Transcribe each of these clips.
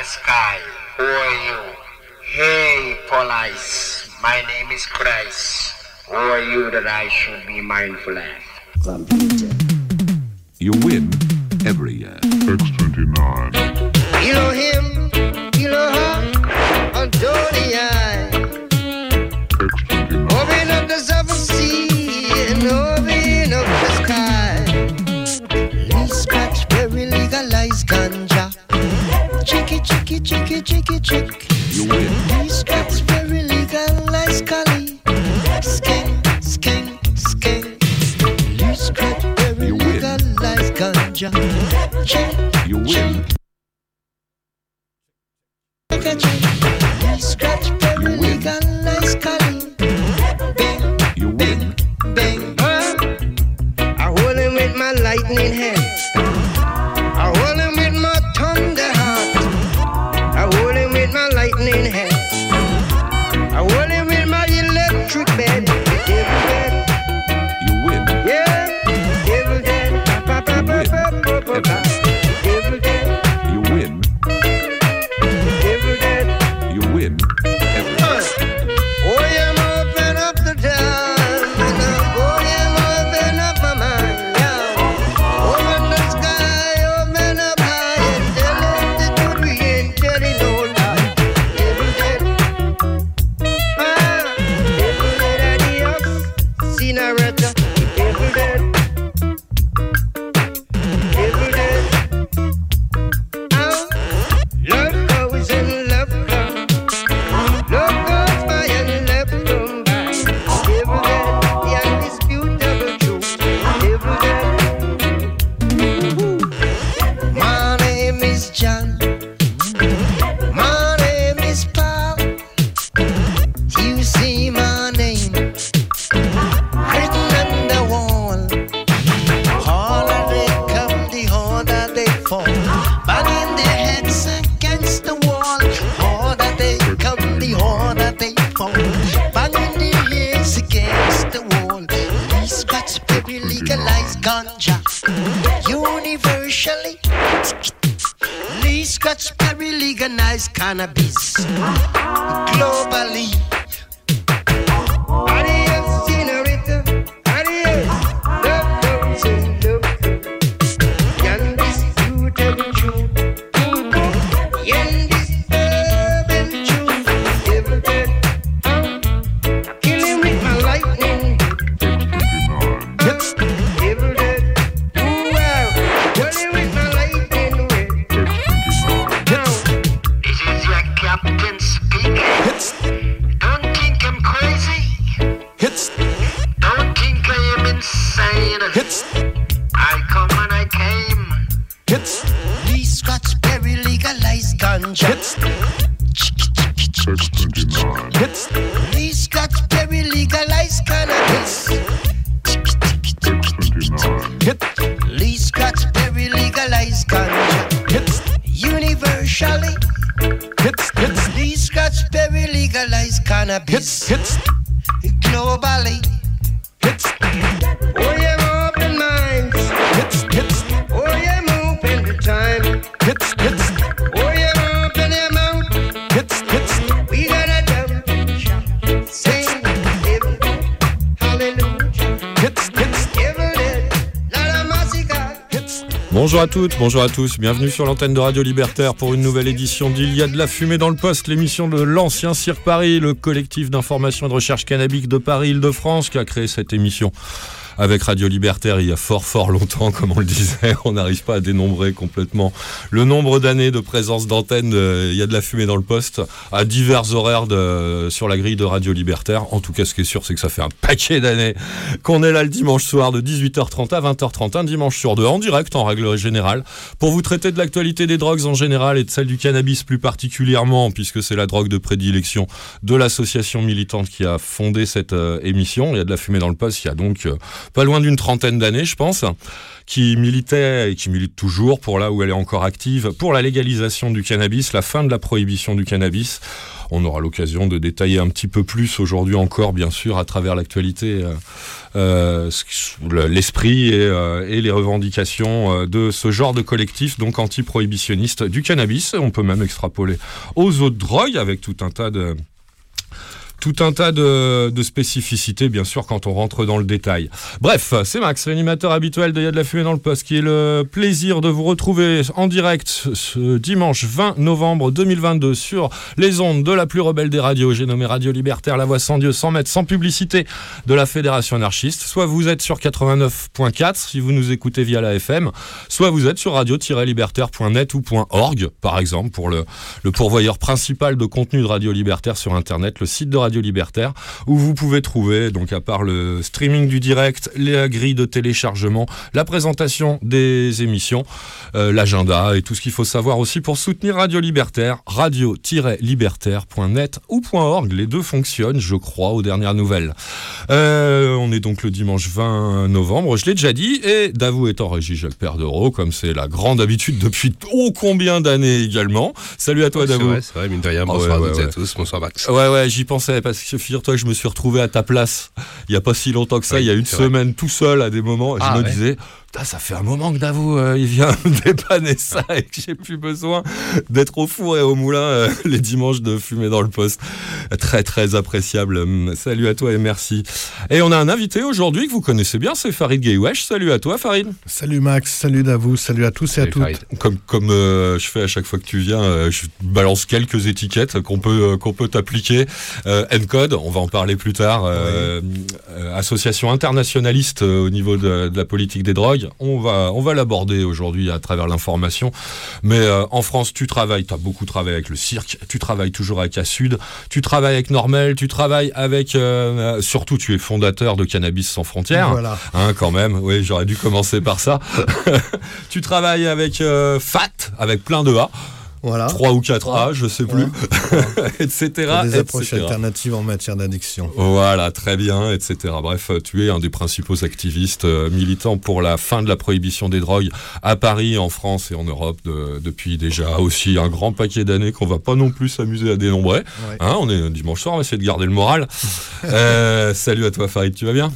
the sky. Who are you? Hey, police. My name is Christ. Who are you that I should be mindful of? You win every year. X29. chicky, chicky, chicky, chick. You win. These cats very legal, like collie. Skank, skank, skank. These cats very legal, like ganja. Chick, you win. Chick, chick. Electric bed. Bonjour à toutes, bonjour à tous, bienvenue sur l'antenne de Radio Libertaire pour une nouvelle édition d'Il y a de la fumée dans le poste, l'émission de l'ancien Cirque Paris, le collectif d'information et de recherche cannabique de Paris-Île-de-France qui a créé cette émission avec Radio Libertaire il y a fort fort longtemps, comme on le disait, on n'arrive pas à dénombrer complètement le nombre d'années de présence d'antenne, de- il y a de la fumée dans le poste, à divers horaires de, sur la grille de Radio Libertaire. En tout cas, ce qui est sûr, c'est que ça fait un paquet d'années qu'on est là le dimanche soir de 18h30 à 20h30, un dimanche sur deux, en direct en règle générale, pour vous traiter de l'actualité des drogues en général et de celle du cannabis plus particulièrement, puisque c'est la drogue de prédilection de l'association militante qui a fondé cette euh, émission. Il y a de la fumée dans le poste, il y a donc euh, pas loin d'une trentaine d'années, je pense, qui militait et qui milite toujours pour là où elle est encore active, pour la légalisation du cannabis, la fin de la prohibition du cannabis. On aura l'occasion de détailler un petit peu plus aujourd'hui encore, bien sûr, à travers l'actualité, euh, euh, l'esprit et, euh, et les revendications de ce genre de collectif, donc anti-prohibitionniste du cannabis. On peut même extrapoler aux autres drogues avec tout un tas de tout un tas de, spécificités, bien sûr, quand on rentre dans le détail. Bref, c'est Max, l'animateur habituel de Y'a de la fumée dans le poste, qui est le plaisir de vous retrouver en direct ce dimanche 20 novembre 2022 sur les ondes de la plus rebelle des radios, j'ai nommé Radio Libertaire, la voix sans Dieu, sans mètres, sans publicité de la Fédération anarchiste. Soit vous êtes sur 89.4 si vous nous écoutez via la FM, soit vous êtes sur radio-libertaire.net ou .org, par exemple, pour le, le pourvoyeur principal de contenu de Radio Libertaire sur Internet, le site de Radio Libertaire, où vous pouvez trouver, donc à part le streaming du direct, les grilles de téléchargement, la présentation des émissions, euh, l'agenda et tout ce qu'il faut savoir aussi pour soutenir Radio Libertaire, radio-libertaire.net ou .org. Les deux fonctionnent, je crois, aux dernières nouvelles. Euh, on est donc le dimanche 20 novembre, je l'ai déjà dit, et Davou est en régie Jacques Perdereau, comme c'est la grande habitude depuis ô combien d'années également. Salut à toi, C'est Davou. vrai, c'est vrai, mine de rien. Ah Bonsoir ouais, à ouais, à tous. Bonsoir Max. Ouais, ouais, j'y pensais parce que figure-toi que je me suis retrouvé à ta place il y a pas si longtemps que ça, il y a une vrai. semaine tout seul à des moments. et Ah, je me ouais. disais, Putain, ça fait un moment que Davou euh, il vient me dépanner ça et que j'ai plus besoin d'être au four et au moulin euh, les dimanches de fumer dans le poste. Très très appréciable. Hum, Salut à toi et merci. Et on a un invité aujourd'hui que vous connaissez bien, c'est Farid Gaywesh. Salut à toi Farid. Salut Max, salut Davou, salut à tous et à toutes. Farid. Comme, comme euh, je fais à chaque fois que tu viens, euh, je balance quelques étiquettes qu'on peut, euh, qu'on peut t'appliquer. Euh, Encode, on va en parler plus tard. euh, euh, association internationaliste euh, au niveau de, de la politique des drogues. On va, on va l'aborder aujourd'hui à travers l'information. Mais euh, en France, tu travailles, tu as beaucoup travaillé avec le cirque, tu travailles toujours avec Assud, tu travailles avec Normel, tu travailles avec... euh, euh, surtout, tu es fondateur de Cannabis sans frontières. Voilà. Hein, quand même, oui, j'aurais dû commencer par ça. tu travailles avec euh, FAT, avec plein de A, Voilà. 3 ou 4 A, je sais plus, etc. Des approches etc.. alternatives en matière d'addiction. Voilà, très bien, etc. Bref, tu es un des principaux activistes euh, militants pour la fin de la prohibition des drogues à Paris, en France et en Europe de- depuis déjà aussi un grand paquet d'années qu'on va pas non plus s'amuser à dénombrer. Ouais. Hein, on est dimanche soir, on va essayer de garder le moral. Euh, salut à toi Farid, tu vas bien?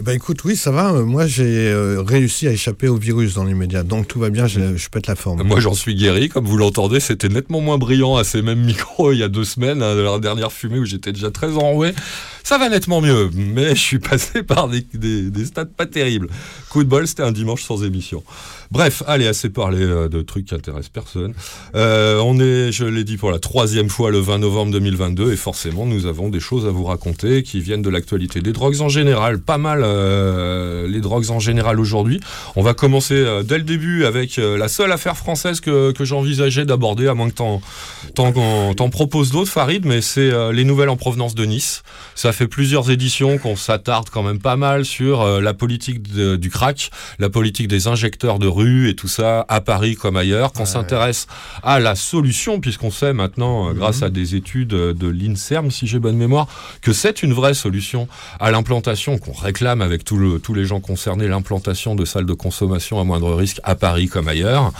Ben écoute, oui, ça va. euh, Moi, j'ai euh, réussi à échapper au virus dans l'immédiat. Donc tout va bien, je, je pète la forme. Moi, j'en suis guéri. Comme vous l'entendez, c'était nettement moins brillant à ces mêmes micros il y a deux semaines, hein, la dernière fumée où j'étais déjà très enroué. Ça va nettement mieux, mais je suis passé par des, des- des stades pas terribles. Coup de bol, c'était un dimanche sans émission. Bref, allez, assez parlé euh, de trucs qui intéressent personne. On est, je l'ai dit pour la troisième fois, le 20 novembre 2022, et forcément, nous avons des choses à vous raconter qui viennent de l'actualité des drogues en général. Pas mal euh, les drogues en général aujourd'hui. On va commencer euh, dès le début avec euh, la seule affaire française que, que j'envisageais d'aborder, à moins que t'en, t'en, t'en- proposes d'autres, Farid, mais c'est les nouvelles en provenance de Nice. Ça fait plusieurs éditions qu'on s'attarde quand même pas mal sur la politique de- du crack, la politique des injecteurs de rue et tout ça, à Paris comme ailleurs, qu'on s'intéresse à la solution, puisqu'on sait maintenant, grâce à des études de l'INSERM, si j'ai bonne mémoire, que c'est une vraie solution à l'implantation qu'on réclame avec tous les gens concernés, l'implantation de salles de consommation à moindre risque à Paris comme ailleurs.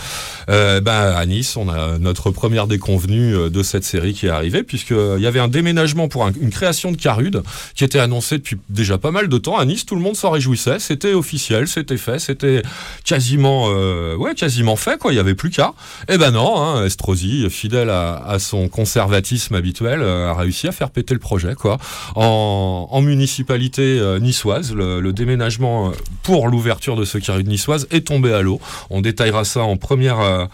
Euh, ben, à Nice, on a notre première déconvenue euh, de cette série qui est arrivée, puisqu'il y avait un déménagement pour un- une création de Carude qui était annoncé depuis déjà pas mal de temps. À Nice, tout le monde s'en réjouissait. C'était officiel, c'était fait, c'était quasiment, euh, ouais, fait, quoi. Il y avait plus qu'à. Eh ben non, hein, Estrosi, fidèle à, son conservatisme habituel, euh, a réussi à faire péter le projet, quoi. En, en municipalité euh, niçoise, le, le déménagement euh, pour l'ouverture de ce Carude niçoise est tombé à l'eau. On détaillera ça en première, euh,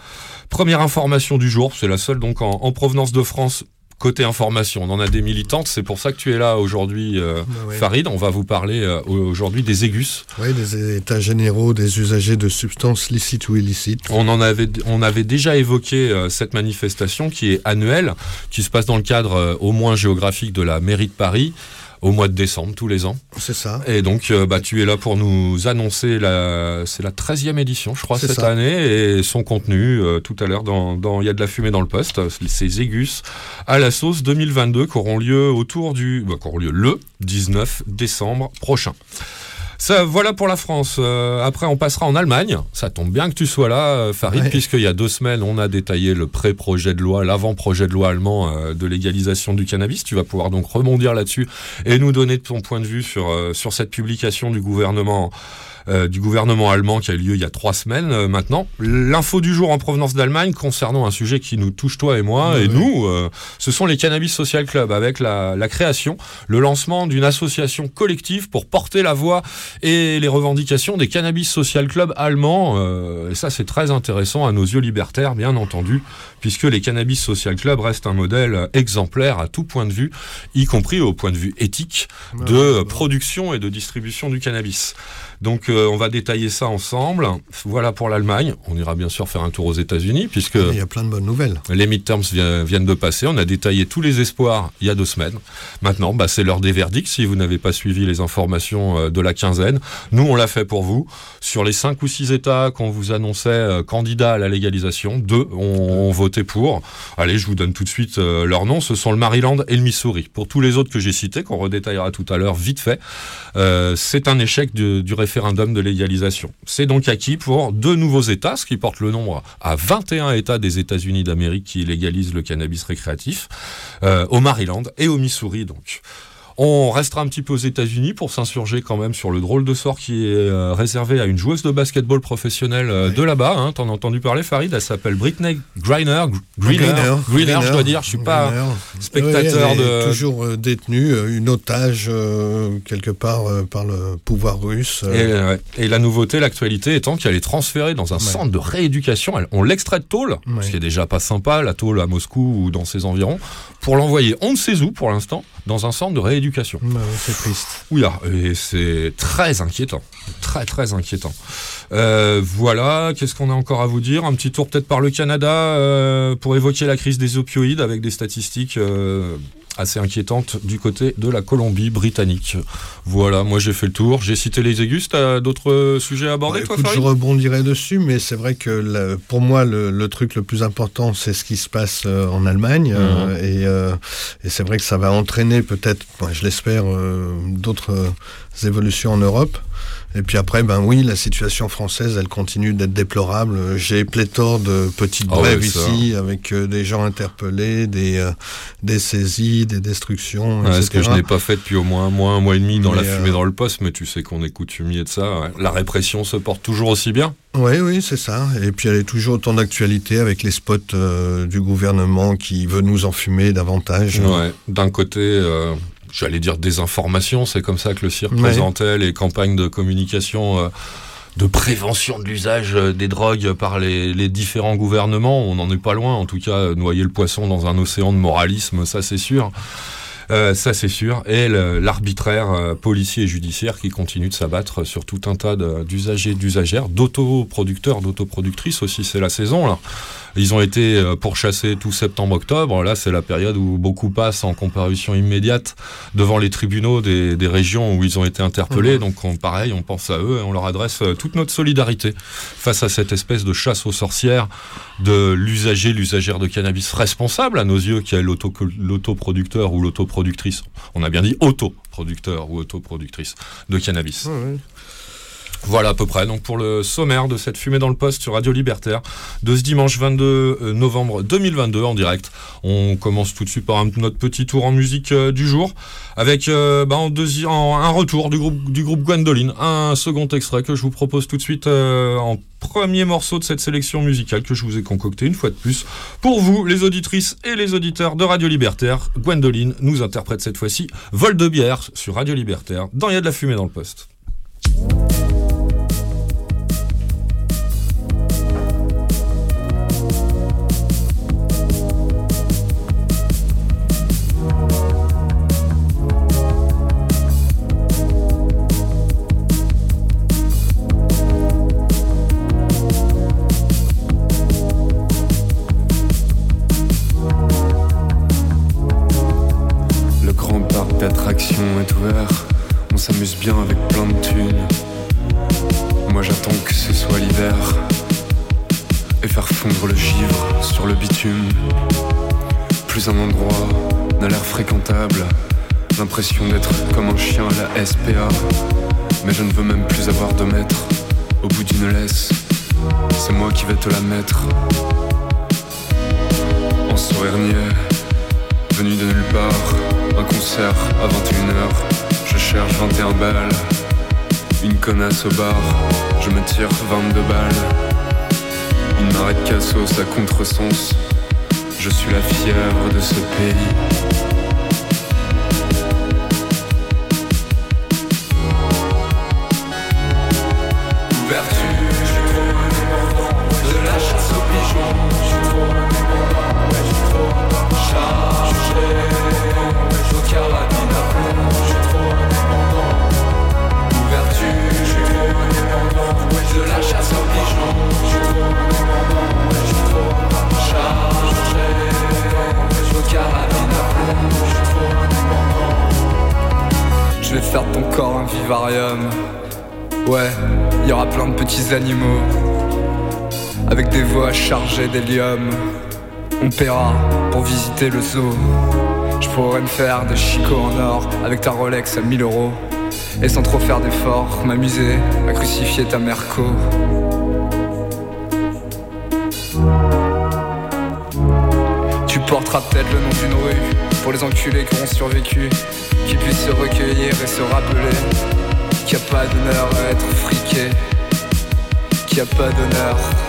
première information du jour. C'est la seule donc en, en provenance de France. Côté information, on en a des militantes, c'est pour ça que tu es là aujourd'hui, euh, Bah ouais. Farid. On va vous parler euh, aujourd'hui des Égus. Oui, des états généraux des usagers de substances licites ou illicites. On en avait, on avait déjà évoqué euh, cette manifestation qui est annuelle, qui se passe dans le cadre au moins géographique de la mairie de Paris au mois de décembre tous les ans. C'est ça. Et donc, euh, bah, tu es là pour nous annoncer la, c'est la 13e édition, je crois, cette ça. année, et son contenu euh, tout à l'heure dans, dans Il y a de la fumée dans le poste, ces Égus à la sauce 2022 qui auront lieu autour du, bah, qui auront lieu le 19 décembre prochain. Ça, voilà pour la France. Euh, après, on passera en Allemagne. Ça tombe bien que tu sois là, euh, Farid, Ouais. puisqu'il y a deux semaines, on a détaillé le pré-projet de loi, l'avant-projet de loi allemand euh, de légalisation du cannabis. Tu vas pouvoir donc rebondir là-dessus et nous donner ton point de vue sur, euh, sur cette publication du gouvernement. Euh, du gouvernement allemand qui a eu lieu il y a trois semaines euh, maintenant. L'info du jour en provenance d'Allemagne concernant un sujet qui nous touche toi et moi Ouais, et nous, euh, ce sont les Cannabis Social Club avec la, la création, le lancement d'une association collective pour porter la voix et les revendications des Cannabis Social Club allemands. Euh, et ça, c'est très intéressant à nos yeux libertaires, bien entendu, puisque les Cannabis Social Club restent un modèle exemplaire à tout point de vue, y compris au point de vue éthique de production et de distribution du cannabis. Donc euh, on va détailler ça ensemble. Voilà pour l'Allemagne. On ira bien sûr faire un tour aux États-Unis, puisque Il y a plein de bonnes nouvelles. les midterms vi- viennent de passer. On a détaillé tous les espoirs il y a deux semaines. Maintenant, bah, c'est l'heure des verdicts. Si vous n'avez pas suivi les informations euh, de la quinzaine, nous, on l'a fait pour vous. Sur les cinq ou six États qu'on vous annonçait euh, candidats à la légalisation, deux ont, ont voté pour. Allez, je vous donne tout de suite leurs noms. Ce sont le Maryland et le Missouri. Pour tous les autres que j'ai cités, qu'on redétaillera tout à l'heure vite fait, euh, c'est un échec du, du référendum de légalisation. C'est donc acquis pour deux nouveaux États, ce qui porte le nombre à 21 États des États-Unis d'Amérique qui légalisent le cannabis récréatif, euh, au Maryland et au Missouri donc. On restera un petit peu aux États-Unis pour s'insurger quand même sur le drôle de sort qui est euh, réservé à une joueuse de basketball professionnelle euh, de là-bas. Hein. T'en as entendu parler, Farid? Elle s'appelle Britney Griner. Gr- Greener, Greener, je dois dire. Je suis pas Greener. spectateur Oui, elle est de. toujours euh, détenue, une otage euh, quelque part euh, par le pouvoir russe. euh, Et, et la nouveauté, l'actualité étant qu'elle est transférée dans un Ouais. centre de rééducation. Elle- On l'extrait de tôle, ce qui est déjà pas sympa, la tôle à Moscou ou dans ses environs, pour l'envoyer on ne sait où pour l'instant, dans un centre de rééducation. bah c'est triste. Oui, ah, et c'est très inquiétant. Très, très inquiétant. Euh, voilà, qu'est-ce qu'on a encore à vous dire? Un petit tour peut-être par le Canada euh, pour évoquer la crise des opioïdes avec des statistiques euh, assez inquiétantes du côté de la Colombie-Britannique. Voilà, moi j'ai fait le tour. J'ai cité les aigus. T'as d'autres sujets à aborder, Bah, toi, écoute, je rebondirai dessus, mais c'est vrai que pour moi, le, le truc le plus important, c'est ce qui se passe euh, en Allemagne. euh, et euh, et c'est vrai que ça va entraîner peut-être, je l'espère, euh, d'autres euh, évolutions en Europe. Et puis après, ben oui, la situation française, elle continue d'être déplorable. J'ai pléthore de petites Ah brèves ici, avec euh, des gens interpellés, des, euh, des saisies, des destructions, etc. ce que je n'ai pas fait depuis au moins un mois, un mois et demi dans la euh, fumée dans le poste, mais tu sais qu'on est coutumier de ça. ouais. La répression se porte toujours aussi bien. Oui, oui, c'est ça. Et puis elle est toujours autant d'actualité avec les spots euh, du gouvernement qui veut nous enfumer davantage. Ouais. D'un côté, j'allais dire désinformation, c'est comme ça que le cirque Ouais. présentait les campagnes de communication. euh, de prévention de l'usage euh, des drogues par les, les différents gouvernements, on n'en est pas loin. En tout cas, euh, noyer le poisson dans un océan de moralisme, ça c'est sûr. Euh, ça c'est sûr. Et l'arbitraire euh, policier et judiciaire qui continue de s'abattre sur tout un tas d'usagers, d'usagères, d'autoproducteurs, d'autoproductrices aussi, c'est la saison là. Ils ont été euh, pourchassés tout septembre-octobre. Là, c'est la période où beaucoup passent en comparution immédiate devant les tribunaux des, des régions où ils ont été interpellés. Donc, on- pareil, on pense à eux et on leur adresse euh, toute notre solidarité face à cette espèce de chasse aux sorcières de l'usager, l'usagère de cannabis responsable à nos yeux, qui est l'auto- l'autoproducteur ou l'autoproductrice. On a bien dit autoproducteur ou autoproductrice de cannabis. Voilà à peu près donc pour le sommaire de cette fumée dans le poste sur Radio Libertaire de ce dimanche 22 novembre 2022 en direct. On commence tout de suite par un, notre petit tour en musique euh, du jour avec euh, bah, un retour du groupe, Gwendoline, un second extrait que je vous propose tout de suite euh, en premier morceau de cette sélection musicale que je vous ai concocté une fois de plus pour vous les auditrices et les auditeurs de Radio Libertaire. Gwendoline nous interprète cette fois-ci Vol de bière sur Radio Libertaire dans Il y a de la fumée dans le poste. On s'amuse bien avec plein de thunes. Moi j'attends que ce soit l'hiver et faire fondre le givre sur le bitume. Plus un endroit n'a l'air fréquentable, l'impression d'être comme un chien à la SPA. Mais je ne veux même plus avoir de maître au bout d'une laisse. C'est moi qui vais te la mettre. En sourire venu de nulle part, un concert à 21h. Je cherche 21 balles, une connasse au bar, je me tire 22 balles. Une marée de cassos à contresens, je suis la fièvre de ce pays. Ouais, y aura plein de petits animaux avec des voix chargées d'hélium. On paiera pour visiter le zoo. Je pourrais me faire des chicots en or avec ta Rolex à 1000 euros. Et sans trop faire d'efforts, m'amuser à crucifier ta merco. Tu porteras peut-être le nom d'une rue pour les enculés qui auront survécu, qui puissent se recueillir et se rappeler qu'il n'y a pas d'honneur à être friqué, qu'il n'y a pas d'honneur.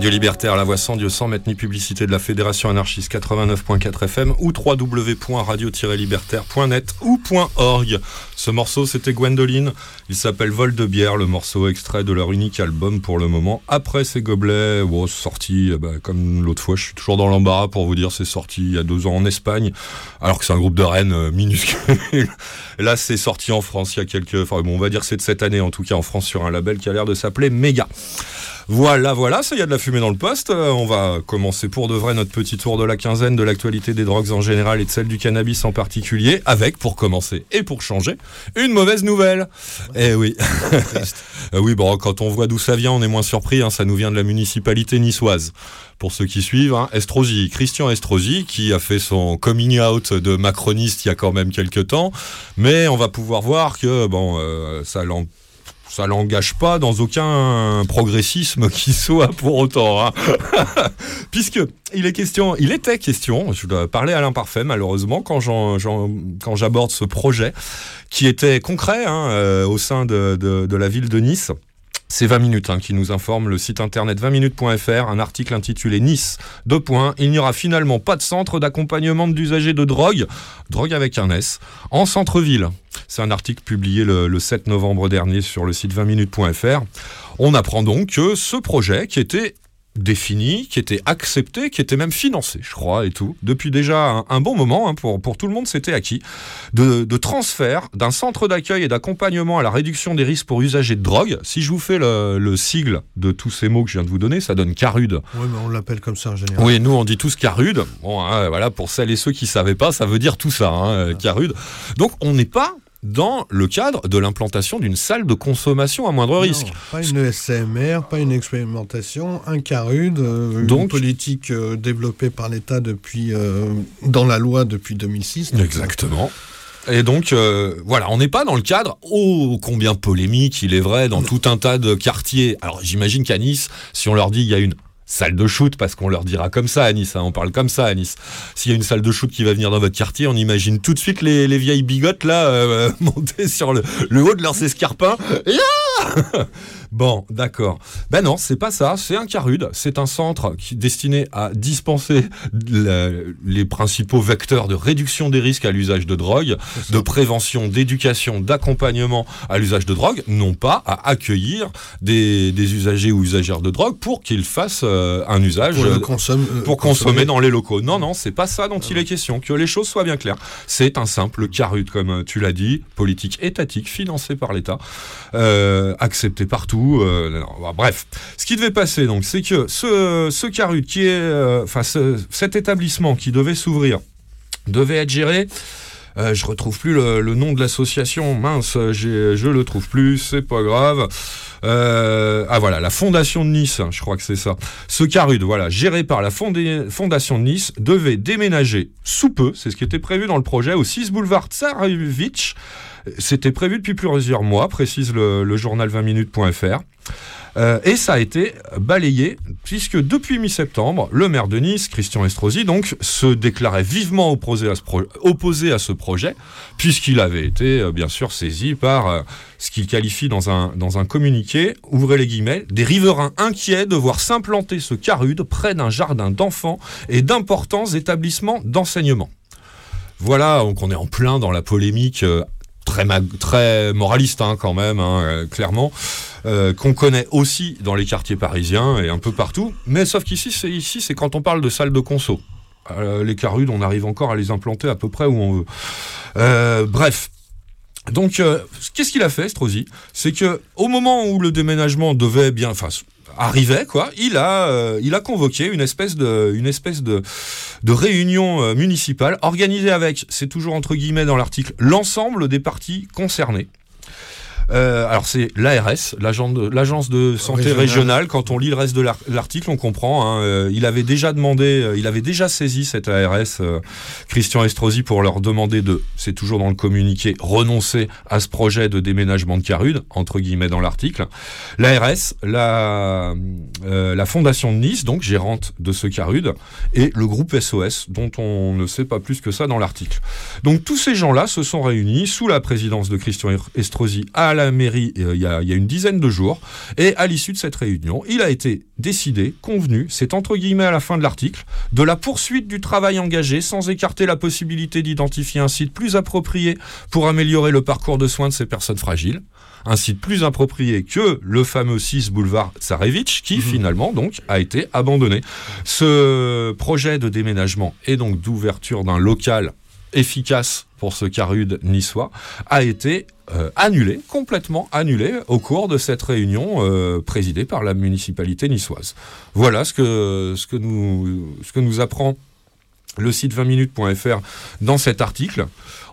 Radio Libertaire, la voix sans Dieu sans mettre ni publicité de la Fédération anarchiste 89.4 FM ou www.radio-libertaire.net ou .org. Ce morceau, c'était Gwendoline. Il s'appelle Vol de bière, le morceau extrait de leur unique album pour le moment. Après ces gobelets, bon, c'est sorti, eh ben, comme l'autre fois, je suis toujours dans l'embarras pour vous dire, c'est sorti il y a deux ans en Espagne, alors que c'est un groupe de Rennes euh, minuscule. Là, c'est sorti en France il y a quelques, enfin bon, on va dire c'est de cette année en tout cas en France sur un label qui a l'air de s'appeler Mega. Voilà, voilà, ça y a de la fumée dans le poste. Euh, on va commencer pour de vrai notre petit tour de la quinzaine de l'actualité des drogues en général et de celle du cannabis en particulier, avec, pour commencer et pour changer, une mauvaise nouvelle. Eh oui. Euh, oui, bon, quand on voit d'où ça vient, on est moins surpris. hein, ça nous vient de la municipalité niçoise. Pour ceux qui suivent, hein, Estrosi, Christian Estrosi, qui a fait son coming out de macroniste il y a quand même quelques temps, mais on va pouvoir voir que bon, euh, ça l'en ça l'engage pas dans aucun progressisme qui soit pour autant. hein. Puisque il est question, il était question, je dois parler à l'imparfait malheureusement quand j'aborde ce projet qui était concret hein, euh, au sein de la ville de Nice. C'est 20 minutes hein, qui nous informe le site internet 20minutes.fr, un article intitulé Nice, deux points, il n'y aura finalement pas de centre d'accompagnement d'usagers de drogue, drogue avec un S, en centre-ville. C'est un article publié le, le 7 novembre dernier sur le site 20minutes.fr. On apprend donc que ce projet qui était défini, qui était accepté, qui était même financé, je crois, et tout, depuis déjà un, un bon moment, hein, pour, pour tout le monde, c'était acquis, de, de transfert d'un centre d'accueil et d'accompagnement à la réduction des risques pour usagers de drogue. Si je vous fais le, le sigle de tous ces mots que je viens de vous donner, ça donne CARUD. Oui, mais on l'appelle comme ça en général. Oui, nous on dit tous CARUD. Bon, hein, voilà, pour celles et ceux qui savaient pas, ça veut dire tout ça, hein, euh, CARUD. Donc on n'est pas dans le cadre de l'implantation d'une salle de consommation à moindre risque. Pas une SCMR, pas une expérimentation, un CARUD, euh, Donc- une politique euh, développée par l'État depuis euh, dans la loi depuis 2006. donc, Exactement. Et donc, euh, voilà, on n'est pas dans le cadre, oh, combien polémique, il est vrai, dans tout un tas de quartiers. Alors, j'imagine qu'à Nice, si on leur dit il y a une salle de shoot, parce qu'on leur dira comme ça à Nice, hein, on parle comme ça à Nice. S'il y a une salle de shoot qui va venir dans votre quartier, on imagine tout de suite les, les vieilles bigotes là, euh, monter sur le, le haut de leurs escarpins. Bon, d'accord. Ben non, c'est pas ça. C'est un CARUD. C'est un centre qui est destiné à dispenser les principaux vecteurs de réduction des risques à l'usage de drogue, de prévention, d'éducation, d'accompagnement à l'usage de drogue, non pas à accueillir des, des usagers ou usagères de drogue pour qu'ils fassent euh, un usage Pour, euh, consomme- euh, pour consommer dans les locaux. Non, non, c'est pas ça dont il est question. Que les choses soient bien claires. C'est un simple carut, comme euh, tu l'as dit, politique étatique, financé par l'État, euh, accepté partout. euh, non, bah, bref, ce qui devait passer, donc, c'est que ce, ce carut, qui est, euh, enfin, ce- cet établissement qui devait s'ouvrir, devait être géré. Euh, je retrouve plus le, nom de l'association, mince, je le trouve plus, c'est pas grave. Euh, ah voilà, la Fondation de Nice, je crois que c'est ça. Ce Carud, voilà, géré par la Fondation de Nice, devait déménager sous peu, c'est ce qui était prévu dans le projet, au 6 boulevard Tsarevitch. C'était prévu depuis plusieurs mois, précise le, le journal 20minutes.fr. Euh, et ça a été balayé, puisque depuis mi-septembre, le maire de Nice, Christian Estrosi, donc, se déclarait vivement opposé à ce, projet, puisqu'il avait été, euh, bien sûr, saisi par euh, ce qu'il qualifie dans un, dans un communiqué, ouvrez les guillemets, des riverains inquiets de voir s'implanter ce carude près d'un jardin d'enfants et d'importants établissements d'enseignement. Voilà, donc on est en plein dans la polémique très, très moraliste hein, quand même, hein, euh, clairement, euh, qu'on connaît aussi dans les quartiers parisiens et un peu partout. Mais sauf qu'ici, c'est ici, c'est quand on parle de salles de conso. Euh, les carudes, on arrive encore à les implanter à peu près où on veut. Bref. Donc, euh, qu'est-ce qu'il a fait, Strosi C'est que au moment où le déménagement devait bien, enfin, arrivait, quoi, il a, euh, il a convoqué une espèce de, une espèce de, de réunion euh, municipale organisée avec, c'est toujours entre guillemets dans l'article, l'ensemble des parties concernées. Euh, alors c'est l'ARS, l'agence de, santé Régionale. régionale. Quand on lit le reste de l'ar- l'article, on comprend. hein, euh, il avait déjà demandé, euh, il avait déjà saisi cette ARS, euh, Christian Estrosi, pour leur demander de, c'est toujours dans le communiqué, renoncer à ce projet de déménagement de Carude, entre guillemets dans l'article. L'ARS, la, euh, la Fondation de Nice, donc gérante de ce Carude, et le groupe SOS, dont on ne sait pas plus que ça dans l'article. Donc tous ces gens-là se sont réunis sous la présidence de Christian Estrosi à la mairie euh, il y, a, il y a une dizaine de jours. Et à l'issue de cette réunion, il a été décidé, convenu, c'est entre guillemets à la fin de l'article, de la poursuite du travail engagé sans écarter la possibilité d'identifier un site plus approprié pour améliorer le parcours de soins de ces personnes fragiles. Un site plus approprié que le fameux 6 boulevard Tsarevitch, qui finalement donc a été abandonné. Ce projet de déménagement et donc d'ouverture d'un local efficace pour ce carude niçois a été euh, annulé, complètement annulé au cours de cette réunion euh, présidée par la municipalité niçoise. Voilà ce que, ce que, nous, ce que nous apprend le site 20minutes.fr dans cet article.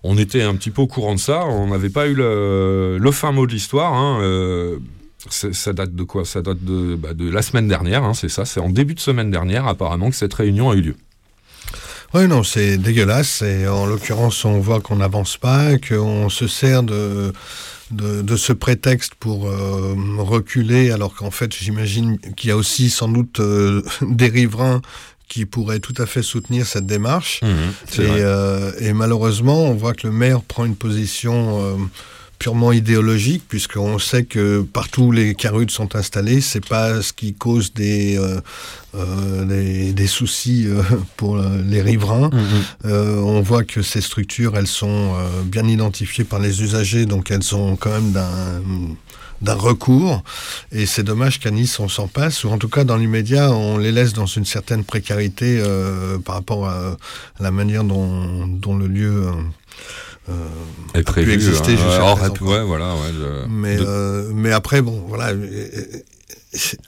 On était un petit peu au courant de ça, on n'avait pas eu le, le fin mot de l'histoire. hein, euh, ça date de quoi? Ça date de, bah, de la semaine dernière, hein, c'est ça, c'est en début de semaine dernière apparemment que cette réunion a eu lieu. Oui, non, c'est dégueulasse. Et en l'occurrence, on voit qu'on n'avance pas, qu'on se sert de, de, de ce prétexte pour euh, reculer, alors qu'en fait, j'imagine qu'il y a aussi sans doute euh, des riverains qui pourraient tout à fait soutenir cette démarche. Et, vrai. euh, et malheureusement, on voit que le maire prend une position purement idéologique, puisqu'on sait que partout où les carudes sont installées, c'est pas ce qui cause des, euh, euh, des, des soucis euh, pour euh, les riverains. Euh, on voit que ces structures, elles sont euh, bien identifiées par les usagers, donc elles sont quand même d'un d'un recours et c'est dommage qu'à Nice on s'en passe ou en tout cas dans l'immédiat on les laisse dans une certaine précarité euh, par rapport à la manière dont, dont le lieu euh, est prévu. exister hein, jusqu'à pu- ouais, voilà, ouais, mais, de- euh, mais après, bon, voilà.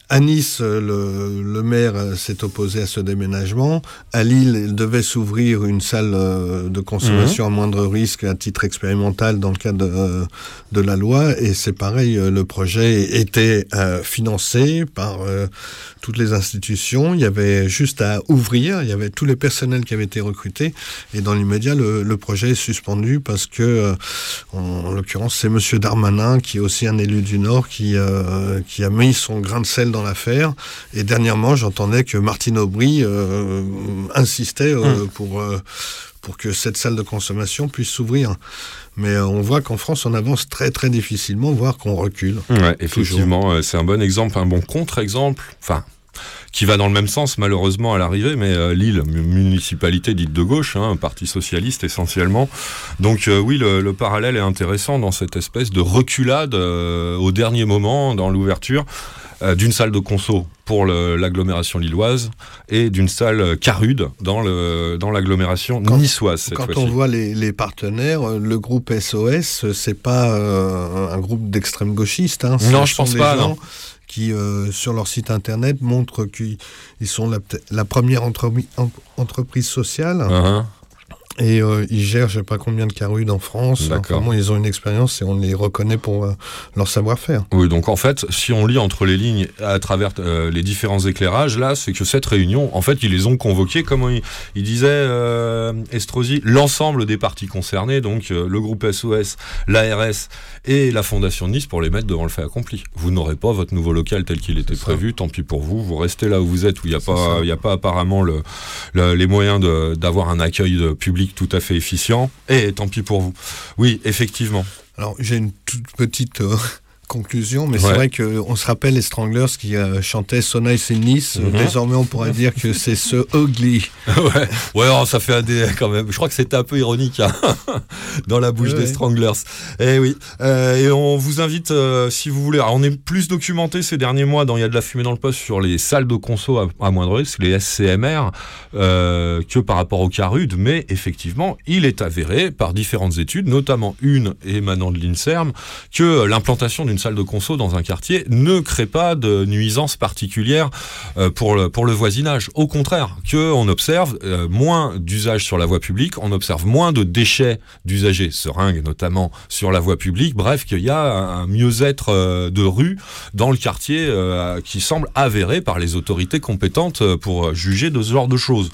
À Nice, le, le maire s'est opposé à ce déménagement. À Lille, il devait s'ouvrir une salle euh, de consommation à moindre risque à titre expérimental dans le cadre de, euh, de la loi. Et c'est pareil, euh, le projet était euh, financé par euh, toutes les institutions. Il y avait juste à ouvrir. Il y avait tous les personnels qui avaient été recrutés. Et dans l'immédiat, le, le projet est suspendu parce que, euh, en, en l'occurrence, c'est Monsieur Darmanin, qui est aussi un élu du Nord, qui, qui a mis son grain de sel dans l'affaire. Et dernièrement, j'entendais que Martine Aubry euh, insistait euh, pour, euh, pour que cette salle de consommation puisse s'ouvrir. Mais on voit qu'en France, on avance très très difficilement, voire qu'on recule. Ouais, effectivement, c'est un bon exemple, un bon contre-exemple. Enfin, qui va dans le même sens malheureusement à l'arrivée, mais euh, Lille, mu- municipalité dite de gauche, hein, un parti socialiste essentiellement. Donc euh, oui, le, le parallèle est intéressant dans cette espèce de reculade euh, au dernier moment dans l'ouverture euh, d'une salle de conso pour l'agglomération lilloise et d'une salle euh, Carude dans dans l'agglomération Quand- niçoise cette Quand on voit les, les partenaires, euh, le groupe SOS, c'est pas euh, un groupe d'extrême gauchistes. Hein. Non, je pense pas, non. Qui, euh, sur leur site internet, montrent qu'ils ils sont la, la première entreprise sociale Hein, et euh, ils gèrent, je sais pas combien de carudes en France. D'accord. Enfin, ils ont une expérience et on les reconnaît pour euh, leur savoir-faire. Oui, donc en fait, si on lit entre les lignes à travers euh, les différents éclairages, là, c'est que cette réunion, en fait, ils les ont convoqués, comme il, il disait euh, Estrosi, l'ensemble des parties concernées, donc euh, le groupe SOS, l'ARS et la Fondation de Nice, pour les mettre devant le fait accompli. Vous n'aurez pas votre nouveau local tel qu'il était prévu, tant pis pour vous, vous restez là où vous êtes, où il n'y a, pas- y a pas apparemment le, le- les moyens d'avoir un accueil de tout à fait efficient, et tant pis pour vous. Oui, effectivement. Alors, j'ai une toute petite euh, conclusion, mais Ouais. c'est vrai qu'on se rappelle les Stranglers qui euh, chantaient So Nice in Nice. Désormais, on pourrait dire que c'est ce ugly. ouais, ouais oh, ça fait un dé quand même. Je crois que c'était un peu ironique hein, dans la bouche Ouais, des. Stranglers. Eh oui. Euh, et on vous invite, euh, si vous voulez. Alors, on est plus documenté ces derniers mois dans Il y a de la fumée dans le poste sur les salles de conso à, à moindre risque, les SCMR, que par rapport au CARUD. Mais effectivement, il est avéré par différentes études, notamment une émanant de l'INSERM, que l'implantation d'une salle de conso dans un quartier ne crée pas de nuisances particulières euh, pour, le, pour le voisinage. Au contraire, que on observe euh, moins d'usage sur la voie publique, on observe moins de déchets d'usagers, seringues notamment, sur la voie publique. Bref, qu'il y a un mieux-être euh, de rue dans le quartier qui semble avéré par les autorités compétentes pour juger de ce genre de choses.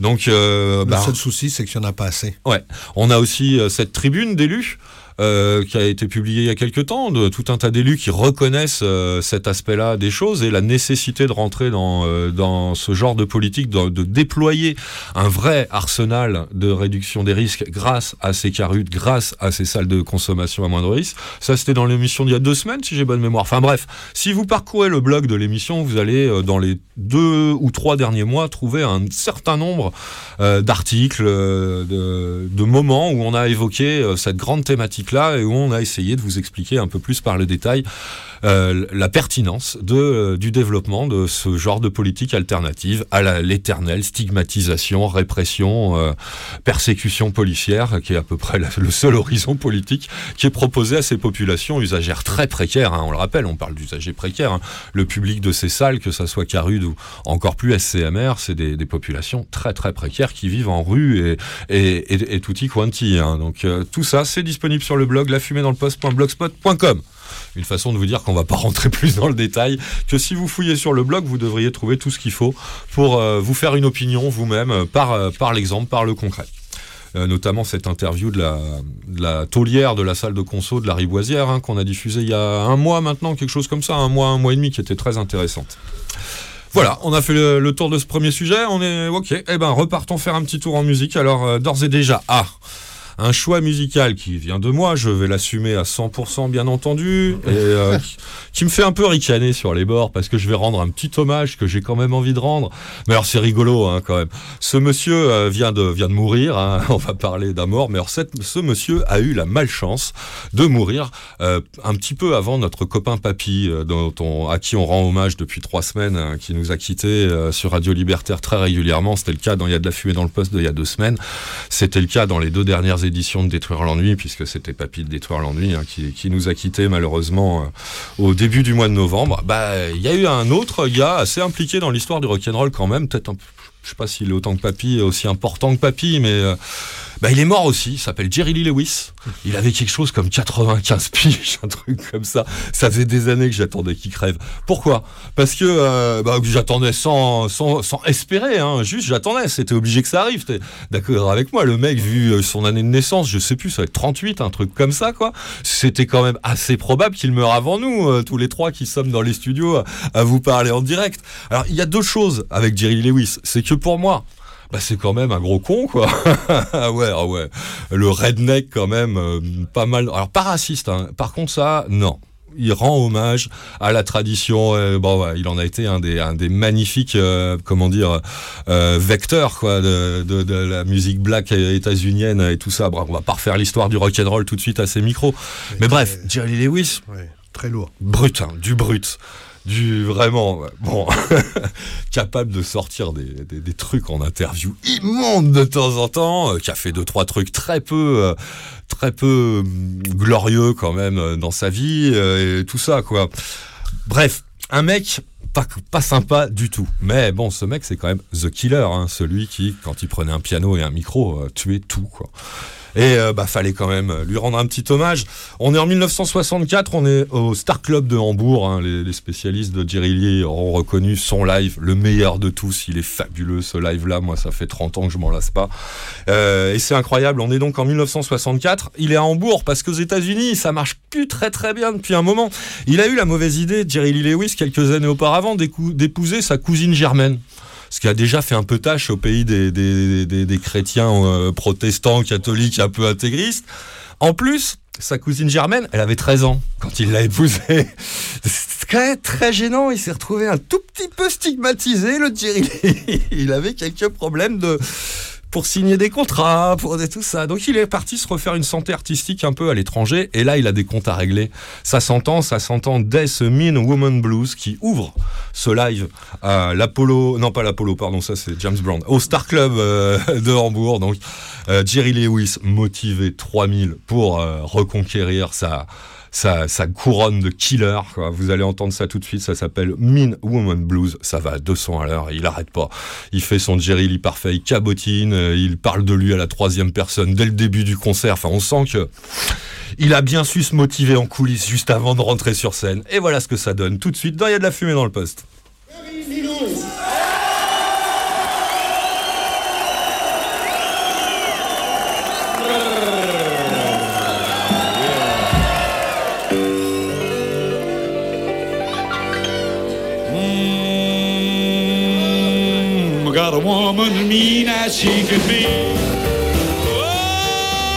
Donc, euh, Le bah, seul souci, c'est qu'il n'y en a pas assez. Ouais, on a aussi cette tribune d'élus. Euh, qui a été publiée il y a quelques temps, de tout un tas d'élus qui reconnaissent euh, cet aspect-là des choses et la nécessité de rentrer dans, euh, dans ce genre de politique, de, déployer un vrai arsenal de réduction des risques grâce à ces carutes, grâce à ces salles de consommation à moindre risque. Ça, c'était dans l'émission d'il y a deux semaines, si j'ai bonne mémoire. Enfin bref, si vous parcourez le blog de l'émission, vous allez, euh, dans les deux ou trois derniers mois, trouver un certain nombre euh, d'articles, euh, de, de moments où on a évoqué cette grande thématique-là et où on a essayé de vous expliquer un peu plus par le détail euh, la pertinence de, euh, du développement de ce genre de politique alternative à l'éternelle stigmatisation, répression, euh, persécution policière, qui est à peu près le seul horizon politique qui est proposé à ces populations usagères très précaires. hein. on le rappelle, on parle d'usagers précaires. hein. Le public de ces salles, que ça soit Carude ou encore plus SCMR, c'est des, des populations très très précaires qui vivent en rue et, et, et, et quanti. hein. Donc euh, tout ça, c'est disponible sur le blog lafumée-dans-le-poste.blogspot.com. Une façon de vous dire qu'on va pas rentrer plus dans le détail, que si vous fouillez sur le blog, vous devriez trouver tout ce qu'il faut pour euh, vous faire une opinion vous-même euh, par, euh, par l'exemple, par le concret. Notamment cette interview de la, taulière de la salle de conso de la Riboisière, hein, qu'on a diffusée il y a un mois maintenant, quelque chose comme ça, un mois, un mois et demi, qui était très intéressante. Voilà, on a fait le, tour de ce premier sujet, on est ok. Eh ben, repartons faire un petit tour en musique. Alors, d'ores et déjà, ah, un choix musical qui vient de moi, je vais l'assumer à 100% bien entendu, et euh, qui, qui me fait un peu ricaner sur les bords parce que je vais rendre un petit hommage que j'ai quand même envie de rendre. Mais alors c'est rigolo hein, quand même. Ce monsieur euh, vient de vient de mourir. hein, on va parler d'un mort, mais alors cette- ce monsieur a eu la malchance de mourir euh, un petit peu avant notre copain Papy, euh, dont on, à qui on rend hommage depuis trois semaines, hein, qui nous a quittés euh, sur Radio Libertaire très régulièrement. C'était le cas dans Il y a de la fumée dans le poste de il y a deux semaines. C'était le cas dans les deux dernières éditions de Détruire l'ennui, puisque c'était Papy de Détruire l'ennui hein, qui, nous a quittés malheureusement euh, au début du mois de novembre. Bah, il y a eu un autre gars assez impliqué dans l'histoire du rock'n'roll quand même, peut-être. Je sais pas s'il est autant que Papy, aussi important que Papy, mais euh, bah, il est mort aussi. Il s'appelle Jerry Lee Lewis. Il avait quelque chose comme 95 piges, un truc comme ça. Ça faisait des années que j'attendais qu'il crève. Pourquoi? Parce que euh, bah, j'attendais sans, sans, sans espérer, hein. juste j'attendais. C'était obligé que ça arrive. D'accord avec moi? Le mec, vu euh, son année de naissance, je sais plus, ça va être 38, un truc comme ça, quoi. C'était quand même assez probable qu'il meure avant nous, euh, tous les trois qui sommes dans les studios à, à vous parler en direct. Alors, il y a deux choses avec Jerry Lewis. C'est que pour moi, bah c'est quand même un gros con quoi. ah ouais, ah ouais. Le redneck quand même, euh, pas mal. Alors pas raciste, hein. par contre ça, non. Il rend hommage à la tradition. euh, bon, ouais, il en a été un des, un des magnifiques, euh, comment dire, euh, vecteurs quoi, de, de, de la musique black états-unienne et tout ça. Bon, on va pas refaire l'histoire du rock and roll tout de suite à ces micros. Mais bref, Jerry Lewis, Ouais, très lourd. brut, hein, du brut, du vraiment, bon, capable de sortir des, des- trucs en interview immondes de temps en temps, euh, qui a fait deux trois trucs très peu, euh, très peu hum, glorieux quand même euh, dans sa vie et tout ça quoi. Bref, un mec. Pas, pas sympa du tout. Mais bon, ce mec, c'est quand même The Killer, hein, celui qui, quand il prenait un piano et un micro, tuait tout, quoi. Et euh, bah fallait quand même lui rendre un petit hommage. On est en 1964, on est au Star Club de Hambourg. hein. Les, spécialistes de Jerry Lee auront reconnu son live, le meilleur de tous. Il est fabuleux ce live-là. Moi, ça fait 30 ans que je m'en lasse pas. Euh, et c'est incroyable. On est donc en 1964. Il est à Hambourg parce qu'aux États-Unis, ça marche plus très très bien depuis un moment. Il a eu la mauvaise idée, Jerry Lee Lewis, quelques années auparavant, d'épouser sa cousine germaine ce qui a déjà fait un peu tâche au pays des, des, des- des chrétiens euh, protestants, catholiques, un peu intégristes. En plus, sa cousine germaine, elle avait 13 ans quand il l'a épousée. C'est même très gênant. Il s'est retrouvé un tout petit peu stigmatisé, le Lee. Il avait quelques problèmes de pour signer des contrats, pour tout ça. Donc il est parti se refaire une santé artistique un peu à l'étranger, et là il a des comptes à régler. Ça s'entend, ça s'entend dès ce Mean Woman Blues qui ouvre ce live à l'Apollo, non pas l'Apollo, pardon, ça c'est James Brown, au Star Club euh, de Hambourg. Donc euh, Jerry Lewis motivé 3000 pour euh, reconquérir sa sa, couronne de killer. Vous allez entendre ça tout de suite. Ça s'appelle Mean Woman Blues. Ça va à 200 à l'heure. Il arrête pas. Il fait son Jerry Lee parfait. Il cabotine. euh, Il parle de lui à la troisième personne dès le début du concert. Enfin, on sent que il a bien su se motiver en coulisses juste avant de rentrer sur scène. Et voilà ce que ça donne tout de suite. dans Il y a de la fumée dans le poste. Got a woman mean as she can be. Oh,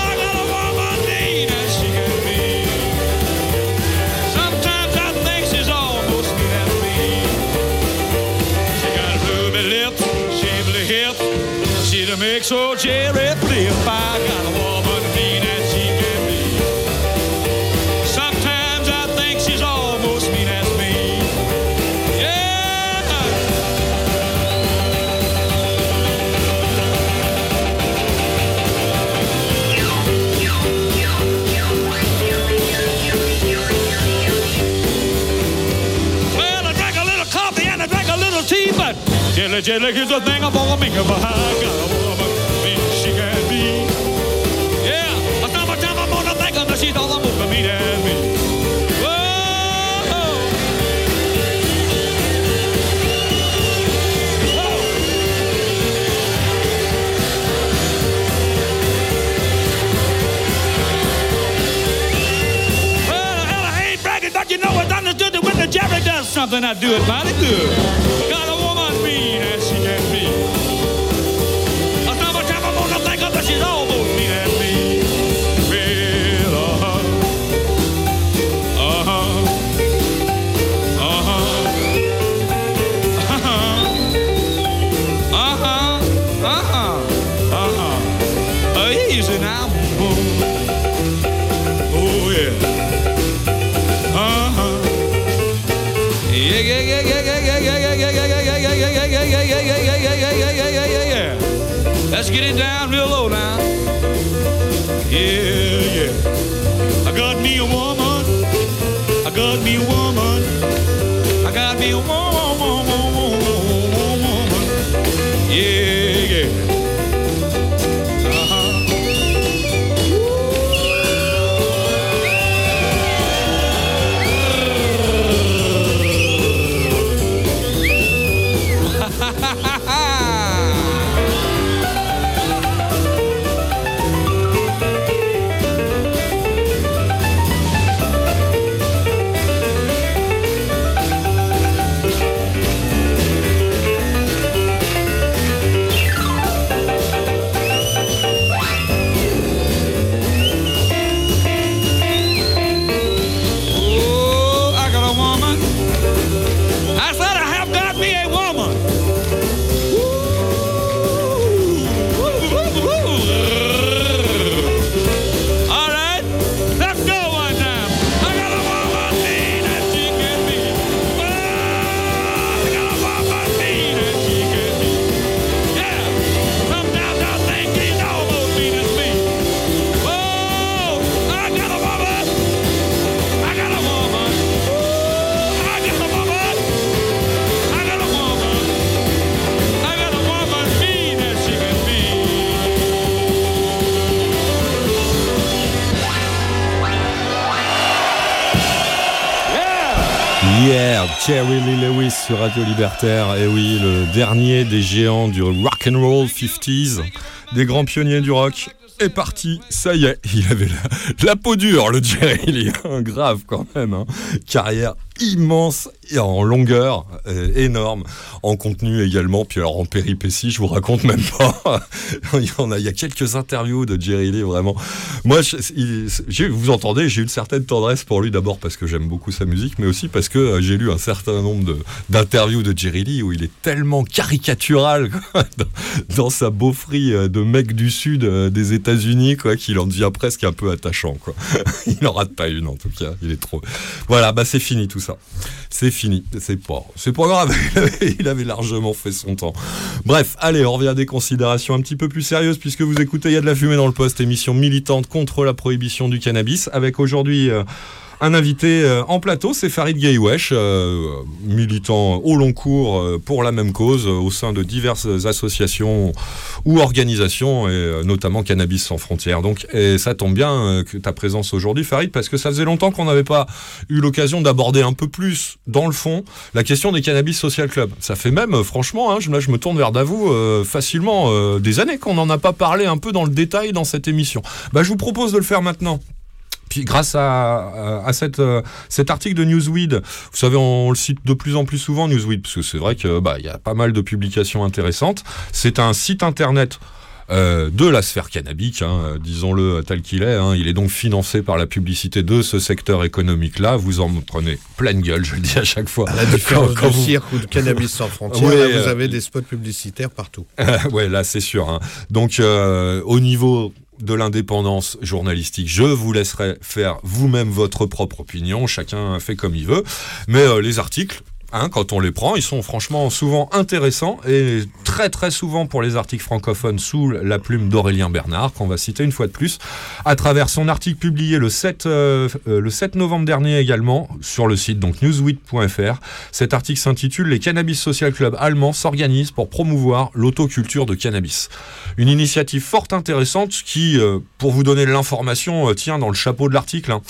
I got a woman mean. Sometimes I think she's almost mean as me. She got ruby lips, shapely so cherry flip. I jelly, jelly, the thing I'm gonna make got a woman, she can be. Yeah, time I'm gonna that she's all I'm me. You know it's understood that when the Jerry does something, I do it mighty good. Got a woman Venus. Let's get down real low now. Yeah, yeah. I got me a woman. I got me a woman. I got me a woman, woman, woman, woman, woman. Yeah. Radio Libertaire. Et oui, le dernier des géants du rock and roll 50s, des grands pionniers du rock est parti, ça y est, il avait la, peau dure, le Jerry Lee, grave quand même, hein. carrière immense et en longueur, euh, énorme, en contenu également, puis alors en péripéties, je vous raconte même pas. il, y en a, il y a quelques interviews de Jerry Lee, vraiment. Moi, je- vous entendez, j'ai une certaine tendresse pour lui, d'abord parce que j'aime beaucoup sa musique, mais aussi parce que euh, j'ai lu un certain nombre d'interviews de, Jerry Lee où il est tellement caricatural dans, sa beaufrie euh, de mec du sud des États-Unis, quoi, qu'il en devient presque un peu attachant, quoi. il n'en rate pas une, en tout cas. Il est trop. Voilà, bah c'est fini tout ça. C'est fini. C'est pas, grave. Il avait, il avait largement fait son temps. Bref, allez, on revient à des considérations un petit peu plus sérieuses puisque vous écoutez Il y a de la fumée dans le poste, émission militante contre la prohibition du cannabis, avec aujourd'hui. euh, un invité euh, en plateau, c'est Farid Gaïwesh, euh, militant au long cours euh, pour la même cause euh, au sein de diverses associations ou organisations, et euh, notamment Cannabis sans frontières. Donc, et ça tombe bien euh, que ta présence aujourd'hui, Farid, parce que ça faisait longtemps qu'on n'avait pas eu l'occasion d'aborder un peu plus dans le fond la question des Cannabis Social Club. Ça fait même, euh, franchement, hein, je, là je me tourne vers Davou, euh, facilement euh, des années qu'on n'en a pas parlé un peu dans le détail dans cette émission. Bah, je vous propose de le faire maintenant. Puis grâce à, à cette, euh, cet article de Newsweed, vous savez, on, le cite de plus en plus souvent Newsweed, parce que c'est vrai que bah y a pas mal de publications intéressantes. C'est un site internet. euh, de la sphère cannabique, hein, euh, disons-le tel qu'il est. hein. Il est donc financé par la publicité de ce secteur économique-là. Vous en prenez pleine gueule, je le dis à chaque fois. À la différence Quand- quand du vous- cirque ou de Cannabis sans frontières, Ouais, là, vous euh, avez des spots publicitaires partout. ouais, là, c'est sûr. hein. Donc, euh, au niveau de l'indépendance journalistique, je vous laisserai faire vous-même votre propre opinion. Chacun fait comme il veut. Mais euh, les articles. Hein, quand on les prend, ils sont franchement souvent intéressants et très très souvent pour les articles francophones sous la plume d'Aurélien Bernard, qu'on va citer une fois de plus, à travers son article publié le 7, euh, euh, le 7 novembre dernier également sur le site donc newsweek.fr. Cet article s'intitule Les Cannabis Social Club allemands s'organisent pour promouvoir l'autoculture de cannabis. Une initiative fort intéressante qui, euh, pour vous donner l'information, tient dans le chapeau de l'article. hein.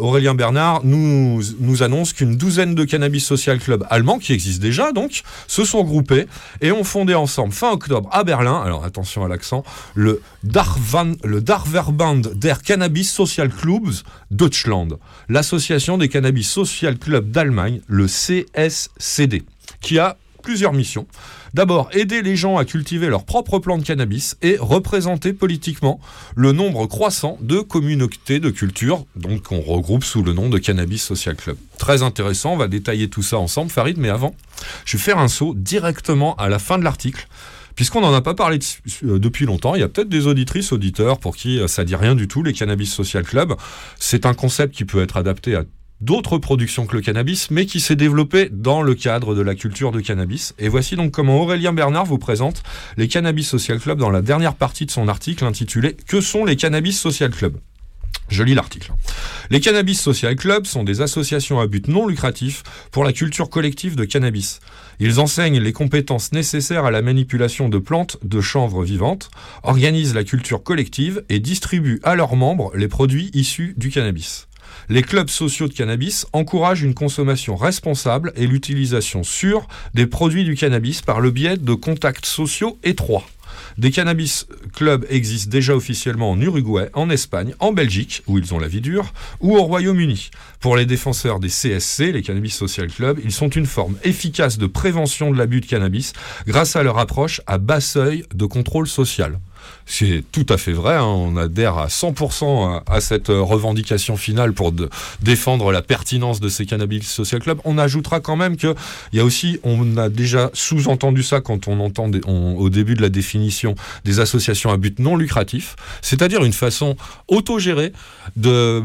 Aurélien Bernard nous annonce qu'une douzaine de cannabis social clubs allemands, qui existent déjà donc, se sont groupés et ont fondé ensemble fin octobre à Berlin, alors attention à l'accent, le, Darvan, le Darverband der Cannabis Social Clubs Deutschland, l'association des cannabis social clubs d'Allemagne, le CSCD, qui a plusieurs missions. D'abord, aider les gens à cultiver leur propre plante de cannabis et représenter politiquement le nombre croissant de communautés de culture, donc qu'on regroupe sous le nom de Cannabis Social Club. Très intéressant, on va détailler tout ça ensemble, Farid, mais avant, je vais faire un saut directement à la fin de l'article. Puisqu'on n'en a pas parlé euh, depuis longtemps, il y a peut-être des auditrices, auditeurs pour qui euh, ça dit rien du tout, les Cannabis Social Club. C'est un concept qui peut être adapté à d'autres productions que le cannabis, mais qui s'est développé dans le cadre de la culture de cannabis. Et voici donc comment Aurélien Bernard vous présente les Cannabis Social Club dans la dernière partie de son article intitulé Que sont les Cannabis Social Club? Je lis l'article. Les Cannabis Social Clubs sont des associations à but non lucratif pour la culture collective de cannabis. Ils enseignent les compétences nécessaires à la manipulation de plantes de chanvre vivantes, organisent la culture collective et distribuent à leurs membres les produits issus du cannabis. Les clubs sociaux de cannabis encouragent une consommation responsable et l'utilisation sûre des produits du cannabis par le biais de contacts sociaux étroits. Des cannabis clubs existent déjà officiellement en Uruguay, en Espagne, en Belgique, où ils ont la vie dure, ou au Royaume-Uni. Pour les défenseurs des CSC, les Cannabis Social Club, ils sont une forme efficace de prévention de l'abus de cannabis grâce à leur approche à bas seuil de contrôle social. C'est tout à fait vrai, hein, on adhère à 100% à, cette euh, revendication finale pour défendre la pertinence de ces cannabis social clubs. On ajoutera quand même que il y a aussi, on a déjà sous-entendu ça quand on entend au début de la définition des associations à but non lucratif, c'est-à-dire une façon autogérée de,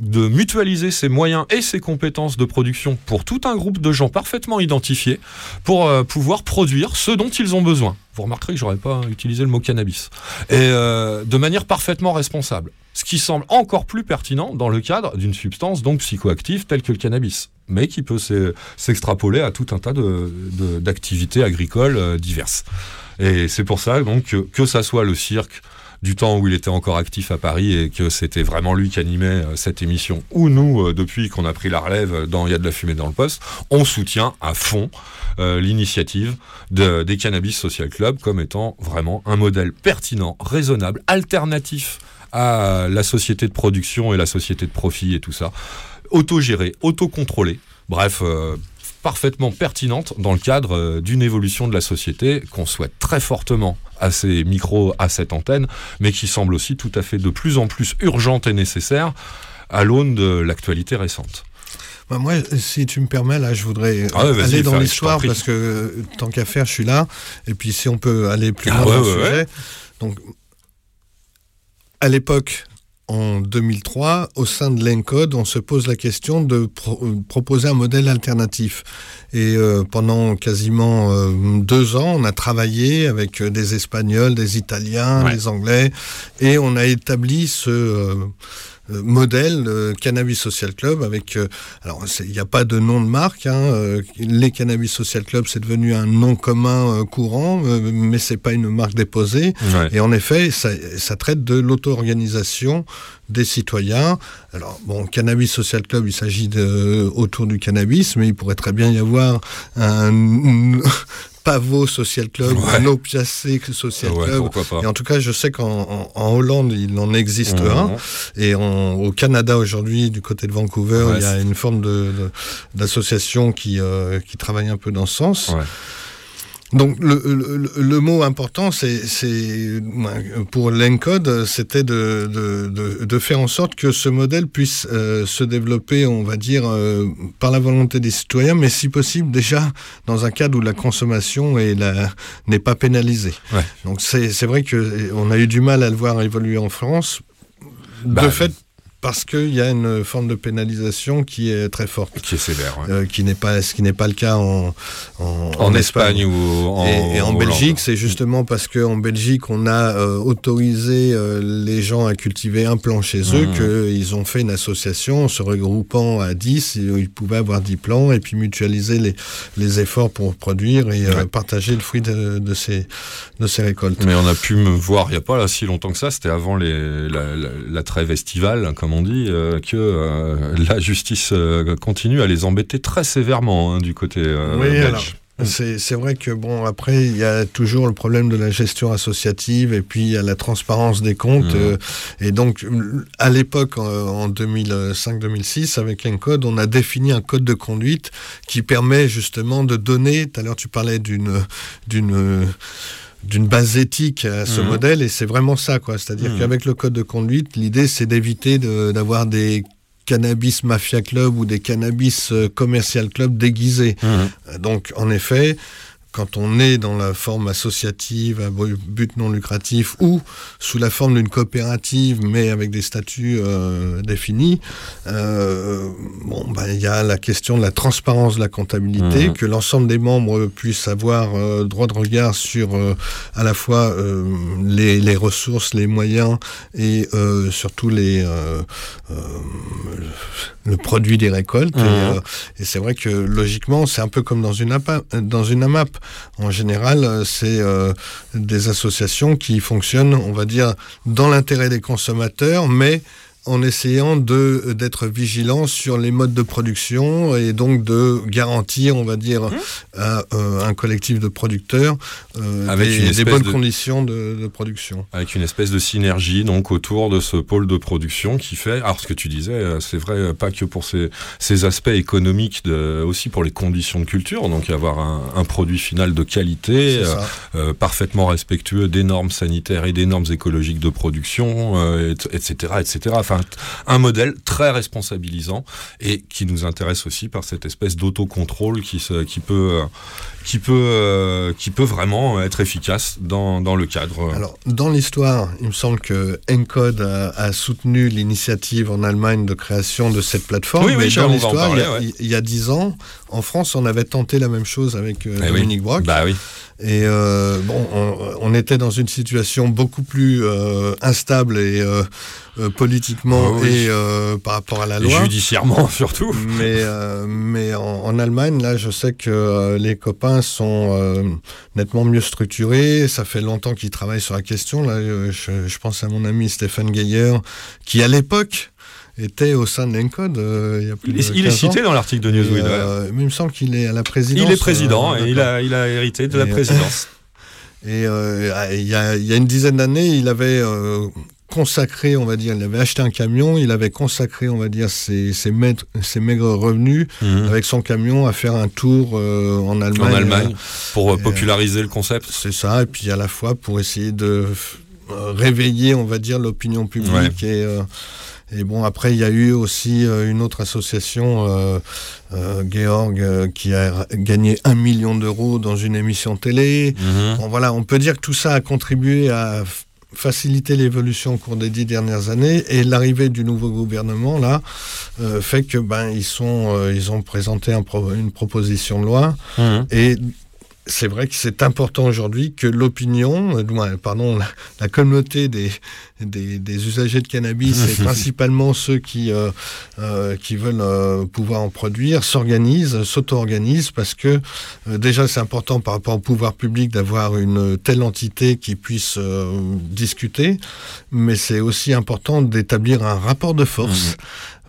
de mutualiser ses moyens et ses compétences de production pour tout un groupe de gens parfaitement identifiés pour euh, pouvoir produire ce dont ils ont besoin. Vous remarquerez que j'aurais pas utilisé le mot cannabis. Et euh, de manière parfaitement responsable. Ce qui semble encore plus pertinent dans le cadre d'une substance donc psychoactive telle que le cannabis, mais qui peut s'e- s'extrapoler à tout un tas d'activités agricoles euh, diverses. Et c'est pour ça donc que, que ça soit le cirque, du temps où il était encore actif à Paris et que c'était vraiment lui qui animait euh, cette émission, ou nous, euh, depuis qu'on a pris la relève dans Il y a de la fumée dans le poste, on soutient à fond euh, l'initiative de- des Cannabis Social Club comme étant vraiment un modèle pertinent, raisonnable, alternatif à la société de production et la société de profit et tout ça, autogérée, autocontrôlée, bref, euh, parfaitement pertinente dans le cadre euh, d'une évolution de la société qu'on souhaite très fortement à ces micros, à cette antenne, mais qui semble aussi tout à fait de plus en plus urgente et nécessaire à l'aune de l'actualité récente. Bah, moi, si tu me permets, là, je voudrais Ah ouais, aller dans l'histoire parce que tant qu'à faire, je suis là. Et puis, si on peut aller plus Ah loin ouais, dans le sujet. Donc, à l'époque, en 2003, au sein de l'ENCODE, on se pose la question de pro- euh, proposer un modèle alternatif. Et euh, pendant quasiment euh, deux ans, on a travaillé avec euh, des Espagnols, des Italiens, Ouais. des Anglais, et on a établi ce modèle euh, Cannabis Social Club avec euh, alors il n'y a pas de nom de marque hein, euh, les Cannabis Social Club c'est devenu un nom commun euh, courant euh, mais c'est pas une marque déposée Ouais. et en effet ça, ça traite de l'auto-organisation des citoyens alors bon Cannabis Social Club il s'agit de autour du cannabis mais il pourrait très bien y avoir un Pavot Social Club, Ouais. un Opiacé Social Ouais, Club. Et en tout cas, je sais qu'en en, en Hollande, il en existe Mhm. un. Et en- au Canada aujourd'hui, du côté de Vancouver, Ouais, il y a une forme de- de- d'association qui, euh, qui travaille un peu dans ce sens. Donc le, le- le mot important, c'est c'est- pour l'ENCODE, c'était de, de, de, de faire en sorte que ce modèle puisse euh, se développer, on va dire, euh, par la volonté des citoyens, mais si possible déjà dans un cadre où la consommation n'est pas pénalisée. Ouais. Donc c'est c'est vrai que on a eu du mal à le voir évoluer en France, Bah, de fait parce qu'il y a une forme de pénalisation qui est très forte. Qui est sévère. ouais. euh, qui n'est pas ce qui n'est pas le cas en en, en, Espagne, ou en, et, et en Hollande. Belgique, c'est justement parce qu'en Belgique, on a euh, autorisé euh, les gens à cultiver un plan chez eux Mhm. qu'ils ont fait une association en se regroupant à 10, et, euh, ils pouvaient avoir 10 plans et puis mutualiser les, les efforts pour produire et Ouais. partager le fruit de, de, ces, de ces récoltes. Mais on a pu me voir il n'y a pas là, si longtemps que ça, c'était avant les, la, la- la trêve estivale, comme on dit, euh, que euh, la justice euh, continue à les embêter très sévèrement hein, du côté Oui, belge. alors, C'est vrai que, bon, après, il y a toujours le problème de la gestion associative et puis il y a la transparence des comptes. Euh, et donc, à l'époque, en, en 2005-2006, avec Encode, on a défini un code de conduite qui permet justement de donner, tout à l'heure tu parlais d'une d'une d'une base éthique à ce Mhm. modèle et c'est vraiment ça quoi c'est-à-dire Mhm. qu'avec le code de conduite l'idée c'est d'éviter de- d'avoir des cannabis mafia club ou des cannabis euh, commercial club déguisés Mhm. euh, Donc, en effet, quand on est dans la forme associative à bu- but non lucratif ou sous la forme d'une coopérative mais avec des statuts euh, définis, euh, bon, ben, il y a la question de la transparence de la comptabilité, Mhm. que l'ensemble des membres puissent avoir euh, droit de regard sur euh, à la fois euh, les, les ressources, les moyens et euh, surtout les, euh, euh, le produit des récoltes. Et, euh, et c'est vrai que logiquement, c'est un peu comme dans une, APA, dans une AMAP. En général, euh, c'est euh, des associations qui fonctionnent, on va dire, dans l'intérêt des consommateurs, mais en essayant de d'être vigilant sur les modes de production et donc de garantir, on va dire, Mmh. à euh, un collectif de producteurs euh, Avec des, bonnes de- conditions de, de production. Avec une espèce de synergie donc autour de ce pôle de production qui fait. Alors ce que tu disais, euh, c'est vrai euh, pas que pour ces, ces aspects économiques, de, aussi pour les conditions de culture. Donc avoir un, un produit final de qualité, euh, euh, parfaitement respectueux des normes sanitaires et des normes écologiques de production, euh, et- etc., etc. Enfin, un modèle très responsabilisant et qui nous intéresse aussi par cette espèce d'autocontrôle qui, se- qui peut, qui peut, euh, qui peut vraiment être efficace dans, dans le cadre. Alors, dans l'histoire, il me semble que Encode a, a soutenu l'initiative en Allemagne de création de cette plateforme. Oui, oui, mais dans l'histoire, il ouais. il y a dix ans, en France, on avait tenté la même chose avec euh, Eh oui. Dominique Brock. Bah oui. Et euh, bon, on, on était dans une situation beaucoup plus euh, instable et euh, euh, politiquement Oh oui. et euh, par rapport à la Et loi. judiciairement surtout. Mais, euh, mais en, en Allemagne, là, je sais que les copains sont euh, nettement mieux structurés. Ça fait longtemps qu'ils travaillent sur la question. Là, je, je pense à mon ami Stéphane Geyer, qui à l'époque était au sein de l'ENCODE. euh, il y a plus Il de est, il est 15 ans. cité dans l'article de Newsweek. euh, il me semble qu'il est à la présidence. Il est président euh, et il a, il a hérité de la Et, présidence. Et il y, a, il y a une dizaine d'années, il avait consacré, on va dire, il avait acheté un camion, il avait consacré, on va dire, ses, ses, maigres, ses maigres revenus Mhm. avec son camion à faire un tour euh, en Allemagne. En Allemagne, pour euh, populariser le concept. C'est ça, et puis à la fois pour essayer de réveiller, on va dire, l'opinion publique. Et, et bon, après, il y a eu aussi euh, une autre association, euh, euh, Georg, qui a gagné un million d'euros dans une émission télé. Mhm. Bon, voilà, on peut dire que tout ça a contribué à faciliter l'évolution au cours des dix dernières années et l'arrivée du nouveau gouvernement là euh, fait que ben ils sont euh, ils ont présenté un pro- une proposition de loi Mhm. et c'est vrai que c'est important aujourd'hui que l'opinion, euh, pardon, la, la communauté des, des, des usagers de cannabis, et principalement ceux qui, euh, euh, qui veulent euh, pouvoir en produire, s'organisent, s'auto-organisent, parce que euh, déjà c'est important par rapport au pouvoir public d'avoir une telle entité qui puisse euh, discuter, mais c'est aussi important d'établir un rapport de force.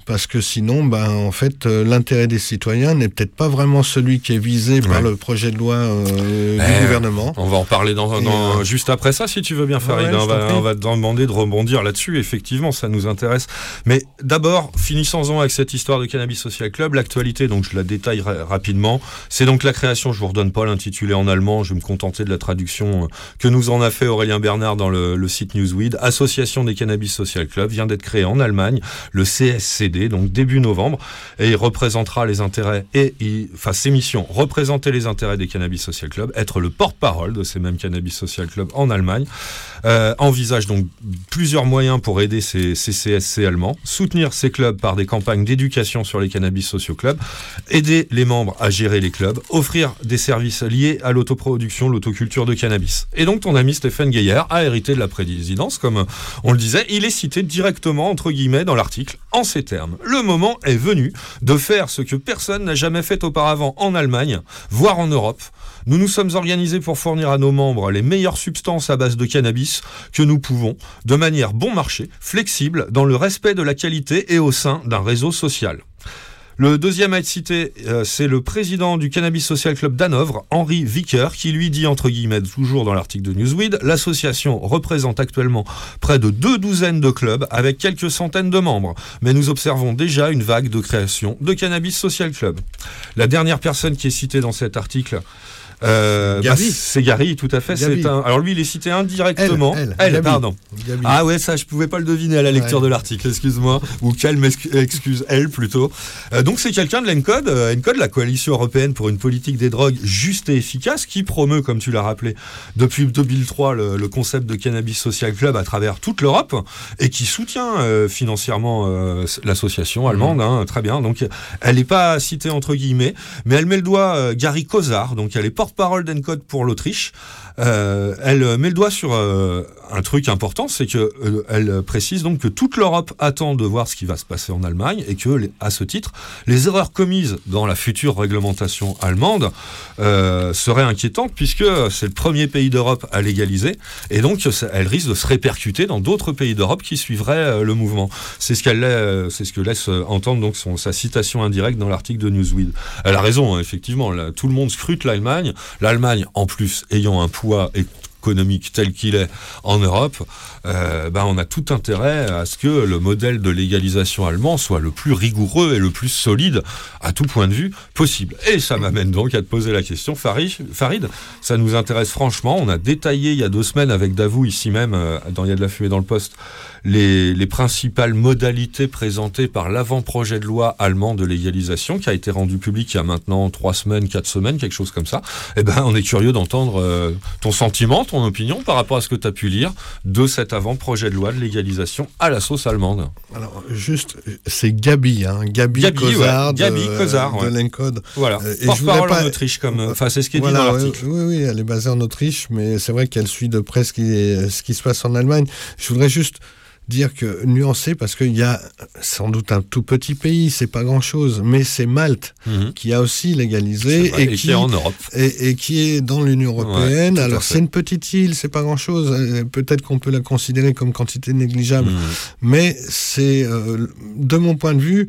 Parce que sinon, ben, en fait, euh, l'intérêt des citoyens n'est peut-être pas vraiment celui qui est visé par le projet de loi euh, Eh, du gouvernement. On va en parler dans, euh, juste après ça, si tu veux bien, Farid. ouais, on, va, on te demander de rebondir là-dessus. Effectivement, ça nous intéresse. Mais d'abord, finissons-en avec cette histoire de Cannabis Social Club. L'actualité, donc je la détaille ra- rapidement. C'est donc la création, je vous redonne pas l'intitulé en allemand, je vais me contenter de la traduction que nous en a fait Aurélien Bernard dans le, le site Newsweed. Association des Cannabis Social Club vient d'être créée en Allemagne, le CSCD, donc début novembre, et il représentera les intérêts et, il- enfin, ses missions, représenter les intérêts des Cannabis Social Club, être le porte-parole de ces mêmes Cannabis Social Club en Allemagne, euh, envisage donc plusieurs moyens pour aider ces, ces CSC allemands, soutenir ces clubs par des campagnes d'éducation sur les cannabis sociaux clubs, aider les membres à gérer les clubs, offrir des services liés à l'autoproduction, l'autoculture de cannabis. Et donc ton ami Stéphane Gaillard a hérité de la présidence, comme on le disait, il est cité directement entre guillemets dans l'article en ces termes. Le moment est venu de faire ce que personne n'a jamais fait auparavant en Allemagne, voire en Europe. Nous nous sommes organisés pour fournir à nos membres les meilleures substances à base de cannabis que nous pouvons, de manière bon marché, flexible, dans le respect de la qualité et au sein d'un réseau social. Le deuxième à être cité, euh, c'est le président du Cannabis Social Club d'Hanovre, Henri Vicker, qui lui dit, entre guillemets, toujours dans l'article de Newsweed, l'association représente actuellement près de deux douzaines de clubs avec quelques centaines de membres. Mais nous observons déjà une vague de création de Cannabis Social Club. La dernière personne qui est citée dans cet article, euh, bah, c'est Gary, tout à fait. Gabi. C'est un... Alors lui, il est cité indirectement. Elle, pardon. Ah ouais, ça, je pouvais pas le deviner à la lecture Ouais. de l'article, excuse-moi. Ou quelle m'excu- excuse elle plutôt. Euh, donc c'est quelqu'un de l'ENCODE, euh, ENCODE, la coalition européenne pour une politique des drogues juste et efficace, qui promeut, comme tu l'as rappelé, depuis 2003 le, le concept de cannabis social club à travers toute l'Europe et qui soutient euh, financièrement l'association allemande. hein, très bien. Donc elle n'est pas citée entre guillemets, mais elle met le doigt Gary Kozar, donc elle est porte-parole d'ENCODE pour l'Autriche. Euh, elle euh, met le doigt sur euh, un truc important, c'est que elle précise donc que toute l'Europe attend de voir ce qui va se passer en Allemagne et que, à ce titre, les erreurs commises dans la future réglementation allemande seraient inquiétantes puisque c'est le premier pays d'Europe à légaliser et donc elle risque de se répercuter dans d'autres pays d'Europe qui suivraient le mouvement. C'est ce qu'elle, que laisse entendre donc sa citation indirecte dans l'article de Newsweek. Elle a raison, hein, effectivement. tout le monde scrute l'Allemagne. L'Allemagne, en plus, ayant un poids quoi et économique tel qu'il est en Europe, euh, ben on a tout intérêt à ce que le modèle de légalisation allemand soit le plus rigoureux et le plus solide à tout point de vue possible. Et ça m'amène donc à te poser la question, Farid, ça nous intéresse franchement. On a détaillé il y a deux semaines avec Davou ici même, euh, dans Il y a de la fumée dans le poste, les, les principales modalités présentées par l'avant-projet de loi allemand de légalisation qui a été rendu public il y a maintenant trois semaines, quatre semaines, quelque chose comme ça. Eh ben, on est curieux d'entendre euh, ton sentiment, ton opinion par rapport à ce que tu as pu lire de cet avant-projet de loi de légalisation à la sauce allemande. Alors, juste, c'est Gabi, hein, Gabi, Gabi, ouais. Cozard, Gabi de, Cozard, de ouais. l'Encode. Voilà, Euh, et je porte-parole voudrais en pas- Autriche, comme, enfin c'est ce qui est Voilà, dit dans l'article. oui, oui, elle est basée en Autriche, mais c'est vrai qu'elle suit de près ce qui, est- ce qui se passe en Allemagne. Je voudrais juste dire que nuancer parce qu'il y a sans doute un tout petit pays, c'est pas grand chose, mais c'est Malte Mhm. qui a aussi légalisé vrai, et, et qui est en Europe. et, et qui est dans l'Union européenne. Alors c'est une petite île, c'est pas grand chose. Peut-être qu'on peut la considérer comme quantité négligeable, Mhm. mais c'est euh, de mon point de vue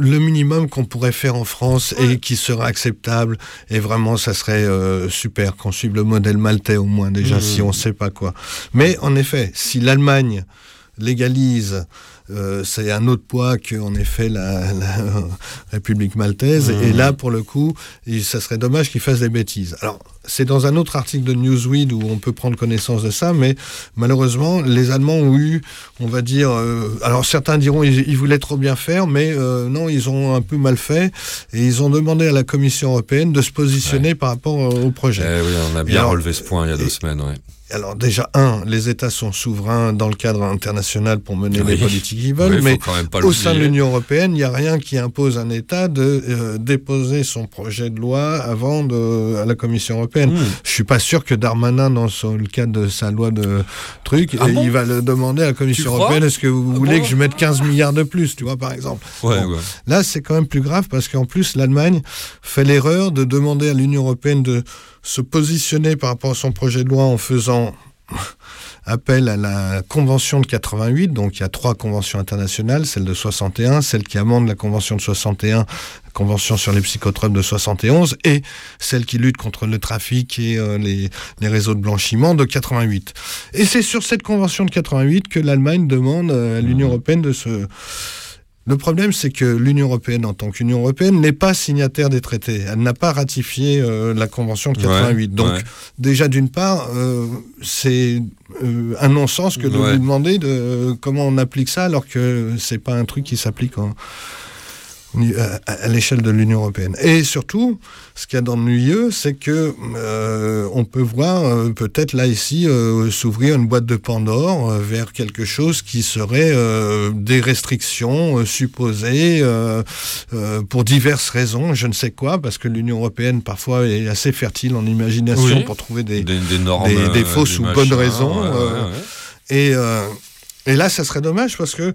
le minimum qu'on pourrait faire en France et qui sera acceptable. Et vraiment, ça serait euh, super qu'on suive le modèle maltais au moins déjà, Mhm. si on sait pas quoi. Mais en effet, si l'Allemagne légalise, euh, c'est un autre poids que en effet la, la République maltaise. Mhm. Et là, pour le coup, il- ça serait dommage qu'ils fassent des bêtises. Alors, c'est dans un autre article de Newsweek où on peut prendre connaissance de ça, mais malheureusement, les Allemands ont eu, on va dire, euh, alors certains diront ils, ils voulaient trop bien faire, mais euh, non, ils ont un peu mal fait et ils ont demandé à la Commission européenne de se positionner par rapport au projet. Eh oui, on a bien alors- relevé ce point il y a deux et- semaines. ouais. Alors déjà, un, les États sont souverains dans le cadre international pour mener Oui. les politiques qu'ils veulent, Oui, mais au sein de l'Union européenne, il n'y a rien qui impose un État de euh, déposer son projet de loi avant de, à la Commission européenne. Hmm. Je suis pas sûr que Darmanin, dans son- le cadre de sa loi de truc, Ah bon il va le demander à la Commission européenne, est-ce que vous Ah voulez bon que je mette 15 milliards de plus, tu vois, par exemple? Ouais, Bon. ouais. Là, c'est quand même plus grave parce qu'en plus, l'Allemagne fait l'erreur de demander à l'Union européenne de se positionner par rapport à son projet de loi en faisant appel à la Convention de 88. Donc, il y a trois conventions internationales, celle de 61, celle qui amende la Convention de 61, la Convention sur les psychotropes de 71, et celle qui lutte contre le trafic et euh, les, les réseaux de blanchiment de 88. Et c'est sur cette Convention de 88 que l'Allemagne demande euh, à l'Union européenne de se le problème, c'est que l'Union européenne, en tant qu'Union européenne, n'est pas signataire des traités. Elle n'a pas ratifié euh, la Convention de 88. Ouais, Donc, ouais. déjà, d'une part, euh, c'est euh, un non-sens que de Ouais. lui demander de, comment on applique ça alors que c'est pas un truc qui s'applique en- à, à l'échelle de l'Union européenne. Et surtout, ce qu'il y a d'ennuyeux, c'est que euh, on peut voir euh, peut-être là ici euh, s'ouvrir une boîte de Pandore euh, vers quelque chose qui serait euh, des restrictions euh, supposées euh, euh, pour diverses raisons, je ne sais quoi, parce que l'Union européenne parfois est assez fertile en imagination Oui. pour trouver des, Des, des normes. des- des euh, fausses ou machins, bonnes raisons, ouais, euh, ouais, ouais. et, euh, et là, ça serait dommage parce que,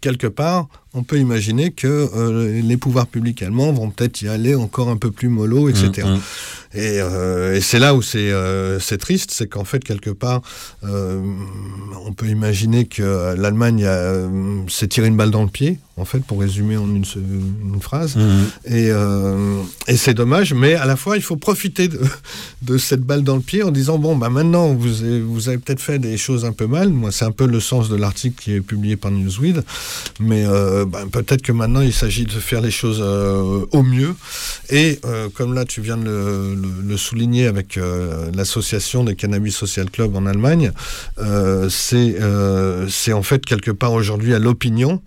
quelque part, on peut imaginer que euh, les pouvoirs publics allemands vont peut-être y aller encore un peu plus mollo, etc. Mm, mm. Et, euh, et c'est là où c'est euh, c'est triste, c'est qu'en fait, quelque part, on peut imaginer que l'Allemagne s'est tiré une balle dans le pied, en fait, pour résumer en une, se- une phrase. Mhm. Et, et c'est dommage, mais à la fois, il faut profiter de, de cette balle dans le pied en disant bon, bah maintenant, vous avez, vous avez peut-être fait des choses un peu mal. Moi, c'est un peu le sens de l'article qui est publié par Newsweek, mais euh, bah, peut-être que maintenant, il s'agit de faire les choses euh, au mieux. Et euh, comme là, tu viens de le, souligner avec euh, l'association des Cannabis Social Club en Allemagne, euh, c'est euh, en fait quelque part aujourd'hui à l'opinion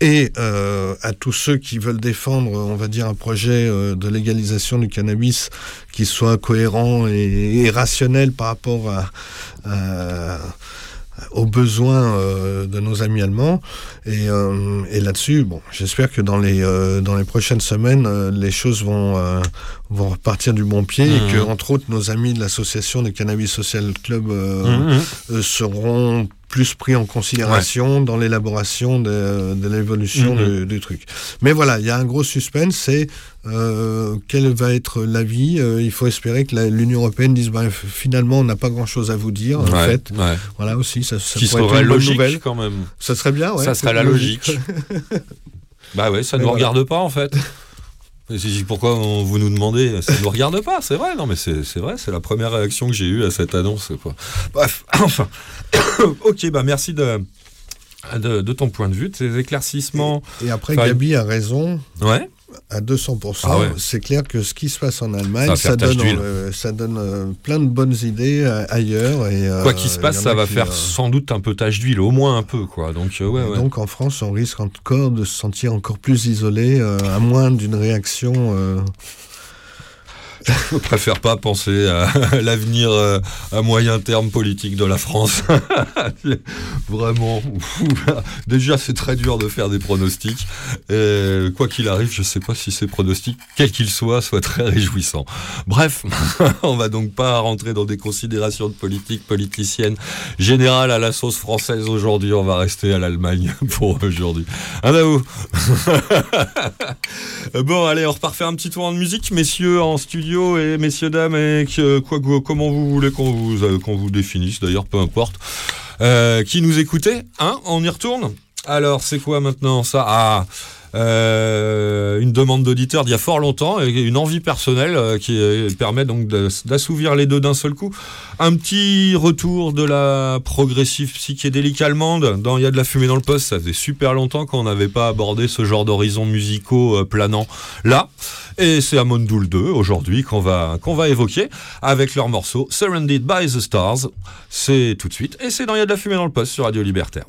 et euh, à tous ceux qui veulent défendre, on va dire, un projet euh, de légalisation du cannabis qui soit cohérent et, rationnel par rapport à- aux besoins euh, de nos amis allemands. Et, euh, et là-dessus, bon, j'espère que dans les, euh, dans les prochaines semaines, les choses vont, vont repartir du bon pied et Mhm. que, entre autres, nos amis de l'association des Cannabis Social Club Mhm. euh, seront plus pris en considération dans l'élaboration de, de l'évolution Mhm. du, du truc. Mais voilà, il y a un gros suspense, c'est euh, quel va être l'avis. Euh, il faut espérer que l'Union européenne dise bah, f- finalement on n'a pas grand-chose à vous dire en Ouais, fait. ouais. Voilà aussi, ça, ça Qui pourrait être serait une bonne logique nouvelle. quand même. Ça serait bien, ouais. ça serait la logique. bah ouais, ça ne nous regarde pas en fait. Pourquoi on- vous nous demandez? Ça ne nous regarde pas, c'est vrai. Non, mais c'est vrai, c'est la première réaction que j'ai eue à cette annonce. Quoi. Bref, enfin. ok, bah merci de, de, de ton point de vue, de ces éclaircissements. Et après, Enfin, Gabi a raison Ouais. À 200%. Ah ouais. C'est clair que ce qui se passe en Allemagne, ça, donne, euh, ça donne euh, plein de bonnes idées euh, ailleurs. Et, Quoi qu'il se passe, ça va qui, faire sans doute un peu tache d'huile, au moins un peu, quoi. Donc, ouais, Et ouais. Donc en France, on risque encore de se sentir encore plus isolé, à moins d'une réaction. Je préfère pas penser à l'avenir euh, à moyen terme politique de la France. Vraiment. Déjà, c'est très dur de faire des pronostics. Et quoi qu'il arrive, je sais pas si ces pronostics, quels qu'ils soient, soient très réjouissants. Bref, on va donc pas rentrer dans des considérations de politique politicienne générale à la sauce française aujourd'hui. On va rester à l'Allemagne pour aujourd'hui. Un à vous. bon, allez, on repart faire un petit tour en musique, messieurs en studio et messieurs dames, et quoi, comment vous voulez qu'on vous, euh, qu'on vous définisse, d'ailleurs, peu importe. Euh, qui nous écoutait, hein On y retourne Alors, c'est quoi maintenant ça? Ah euh, une demande d'auditeur d'il y a fort longtemps et une envie personnelle euh, qui euh, permet donc d'assouvir les deux d'un seul coup. Un petit retour de la progressive psychédélique allemande dans Il y a de la fumée dans le poste. Ça faisait super longtemps qu'on n'avait pas abordé ce genre d'horizons musicaux euh, planants là. Et c'est Amon Doul 2 aujourd'hui qu'on va, qu'on va évoquer avec leur morceau Surrounded by the Stars. C'est tout de suite et c'est dans Il y a de la fumée dans le poste sur Radio Libertaire.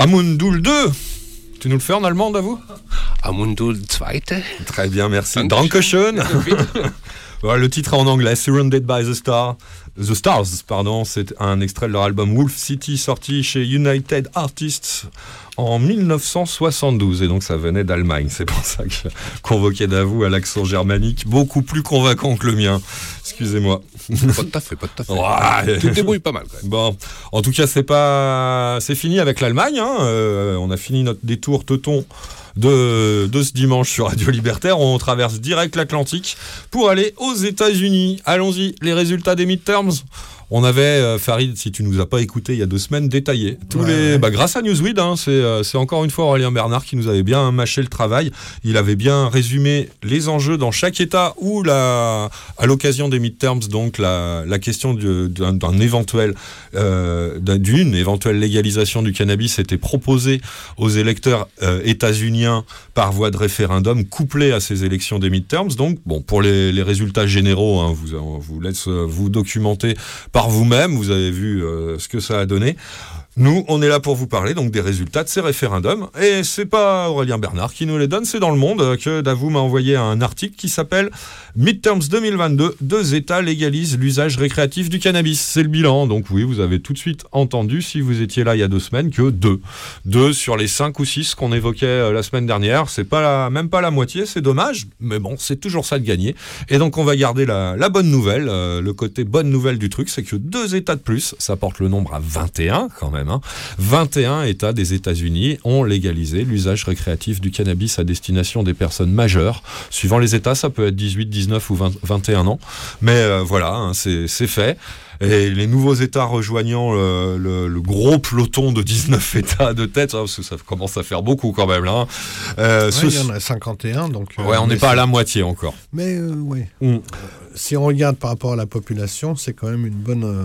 Amundul 2 Tu nous le fais en allemand, à vous Amundul Zweite. Très bien, merci. Danke. Dankeschön. Voilà, le titre est en anglais, Surrounded by the Star. The Stars, pardon, c'est un extrait de leur album Wolf City sorti chez United Artists en 1972 et donc ça venait d'Allemagne. C'est pour ça que je convoquais d'avou à l'accent germanique beaucoup plus convaincant que le mien. Excusez-moi. Pas tout à fait, pas tout à fait. Ouais. Tu te débrouilles pas mal quand même. Bon, en tout cas, c'est pas, c'est fini avec l'Allemagne. hein. Euh, on a fini notre détour teuton de, de ce dimanche sur Radio Libertaire. On traverse direct l'Atlantique pour aller aux États-Unis. Allons-y, les résultats des midterms. On avait, euh, Farid, si tu nous as pas écouté il y a deux semaines, détaillé tous Ouais, les. ouais. Bah, grâce à Newsweek, hein, c'est euh, c'est encore une fois Aurélien Bernard qui nous avait bien mâché le travail. Il avait bien résumé les enjeux dans chaque État où, la, à l'occasion des midterms, donc la, la question du- d'un éventuel, euh, d'un- d'une éventuelle légalisation du cannabis était proposée aux électeurs euh, états-uniens par voie de référendum, couplée à ces élections des midterms. Donc, bon, pour les, les résultats généraux, hein, vous, on vous laisse vous documenter par vous-même. Vous avez vu euh, ce que ça a donné. Nous, on est là pour vous parler donc des résultats de ces référendums. Et c'est pas Aurélien Bernard qui nous les donne, c'est dans le monde euh, que Davou m'a envoyé un article qui s'appelle Midterms 2022, deux États légalisent l'usage récréatif du cannabis. C'est le bilan. Donc oui, vous avez tout de suite entendu, si vous étiez là il y a deux semaines, que deux. Deux sur les cinq ou six qu'on évoquait euh, la semaine dernière. C'est pas la- même pas la moitié, c'est dommage. Mais bon, c'est toujours ça de gagner. Et donc on va garder la, bonne nouvelle. euh, le côté bonne nouvelle du truc, c'est que deux États de plus, ça porte le nombre à 21 quand même. Hein. 21 États des États-Unis ont légalisé l'usage récréatif du cannabis à destination des personnes majeures. Suivant les États, ça peut être 18, 19 ou 20 21 ans. Mais euh, voilà, hein, c'est fait. Et les nouveaux États rejoignant le, le- le gros peloton de 19 États de tête, hein, parce que ça commence à faire beaucoup quand même là. hein. Euh, Ouais, ce- il y en a 51, donc. euh, Ouais, on n'est pas à la moitié encore. Mais euh, ouais. Mm. Si on regarde par rapport à la population, c'est quand même une bonne, euh,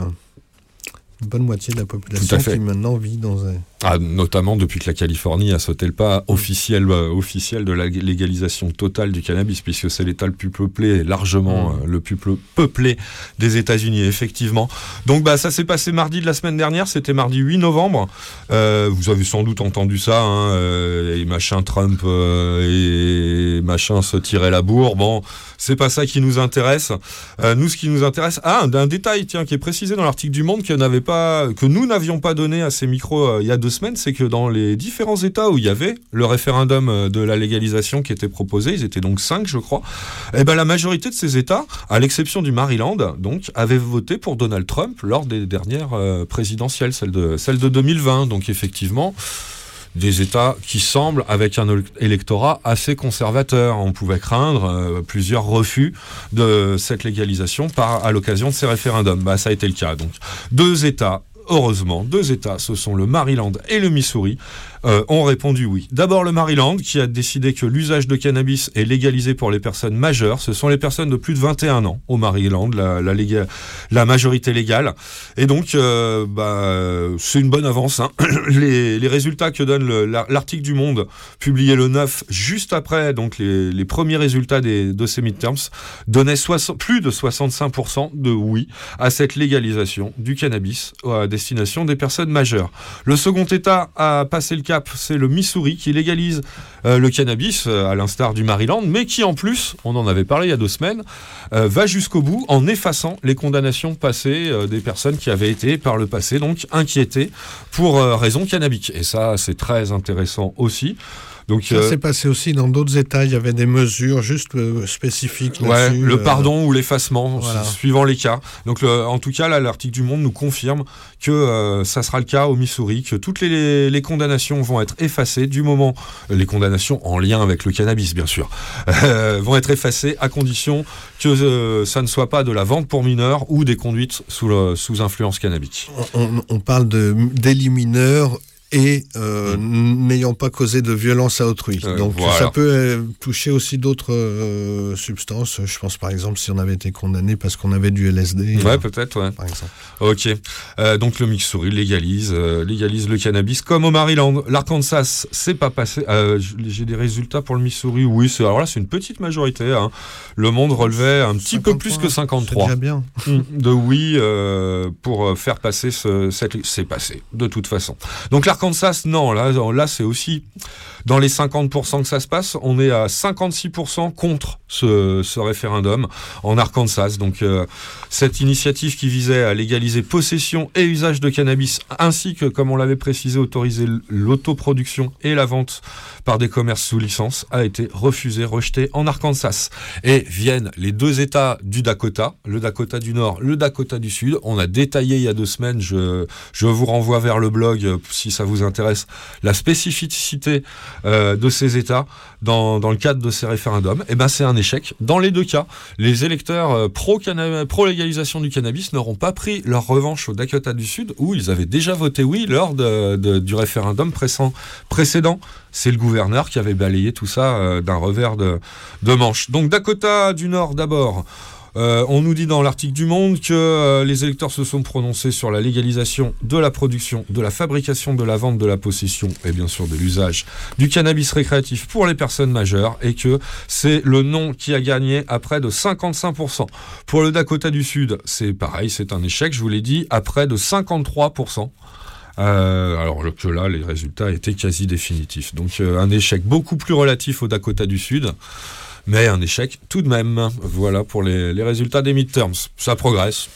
une bonne moitié de la population qui maintenant vit dans un. Ah, notamment depuis que la Californie a sauté le pas officiel, euh, officiel de la légalisation totale du cannabis, puisque c'est l'État le plus peuplé, largement euh, le plus peu- peuplé des États-Unis, effectivement. Donc bah, ça s'est passé mardi de la semaine dernière, c'était mardi 8 novembre. Euh, vous avez sans doute entendu ça, hein, euh, et machin Trump et machin se tirait la bourre. Bon, c'est pas ça qui nous intéresse. Nous, ce qui nous intéresse, ah, d'un détail, tiens, qui est précisé dans l'article du Monde que pas, que nous n'avions pas donné à ces micros il y a deux c'est que dans les différents États où il y avait le référendum euh, de la légalisation qui était proposé, ils étaient donc cinq, je crois. Et ben la majorité de ces États, à l'exception du Maryland, donc, avaient voté pour Donald Trump lors des dernières euh, présidentielles, celle de celle de 2020. Donc effectivement des États qui semblent avec un électorat assez conservateur. On pouvait craindre euh, plusieurs refus de cette légalisation par, à l'occasion de ces référendums. Bah, ça a été le cas. Donc, deux États. Heureusement, deux États, ce sont le Maryland et le Missouri, euh, ont répondu oui. D'abord le Maryland, qui a décidé que l'usage de cannabis est légalisé pour les personnes majeures. Ce sont les personnes de plus de 21 ans au Maryland, la, la, majorité légale. Et donc, euh, bah, c'est une bonne avance. hein. les, résultats que donne le- la- l'article du Monde, publié le 9, juste après donc les, premiers résultats des, de ces midterms, donnaient 60 plus de 65% de oui à cette légalisation du cannabis à destination des personnes majeures. Le second État à passer le c'est le Missouri, qui légalise euh, le cannabis, euh, à l'instar du Maryland, mais qui en plus, on en avait parlé il y a deux semaines, euh, va jusqu'au bout en effaçant les condamnations passées des personnes qui avaient été par le passé donc inquiétées pour raison cannabique. Et ça, c'est très intéressant aussi. Donc, Ça euh, s'est passé aussi dans d'autres États. Il y avait des mesures juste euh, spécifiques. Ouais, le euh, pardon ou l'effacement, voilà. suivant les cas. Donc, le- en tout cas, là, l'article du Monde nous confirme que ça sera le cas au Missouri, que toutes les, les condamnations vont être effacées du moment, les condamnations en lien avec le cannabis, bien sûr, euh, vont être effacées à condition que euh, ça ne soit pas de la vente pour mineurs ou des conduites sous, le- sous influence cannabique. on, on- on parle de délits mineurs et euh, n'ayant pas causé de violence à autrui. Euh, Donc voilà. ça peut euh, toucher aussi d'autres substances. Je pense par exemple si on avait été condamné parce qu'on avait du LSD. Ouais, peut-être, ouais. par exemple. Ok. Donc le Missouri légalise, légalise le cannabis comme au Maryland. L'Arkansas, c'est pas passé. J'ai des résultats pour le Missouri. Oui, alors là c'est une petite majorité. hein. Le Monde relevait un petit peu plus que 53 C'est déjà bien. de oui pour faire passer ce, cette. C'est passé de toute façon. Donc L'Arkansas, non, là, là c'est aussi dans les 50% que ça se passe, on est à 56% contre ce, ce référendum en Arkansas. Donc euh, cette initiative qui visait à légaliser possession et usage de cannabis, ainsi que, comme on l'avait précisé, autoriser l'autoproduction et la vente par des commerces sous licence, a été refusée, rejetée en Arkansas. Et viennent les deux États du Dakota, le Dakota du Nord, le Dakota du Sud. On a détaillé il y a deux semaines, je, je vous renvoie vers le blog euh, si ça vous intéresse, la spécificité euh, de ces États dans, dans le cadre de ces référendums. Et ben c'est un échec. Dans les deux cas, les électeurs euh, pro-légalisation du cannabis n'auront pas pris leur revanche au Dakota du Sud, où ils avaient déjà voté oui lors de- du référendum précédent. C'est le gouverneur qui avait balayé tout ça euh, d'un revers de, de manche. Donc Dakota du Nord d'abord. Euh, on nous dit dans l'article du Monde que euh, les électeurs se sont prononcés sur la légalisation de la production, de la fabrication, de la vente, de la possession et bien sûr de l'usage du cannabis récréatif pour les personnes majeures et que c'est le non qui a gagné à près de 55%. Pour le Dakota du Sud, c'est pareil, c'est un échec, je vous l'ai dit, à près de 53%. Euh, alors que là, les résultats étaient quasi définitifs. Donc euh, un échec beaucoup plus relatif au Dakota du Sud, mais un échec tout de même. Voilà pour les, les résultats des midterms. Ça progresse.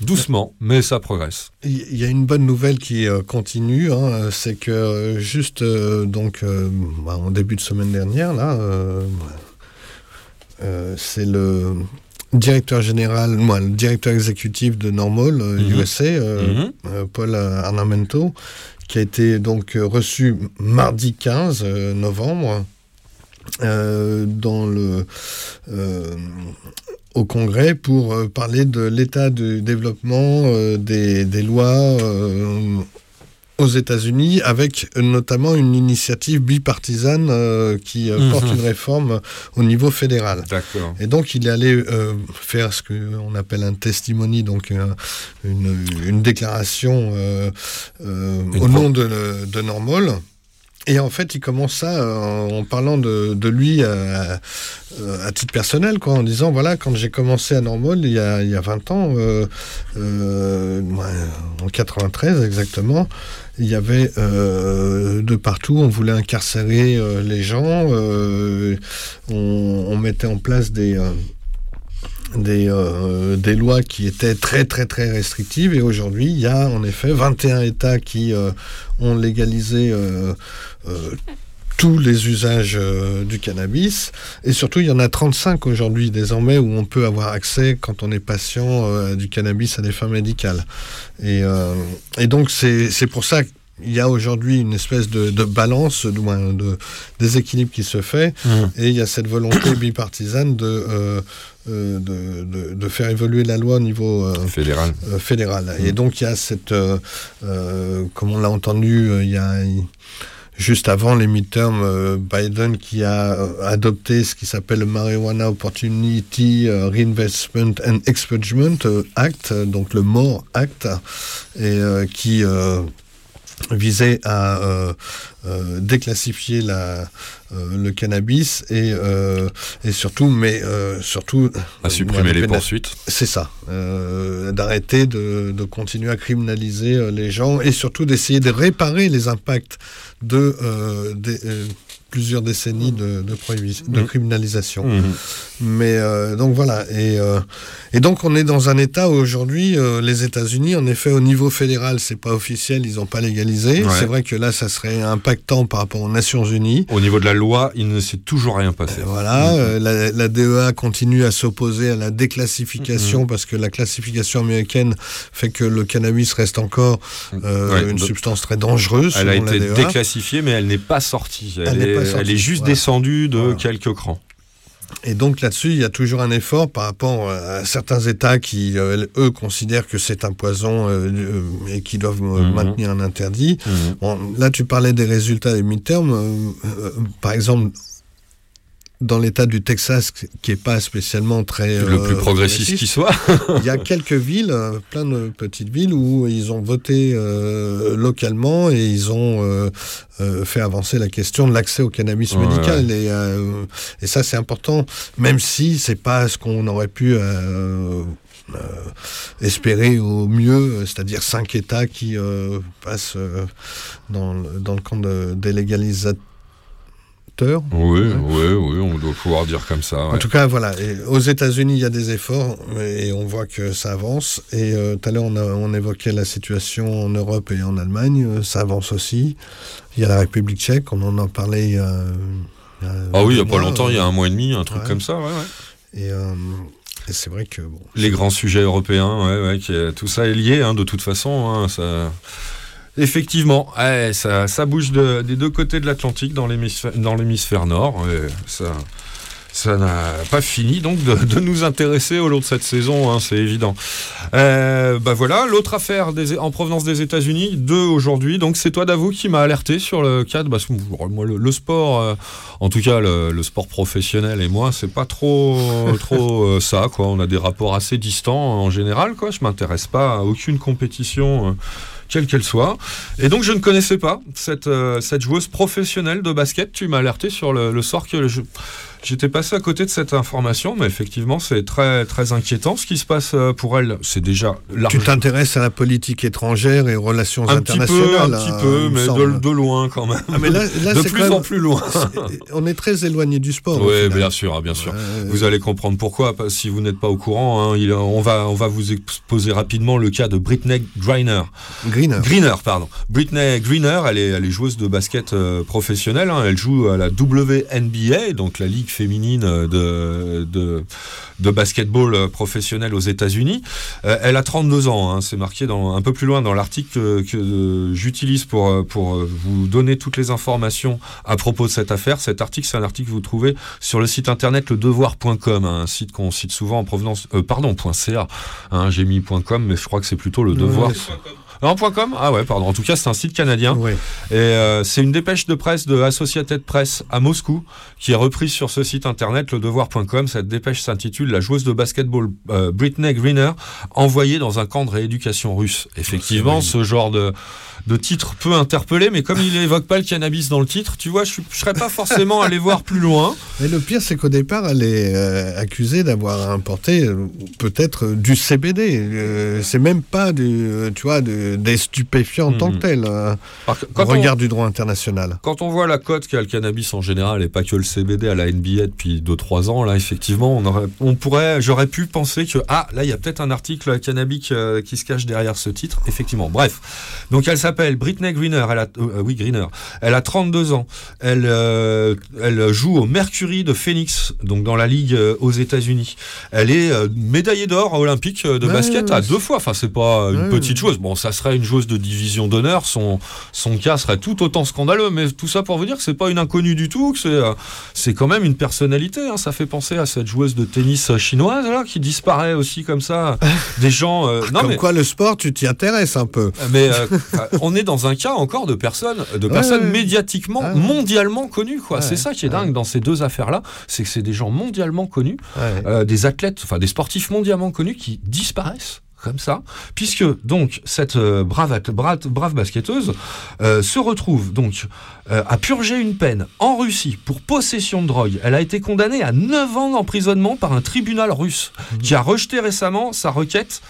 Doucement, mais ça progresse. Il y a une bonne nouvelle qui euh, continue, hein, c'est que euh, juste euh, donc euh, bah, en début de semaine dernière, là, c'est le directeur général, moi, le directeur exécutif de Normal Mhm. USA, euh, Mhm. euh, Paul Arnamento, qui a été donc reçu mardi 15 euh, novembre dans le euh, au Congrès pour euh, parler de l'état du développement euh, des, des lois euh, aux États-Unis, avec euh, notamment une initiative bipartisane euh, qui euh, Mhm. porte une réforme au niveau fédéral. D'accord. Et donc, il est allé euh, faire ce qu'on appelle un testimony, donc un- une, une déclaration euh, euh, Une au nom de, de Normal. Et en fait, il commence ça euh, en parlant de, lui euh, euh, à titre personnel, quoi, en disant voilà, quand j'ai commencé à Normal il y a, il y a 20 ans, euh, euh, en 93 exactement, il y avait euh, de partout, on voulait incarcérer les gens, on mettait en place des. Euh, des, euh, des lois qui étaient très très très restrictives. Et aujourd'hui il y a en effet 21 États qui euh, ont légalisé euh, tous les usages du cannabis. Et surtout il y en a 35 aujourd'hui désormais où on peut avoir accès quand on est patient à du cannabis à des fins médicales. Et, et donc c'est c'est pour ça qu'il y a aujourd'hui une espèce de, de balance, de, de déséquilibre qui se fait, Mhm. et il y a cette volonté bipartisane de, euh, de, de- de faire évoluer la loi au niveau euh, Fédéral. euh, fédéral. Et donc il y a cette, euh, euh, comme on l'a entendu, euh, il y a juste avant les midterms, euh, Biden qui a euh, adopté ce qui s'appelle le Marijuana Opportunity euh, Reinvestment and Expungement euh, Act, euh, donc le MORE Act, et euh, qui euh, visait à euh, euh, déclassifier la, euh, le cannabis et, euh, et surtout, mais euh, surtout À supprimer les poursuites. c'est ça, euh, d'arrêter de, de continuer à criminaliser euh, les gens et surtout d'essayer de réparer les impacts de euh, des, euh, plusieurs décennies de, de, prohibi- de Mhm. criminalisation. Mhm. Mais euh, donc voilà, et, euh, et donc on est dans un état où aujourd'hui, euh, les États-Unis, en effet, au niveau fédéral, c'est pas officiel, ils n'ont pas légalisé. Ouais. C'est vrai que là, ça serait impactant par rapport aux Nations Unies. Au niveau de la loi, il ne s'est toujours rien passé. Voilà, euh, la, la DEA continue à s'opposer à la déclassification parce que la classification américaine fait que le cannabis reste encore Ouais, une donc- substance très dangereuse. Elle a été DEA. déclassifiée, mais elle n'est pas sortie. Elle, Elle n'est est, pas sortie, elle est juste voilà. descendue de Voilà. quelques crans. Et donc là-dessus, il y a toujours un effort par rapport à certains États qui, euh, eux, considèrent que c'est un poison euh, euh, et qui doivent euh, Mhm. maintenir un interdit. Mhm. Bon, là, tu parlais des résultats des midterms. euh, euh, par exemple, dans l'État du Texas, qui est pas spécialement très le euh, plus progressiste qui soit. il y a quelques villes, euh, plein de petites villes où ils ont voté euh, localement et ils ont euh, euh, fait avancer la question de l'accès au cannabis Ouais, médical Et, euh, et ça c'est important, même si c'est pas ce qu'on aurait pu euh, euh, espérer au mieux, euh, c'est-à-dire cinq États qui euh, passent euh, dans, le- dans le camp de, des légalisateurs. Oui, oui, oui, on doit pouvoir dire comme ça. En tout cas, voilà. Et aux États-Unis, il y a des efforts et on voit que ça avance. Et euh, tout à l'heure, on, évoquait la situation en Europe et en Allemagne. euh, ça avance aussi. Il y a la République tchèque, on en a parlé il y a. il y a Ah oui, il n'y a pas longtemps, il y a euh, un mois et demi, un truc comme ça, ouais, ouais. Et, euh, et c'est vrai que. Bon, Les grands sujets européens, ouais, ouais, qui est- tout ça est lié, hein, de toute façon. hein, ça... Effectivement, ouais, ça, ça bouge de- des deux côtés de l'Atlantique dans l'hémisphère nord. ça ça n'a pas fini donc de, de nous intéresser au long de cette saison, hein, c'est évident. Euh, bah voilà, l'autre affaire des- en provenance des États-Unis, deux aujourd'hui. Donc c'est toi, Davou, qui m'a alerté sur le cadre. Que moi, le, le sport, euh, en tout cas le, le sport professionnel et moi, c'est pas trop, trop euh, ça. Quoi. On a des rapports assez distants en général. Quoi. Je m'intéresse pas à aucune compétition. Quelle qu'elle soit. Et donc je ne connaissais pas cette, euh, cette joueuse professionnelle de basket. Tu m'as alerté sur le, le sort que je- j'étais passé à côté de cette information, mais effectivement c'est très très inquiétant ce qui se passe euh, pour elle. C'est déjà tu large- t'intéresses à la politique étrangère et aux relations un petit peu, internationales. un petit hein, peu, mais de, loin quand même. Ah, mais là- là, de plus en plus loin. On est très éloigné du sport. Oui, bien sûr, hein, bien sûr. Vous allez comprendre pourquoi, si vous n'êtes pas au courant. hein, il- on, va, on va vous exposer rapidement le cas de Britney Griner. Greener. Greener, pardon. Britney Greener, elle est, elle est joueuse de basket euh, professionnelle. hein. Elle joue à la WNBA, donc la ligue féminine euh, de, de, de basketball euh, professionnel aux États-Unis. Euh, elle a 32 ans. hein. C'est marqué dans, un peu plus loin dans l'article que, que, j'utilise pour, pour vous donner toutes les informations à propos de cette affaire. Cet article, c'est un article que vous trouvez sur le site internet ledevoir.com, hein, un site qu'on cite souvent en provenance. euh, pardon, .ca. Hein, J'ai mis .com, mais je crois que c'est plutôt le devoir. Non, .com Ah ouais, pardon. En tout cas, c'est un site canadien. Ouais. Et euh, c'est une dépêche de presse de Associated Press à Moscou qui est reprise sur ce site internet, ledevoir.com. Cette dépêche s'intitule La joueuse de basketball euh, Britney Greener envoyée dans un camp de rééducation russe. Effectivement, ce genre de, de titre peut interpeller, mais comme il évoque pas le cannabis dans le titre, tu vois, je, je serais pas forcément allé voir plus loin. Mais le pire, c'est qu'au départ, elle est euh, accusée d'avoir importé euh, peut-être euh, du CBD. C'est même pas du, tu vois, de- des stupéfiants en tant que Mhm. tel. Par- au Quand on, regard du droit international. quand on voit la cote qu'a le cannabis en général et pas que le CBD à la NBA depuis 2-3 ans, là effectivement, on, aurait, on pourrait, j'aurais pu penser que ah là il y a peut-être un article cannabique euh, qui se cache derrière ce titre. Effectivement, bref. Donc elle s'appelle Britney Greener. Elle a, euh, oui Greener. Elle a 32 ans. Elle, euh, elle joue au Mercury de Phoenix, donc dans la ligue euh, aux États-Unis. Elle est médaillée d'or olympique de Ouais, basket ouais, à deux fois. Enfin c'est pas une Ouais, petite chose. Bon ça serait une joueuse de division d'honneur. Son son cas serait tout autant scandaleux. Mais tout ça pour vous dire que c'est pas une inconnue du tout, que c'est c'est quand même une personnalité. hein. Ça fait penser à cette joueuse de tennis chinoise là qui disparaît aussi comme ça. Des gens. euh, non Comme mais quoi, le sport, tu t'y intéresses un peu. mais euh, on est dans un cas encore de personnes, de Ouais, personnes ouais. médiatiquement, Ah ouais. mondialement connues. Quoi. C'est ça qui est dingue dans ces deux affaires-là, c'est que c'est des gens mondialement connus, euh, des athlètes, enfin des sportifs mondialement connus qui disparaissent comme ça, puisque donc cette euh, brave, athlète- brave, brave basketteuse euh, se retrouve donc euh, à purger une peine en Russie pour possession de drogue. Elle a été condamnée à 9 ans d'emprisonnement par un tribunal russe qui a rejeté récemment sa requête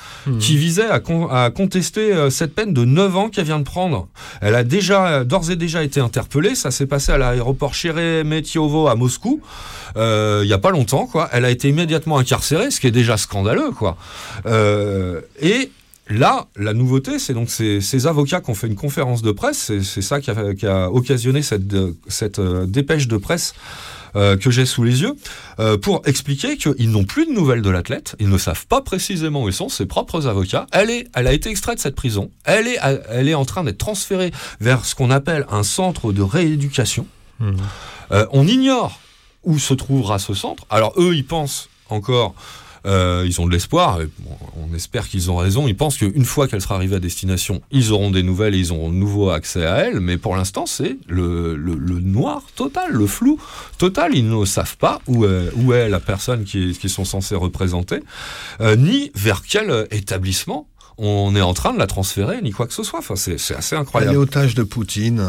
qui visait à, con- à contester euh, cette peine de 9 ans qu'elle vient de prendre. Elle a déjà, euh, d'ores et déjà été interpellée. Ça s'est passé à l'aéroport Sheremetyevo à Moscou. euh, Il y a pas longtemps, quoi. Elle a été immédiatement incarcérée, ce qui est déjà scandaleux, quoi. Euh, et Là, la nouveauté, c'est donc ces, ces avocats qui ont fait une conférence de presse. C'est ça qui a, qui a occasionné cette, euh, cette dépêche de presse euh, que j'ai sous les yeux, euh, pour expliquer qu'ils n'ont plus de nouvelles de l'athlète. Ils ne savent pas précisément où ils sont, ses propres avocats. Elle, est, elle a été extraite de cette prison. Elle est, elle est en train d'être transférée vers ce qu'on appelle un centre de rééducation. Euh, on ignore où se trouvera ce centre. Alors eux, ils pensent encore, euh, ils ont de l'espoir, bon, on espère qu'ils ont raison, ils pensent qu'une fois qu'elle sera arrivée à destination, ils auront des nouvelles et ils auront de nouveau accès à elle, mais pour l'instant c'est le, noir total, le flou total, ils ne savent pas où est, où est la personne qui, qui sont censés représenter, euh, ni vers quel euh, établissement on est en train de la transférer, ni quoi que ce soit. Enfin, c'est assez Elle est incroyable. otage de Poutine.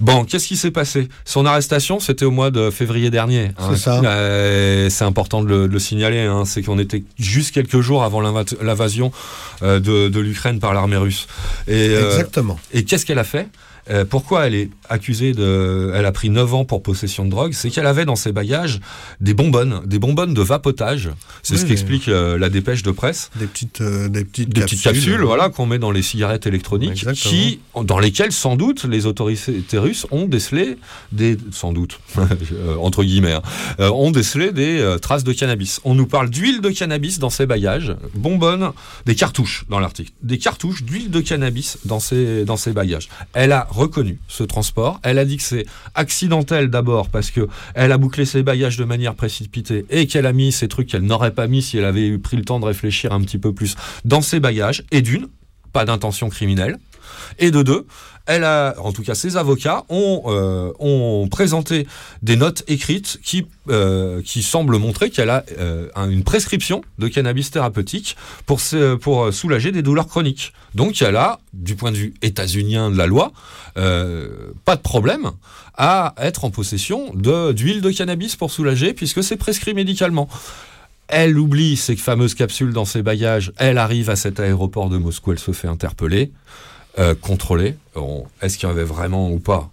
Bon, qu'est-ce qui s'est passé? Son arrestation, c'était au mois de février dernier. hein. C'est ça. Euh, c'est important de le, de le signaler. hein. C'est qu'on était juste quelques jours avant l'inva- l'invasion euh, de, de l'Ukraine par l'armée russe. Et, euh, Exactement. et qu'est-ce qu'elle a fait? Euh, Pourquoi elle est accusée de... Elle a pris 9 ans pour possession de drogue? C'est qu'elle avait dans ses bagages des bonbonnes, des bonbonnes de vapotage. C'est Oui, ce qu'explique euh, la dépêche de presse. Des petites, euh, des petites Des capsules. petites capsules, voilà, qu'on met dans les cigarettes électroniques, Exactement. qui, dans lesquelles, sans doute, les autorités russes ont décelé des, sans doute, euh, entre guillemets, hein, euh, ont décelé des euh, traces de cannabis. On nous parle d'huile de cannabis dans ses bagages, bonbonnes, des cartouches dans l'article, des cartouches d'huile de cannabis dans ses, dans ses bagages. Elle a reconnu ce transport. Elle a dit que c'est accidentel d'abord parce que elle a bouclé ses bagages de manière précipitée et qu'elle a mis ces trucs qu'elle n'aurait pas mis si elle avait eu pris le temps de réfléchir un petit peu plus dans ses bagages. Et d'une, pas d'intention criminelle. Et de deux, elle a, en tout cas ses avocats ont, euh, ont présenté des notes écrites qui, euh, qui semblent montrer qu'elle a euh, un- une prescription de cannabis thérapeutique pour, pour soulager des douleurs chroniques. Donc elle a, du point de vue états-unien de la loi, pas de problème à être en possession de- d'huile de cannabis pour soulager puisque c'est prescrit médicalement. Elle oublie ces fameuses capsules dans ses bagages. Elle arrive à cet aéroport de Moscou. Elle se fait interpeller, euh, contrôler. On- Est-ce qu'il y en avait vraiment ou pas?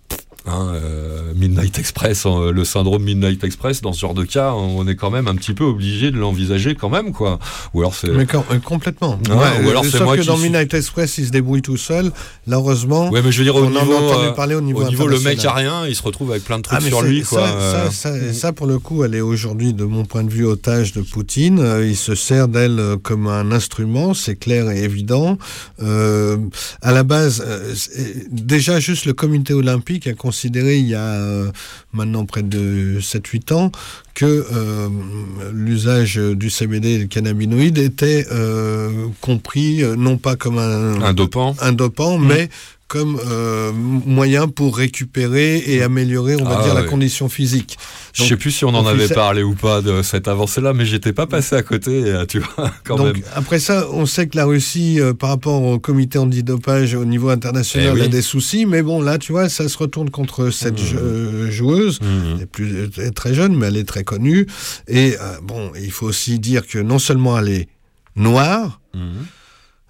Hein, euh, Midnight Express, euh, le syndrome Midnight Express, dans ce genre de cas, on est quand même un petit peu obligé de l'envisager quand même, quoi. Ou alors c'est. Mais quand- euh, complètement. Ouais, ou alors c'est sauf moi que qui dans Midnight Express, il se débrouille tout seul. Là, heureusement, Ouais, mais je veux dire, au on niveau, en a entendu euh, parler au niveau, le mec a rien, il se retrouve avec plein de trucs Ah, sur lui, quoi. Ça, euh. ça, ça- ça, pour le coup, elle est aujourd'hui, de mon point de vue, otage de Poutine. Il se sert d'elle comme un instrument, c'est clair et évident. Euh, à la base, déjà, juste le comité olympique a considéré, il y a euh, maintenant près de 7-8 ans, que euh, l'usage du CBD et des cannabinoïdes était euh, compris non pas comme un, Un dopant. un dopant, mais comme euh, moyen pour récupérer et améliorer, on va Ah dire, la condition physique. Je Donc, sais plus si on en avait parlé ou pas de cette avancée-là, mais j'étais pas passé à côté, euh, tu vois, quand Donc même. après ça, on sait que la Russie, euh, par rapport au comité antidopage au niveau international, Eh oui. a des soucis. Mais bon, là, tu vois, ça se retourne contre cette Mmh. euh, joueuse. Elle est plus elle est très jeune, mais elle est très connue. Et euh, bon, il faut aussi dire que non seulement elle est noire, Mhm.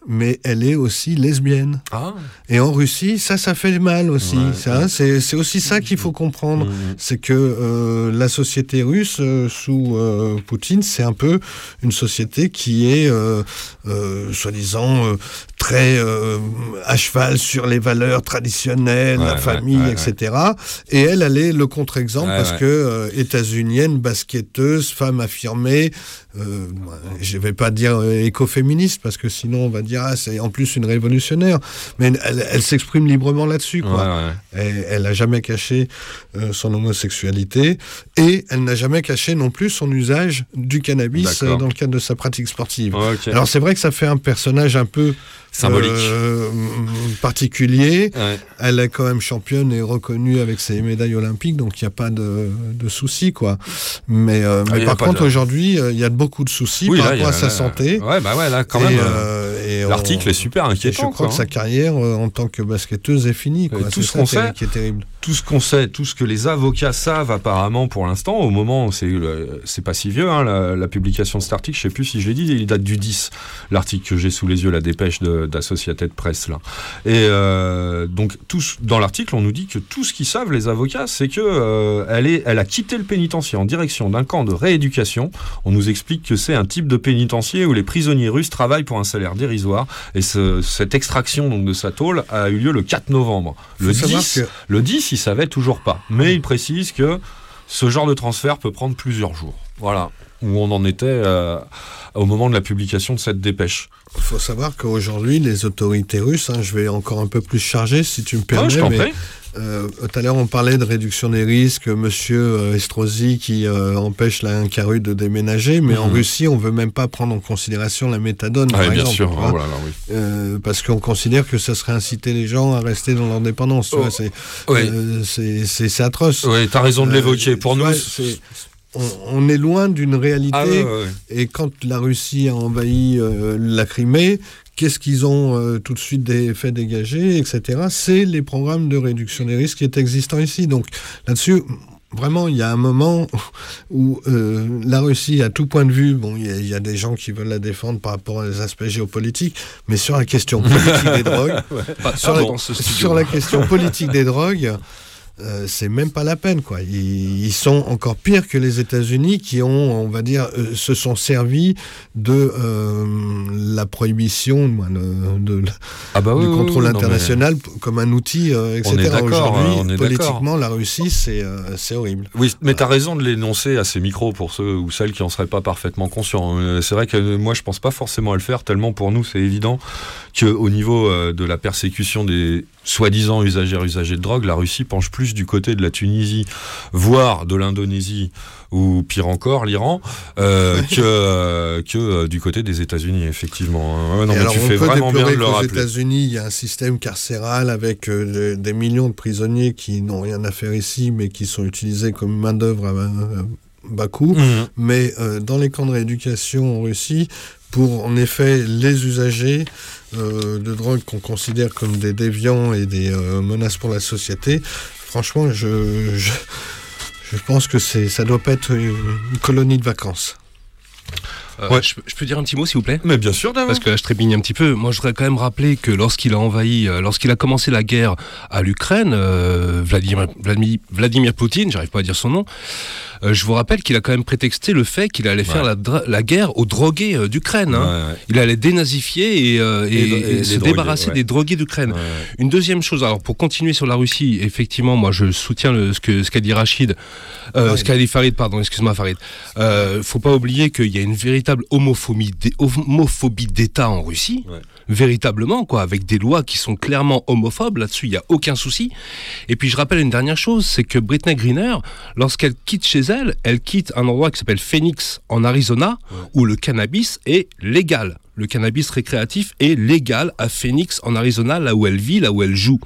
Mais elle est aussi lesbienne. Ah. Et en Russie, ça, ça fait mal aussi. Ouais, ça, hein, c'est, aussi ça qu'il faut comprendre. Mhm. C'est que euh, la société russe, euh, sous euh, Poutine, c'est un peu une société qui est, soi-disant, très euh, à cheval sur les valeurs traditionnelles, Ouais, la famille, ouais, etc. Et elle, elle est le contre-exemple parce que euh, états-unienne, basketteuse, femme affirmée, euh, je vais pas dire écoféministe parce que sinon on va dire ah, c'est en plus une révolutionnaire, mais elle, elle s'exprime librement là-dessus. Quoi. Elle n'a jamais caché son homosexualité et elle n'a jamais caché non plus son usage du cannabis D'accord. dans le cadre de sa pratique sportive. Alors c'est vrai que ça fait un personnage un peu Symbolique. euh, particulier. Ouais. Elle est quand même championne et reconnue avec ses médailles olympiques, donc il n'y a pas de, de soucis, quoi. Mais, euh, Ah, mais par contre, de- aujourd'hui, euh, il y a beaucoup de soucis Oui, par là, rapport a- à sa là- santé. Ouais, bah ouais, là, quand Et, même. euh, et L'article est super et inquiétant. je crois quoi, que hein. sa carrière en tant que basketteuse est finie. Quoi. Et tout C'est ce ça qu'on sait- qui est terrible. tout ce qu'on sait, tout ce que les avocats savent apparemment pour l'instant, au moment où c'est pas si vieux, hein, la, la publication de cet article, je sais plus si je l'ai dit, il date du 10, l'article que j'ai sous les yeux, la dépêche de- d'Associated Press là. Et euh, donc tout, ce- dans l'article, on nous dit que tout ce qu'ils savent les avocats, c'est que euh, elle est, elle a quitté le pénitencier en direction d'un camp de rééducation. On nous explique que c'est un type de pénitencier où les prisonniers russes travaillent pour un salaire dérisoire. Et ce- cette extraction donc de sa tôle a eu lieu le 4 novembre. Le Faut savoir 10, que- le 10, il savait toujours pas. Mais il précise que ce genre de transfert peut prendre plusieurs jours. Voilà où on en était euh, au moment de la publication de cette dépêche. Il faut savoir qu'aujourd'hui, les autorités russes, hein, je vais encore un peu plus charger si tu me permets, Ouais, je euh, tout à l'heure on parlait de réduction des risques, monsieur euh, Estrosi qui euh, empêche la carrue de déménager, mais en Mhm. Russie on veut même pas prendre en considération la méthadone, par Ouais, bien exemple. sûr. tu vois. Oh là là, oui. Euh, parce qu'on considère que ça serait inciter les gens à rester dans leur dépendance. tu Oh, vois, c'est, oui. euh, c'est, atroce. Oui, t'as raison de l'évoquer. Pour tu nous, on, on est loin d'une réalité. Ah ouais, ouais. Et quand la Russie a envahi euh, la Crimée, qu'est-ce qu'ils ont euh, tout de suite des, fait dégager, etc. C'est les programmes de réduction des risques qui est existant ici. Donc là-dessus, vraiment, il y a un moment où euh, la Russie, à tout point de vue, bon, il y, y a des gens qui veulent la défendre par rapport aux aspects géopolitiques, mais sur la question politique des drogues, sur, pas la, sur la question politique des drogues, euh, c'est même pas la peine, quoi. Ils, ils sont encore pires que les États-Unis qui ont, on va dire, euh, se sont servis de euh, la prohibition, de, de- Ah bah du oui, contrôle oui, international comme un outil, etc. Aujourd'hui, hein, politiquement, la Russie, c'est horrible. Oui, mais tu as raison de l'énoncer à ces micros pour ceux ou celles qui en seraient pas parfaitement conscients. C'est vrai que moi, je pense pas forcément à le faire, tellement pour nous, c'est évident qu'au niveau de la persécution des soi-disant usagers usagers de drogue, la Russie penche plus du côté de la Tunisie, voire de l'Indonésie, ou pire encore, l'Iran, euh, que, euh, que euh, du côté des États-Unis, effectivement. hein. Ouais, non, Et mais alors, tu on fais peut vraiment bien de déplorer le rappeler. États-Unis, il y a un système carcéral avec de- des millions de prisonniers qui n'ont rien à faire ici, mais qui sont utilisés comme main-d'œuvre à, à bas coût. Mhm. Mais dans les camps de rééducation en Russie, pour en effet les usagers euh, de drogue qu'on considère comme des déviants et des euh, menaces pour la société, franchement, je, je, je pense que c'est ça doit pas être une colonie de vacances. Euh, Ouais. je, je peux dire un petit mot, s'il vous plaît? Mais bien sûr, Damon. Parce que là, je trépigne un petit peu. Moi, je voudrais quand même rappeler que lorsqu'il a envahi, euh, lorsqu'il a commencé la guerre à l'Ukraine, euh, Vladimir, Vladimir, Vladimir Poutine, j'arrive pas à dire son nom, euh, je vous rappelle qu'il a quand même prétexté le fait qu'il allait faire la, guerre aux drogués euh, d'Ukraine. hein. Ouais. Il allait dénazifier et, euh, et- Et- et et les se drogués, débarrasser ouais. des drogués d'Ukraine. Une deuxième chose, alors pour continuer sur la Russie, effectivement, moi je soutiens le- ce que ce qu'a dit Rachid, euh, Farid. ce qu'a dit Farid, pardon, excuse-moi Farid. Faut pas oublier qu'il y a une véritable homophobie, d'é- homophobie d'État en Russie. Véritablement quoi, avec des lois qui sont clairement homophobes. Là-dessus, il y a aucun souci. Et puis je rappelle une dernière chose, c'est que Britney Greener, lorsqu'elle quitte chez elle, elle quitte un endroit qui s'appelle Phoenix en Arizona, où le cannabis est légal. Le cannabis récréatif est légal à Phoenix en Arizona, là où elle vit, là où elle joue.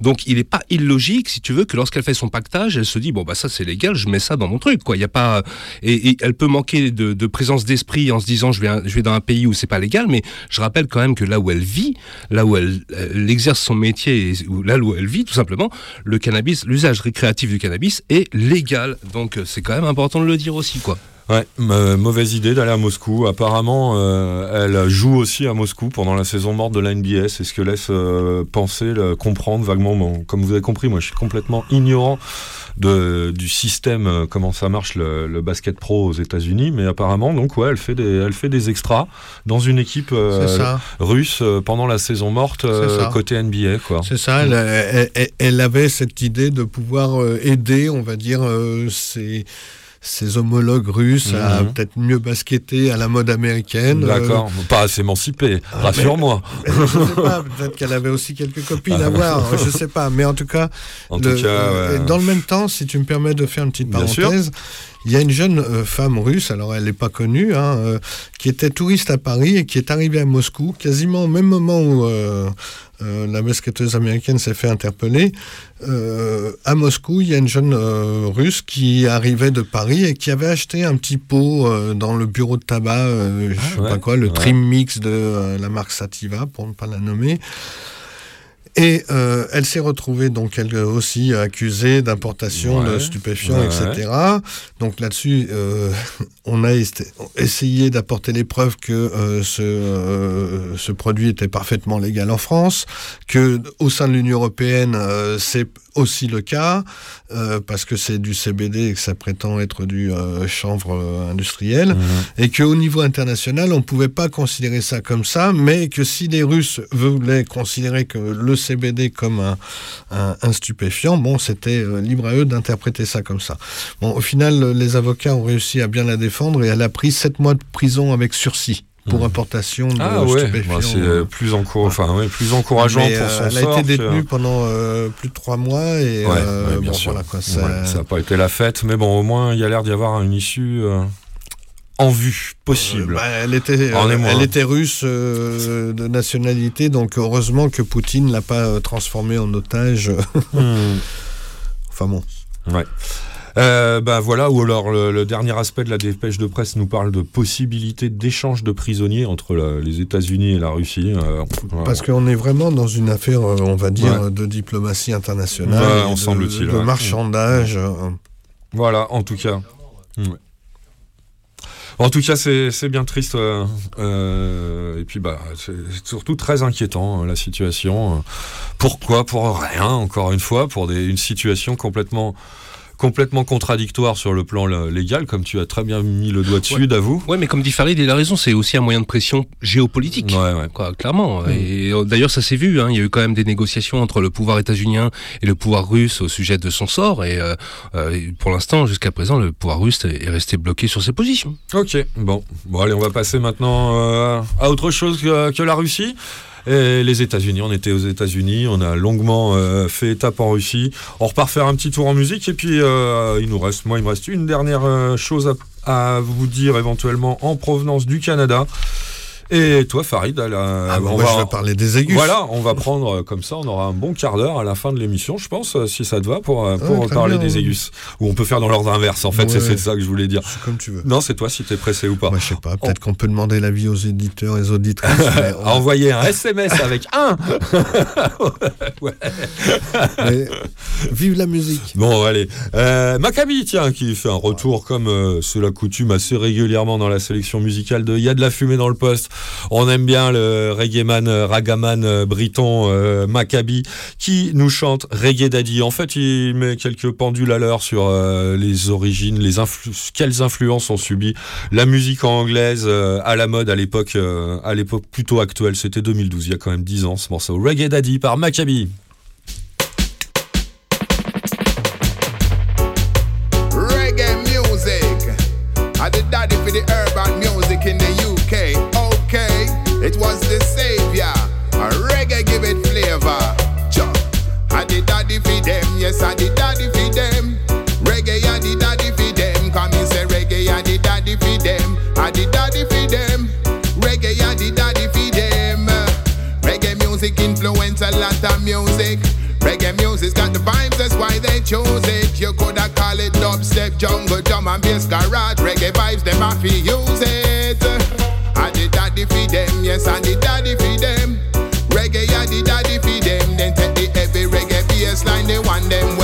Donc il n'est pas illogique, si tu veux, que lorsqu'elle fait son pactage, elle se dit bon bah ça c'est légal, je mets ça dans mon truc quoi. Il y a pas et, elle peut manquer de, présence d'esprit en se disant je vais je vais dans un pays où c'est pas légal, mais je rappelle quand même que là où elle vit, là où elle, exerce son métier, là où elle vit tout simplement, le cannabis, l'usage récréatif du cannabis est légal. Donc euh, c'est quand même important de le dire aussi quoi. Ouais, mauvaise idée d'aller à Moscou. Apparemment, euh, elle joue aussi à Moscou pendant la saison morte de la NBA. C'est ce que laisse euh, penser, le- comprendre vaguement. Bon, comme vous avez compris, moi, je suis complètement ignorant de, du système, euh, comment ça marche le, le basket pro aux États-Unis. Mais apparemment, donc, ouais, elle fait des, elle fait des extras dans une équipe russe pendant la saison morte côté NBA, quoi. C'est ça, elle, elle- avait cette idée de pouvoir aider, on va dire, ses, ses homologues russes à Mhm. peut-être mieux basketter à la mode américaine. D'accord, pas à s'émanciper, Ah, rassure-moi. Euh, je sais pas, peut-être qu'elle avait aussi quelques copines à voir, je sais pas. Mais en tout cas, En le- tout cas, euh, ouais. dans le même temps, si tu me permets de faire une petite parenthèse, il y a une jeune euh, femme russe, alors elle n'est pas connue, hein, euh, qui était touriste à Paris et qui est arrivée à Moscou, quasiment au même moment où euh, euh, la basketteuse américaine s'est fait interpeller. Euh, à Moscou, il y a une jeune euh, russe qui arrivait de Paris et qui avait acheté un petit pot euh, dans le bureau de tabac, euh, je sais ouais, pas quoi, le ouais. trim mix de euh, la marque Sativa, pour ne pas la nommer. Et euh, elle s'est retrouvée donc elle aussi accusée d'importation de stupéfiants, ouais, etc. Donc là-dessus, euh, on a essayé d'apporter les preuves que euh, ce, euh, ce produit était parfaitement légal en France, que au sein de l'Union européenne, euh, c'est aussi le cas euh, parce que c'est du CBD et que ça prétend être du euh, chanvre euh, industriel, Mhm. et qu'au niveau international, on ne pouvait pas considérer ça comme ça, mais que si les Russes voulaient considérer que le CBD comme un, un, un stupéfiant, bon, c'était euh, libre à eux d'interpréter ça comme ça. Bon, au final, les avocats ont réussi à bien la défendre et elle a pris sept mois de prison avec sursis pour importation de. Ah ouais, bah, c'est euh, plus, encour- enfin, ouais, plus encourageant Mais, pour euh, son elle a été détenue pendant euh, plus de trois mois et Ouais, euh, bien bon, sûr. voilà, quoi, ça- n'a pas été la fête, mais bon, au moins, il y a l'air d'y avoir une issue euh, en vue possible. Euh, bah, elle, était, euh, elle russe euh, de nationalité, donc heureusement que Poutine l'a pas euh, transformée en otage. Hmm. enfin bon. Ouais. Euh, bah voilà, ou alors le, le dernier aspect de la dépêche de presse nous parle de possibilité d'échange de prisonniers entre la- les États-Unis et la Russie. Euh. Parce qu'on est vraiment dans une affaire, euh, on va dire, Ouais. de diplomatie internationale, de, semble-t-il, de ouais. marchandage. euh, Voilà, en tout cas. En tout cas, c'est bien triste. euh, euh, et puis, bah, c'est surtout très inquiétant, euh, la situation. Pourquoi? Pour rien, encore une fois, pour des, une situation complètement, complètement contradictoire sur le plan légal, comme tu as très bien mis le doigt dessus, Ouais. d'avoue. Ouais, mais comme dit Farid, il a raison, c'est aussi un moyen de pression géopolitique. Ouais, ouais. Quoi, clairement. Mm. Et euh, d'ailleurs, ça s'est vu. Hein, il y a eu quand même des négociations entre le pouvoir états-unien et le pouvoir russe au sujet de son sort. Et euh, euh, pour l'instant, jusqu'à présent, le pouvoir russe est est resté bloqué sur ses positions. Ok, bon. Bon, allez, on va passer maintenant euh, à autre chose que, que la Russie. Et les États-Unis, on était aux États-Unis, on a longuement euh, fait étape en Russie. On repart faire un petit tour en musique et puis euh, il nous reste, moi, il me reste une dernière euh, chose à, à vous dire éventuellement en provenance du Canada. Et toi, Farid, à la- Ah, bah, on moi, va- je vais parler des aigus. Voilà, on va prendre euh, comme ça, on aura un bon quart d'heure à la fin de l'émission, je pense, euh, si ça te va, pour, euh, pour Ouais, parler bien, des aigus. Ou on peut faire dans l'ordre inverse, en fait, c'est Ouais. c'est ça que je voulais dire. C'est comme tu veux. Non, c'est toi si t'es pressé ou pas. Moi, je sais pas, peut-être qu'on peut demander l'avis aux éditeurs et aux auditrices. on- envoyer un SMS avec un. mais vive la musique. Bon, allez. Euh, Maccabi, tiens, qui fait un retour comme euh, c'est la coutume assez régulièrement dans la sélection musicale de Il y a de la fumée dans le poste. On aime bien le reggaeman, euh, ragaman euh, briton euh, Maccabi qui nous chante Reggae Daddy. En fait, il met quelques pendules à l'heure sur euh, les origines, les quelles influences ont subi la musique anglaise à la mode à l'époque, à l'époque plutôt actuelle. C'était 2012, il y a quand même 10 ans ce morceau. Reggae Daddy par Maccabi. Influence a lot of music. Reggae music's got the vibes, that's why they choose it. You coulda call it dubstep, jungle, drum and bass, garage. Reggae vibes, them to use it. I the daddy for them, yes, I the daddy for them. Reggae, I the daddy for them. Then take the heavy reggae bass line, they want them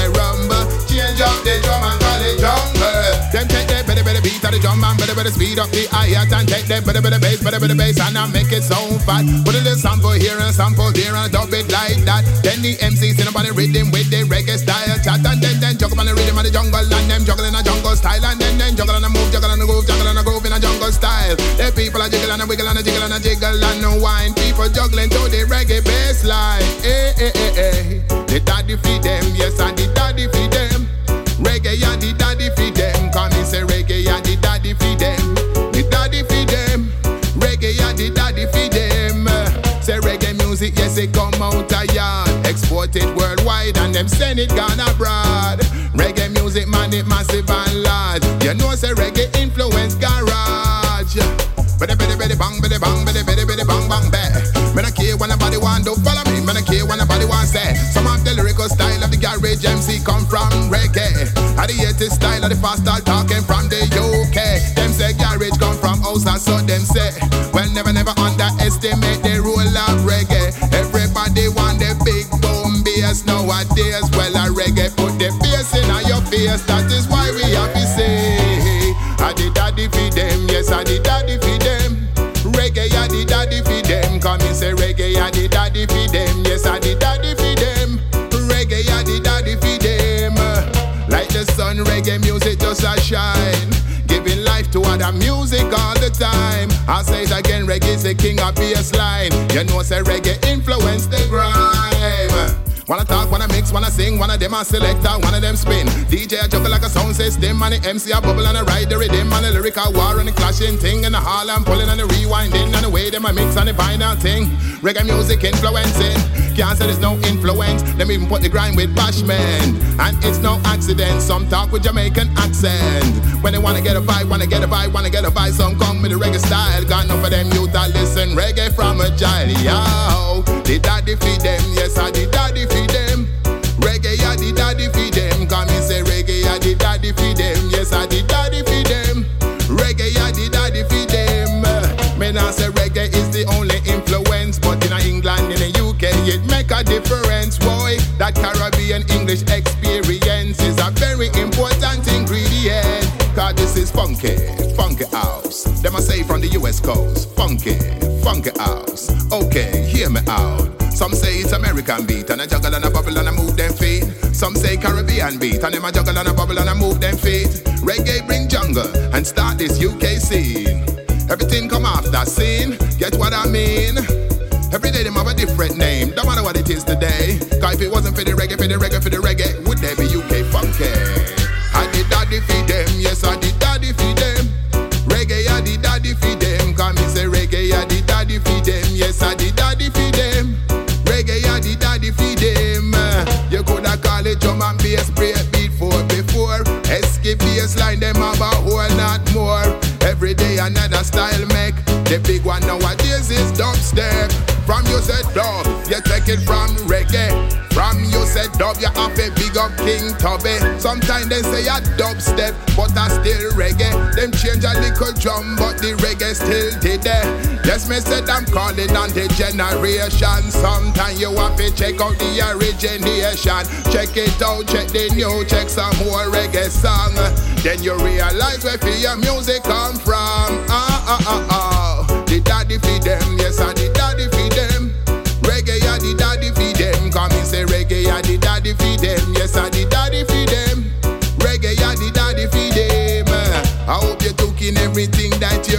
better, speed up the hi-hat and take the better, better bass, better, better bass and I make it sound fat. Put a little sample here and sample there and dub it like that. Then the MCs in about the rhythm with the reggae style chat and then then juggle on the rhythm of the jungle and them juggle in a jungle style and then then juggle on the move, juggle on the groove, juggle on the groove in a jungle style. The people are jiggle and a wiggle and a jiggle and a jiggle and a wine. People juggling to the reggae bass line. Eh, eh, eh, eh. The daddy feed them, yes, and the daddy feed music, yes, it come out a yard. Export it worldwide and them send it gone abroad. Reggae music, man, it massive and large. You know, say reggae influence garage. Biddy biddy biddy bang biddy bang biddy biddy biddy bang bang bang. Me no care when nobody want to follow me. Me no care when nobody want say. Some of the lyrical style of the garage MC come from reggae. And the 80s style of the fast style talking from the UK. Them say garage come from house so them say. Well never never underestimate the role reggae. Everybody want the big boom bass nowadays. Well a reggae put the bass in your face. That is why we have to say. I the daddy feed them, yes, I the daddy feed them. Reggae, I the daddy feed them. Come and say reggae, I the daddy feed them, yes, I the daddy feed them. Reggae, I the daddy feed them. Like the sun, reggae music just a shine. Giving life to other music all the time. I say it again, reggae is the king of bassline. You know, say reggae influence the grime. Wanna talk, wanna mix, wanna sing, one of them a selector, one of them spin. DJ a juggle like a sound system, and the MC a bubble and a ride the rhythm, and the lyrical war and the clashing thing, and the hall and pulling and the rewinding, and the way them a mix and the final thing. Reggae music influencing, can't say there's no influence. Them even put the grind with bashment, and it's no accident. Some talk with Jamaican accent. When they wanna get a vibe, wanna get a vibe, wanna get a vibe, some come with the reggae style. Got enough of them youth that listen reggae from a child. Yo, the daddy feed them, yes I the daddy for them. Come me say reggae a the daddy for them. Yes, I the daddy for them. Reggae a the daddy for them. Men I say reggae is the only influence, but in England, in the UK, it make a difference, boy. That Caribbean English experience is a very important ingredient. Cause this is funky, funky house. Them I say from the US coast, funky, funky house. Okay, hear me out. Some say it's American beat, and I juggle and I bubble and I move them feet. Some say Caribbean beat and them I juggle and I bubble and I move them feet. Reggae bring jungle and start this UK scene. Everything come off that scene, get what I mean? Every day them have a different name, don't matter what it is today. Cause if it wasn't for the reggae, for the reggae, for the reggae, would there be UK funky? I did daddy feed them, yes I did Escape bass line them have a whole lot more. Every day another style make. The big one nowadays is dubstep. From you said dub, you take it from reggae. From you said dub, you have a big up King Tubby. Sometimes they say a dubstep, but I still reggae. Them change a little drum, but the reggae still did there. Yes, me said I'm calling on the generation. Sometimes you have to check out the origination. Check it out, check the new, check some more reggae song. Then you realize where your music come from. Ah ah ah ah. The daddy feed them, yes, I the daddy feed them. Reggae, I the daddy feed them. Come and say reggae, I the daddy feed them. Yes, I the daddy feed them. Reggae, I the daddy feed them. I hope you took in everything that you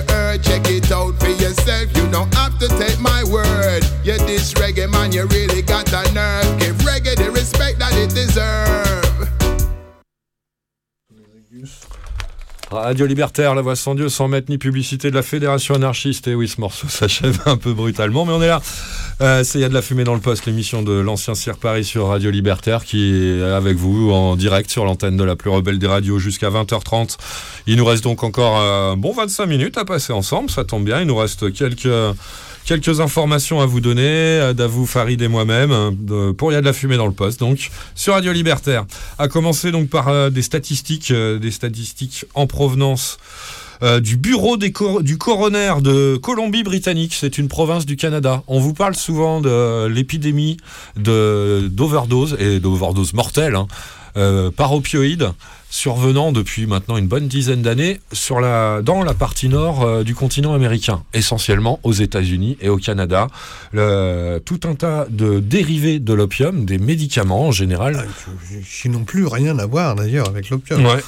Radio Libertaire, la voix sans Dieu, sans mettre ni publicité de la Fédération anarchiste. Et oui, ce morceau s'achève un peu brutalement, mais on est là. Euh, c'est Il y a de la fumée dans le poste, l'émission de l'ancien Cire Paris sur Radio Libertaire, qui est avec vous en direct sur l'antenne de la plus rebelle des radios jusqu'à 20h30. Il nous reste donc encore un bon 25 minutes à passer ensemble, ça tombe bien. Il nous reste quelques... Quelques informations à vous donner, euh, d'Avou, Farid et moi-même, de- pour Il y a de la fumée dans le poste, donc sur Radio Libertaire. À commencer donc par euh, des statistiques, euh, des statistiques en provenance du bureau du coroner de Colombie-Britannique. C'est une province du Canada. On vous parle souvent de l'épidémie d'overdose et d'overdose mortelle hein, par opioïdes survenant depuis maintenant une bonne dizaine d'années sur la, dans la partie nord euh, du continent américain, essentiellement aux États-Unis et au Canada. Le- tout un tas de dérivés de l'opium, des médicaments en général. Qui n'ont plus rien à voir d'ailleurs avec l'opium. Ouais.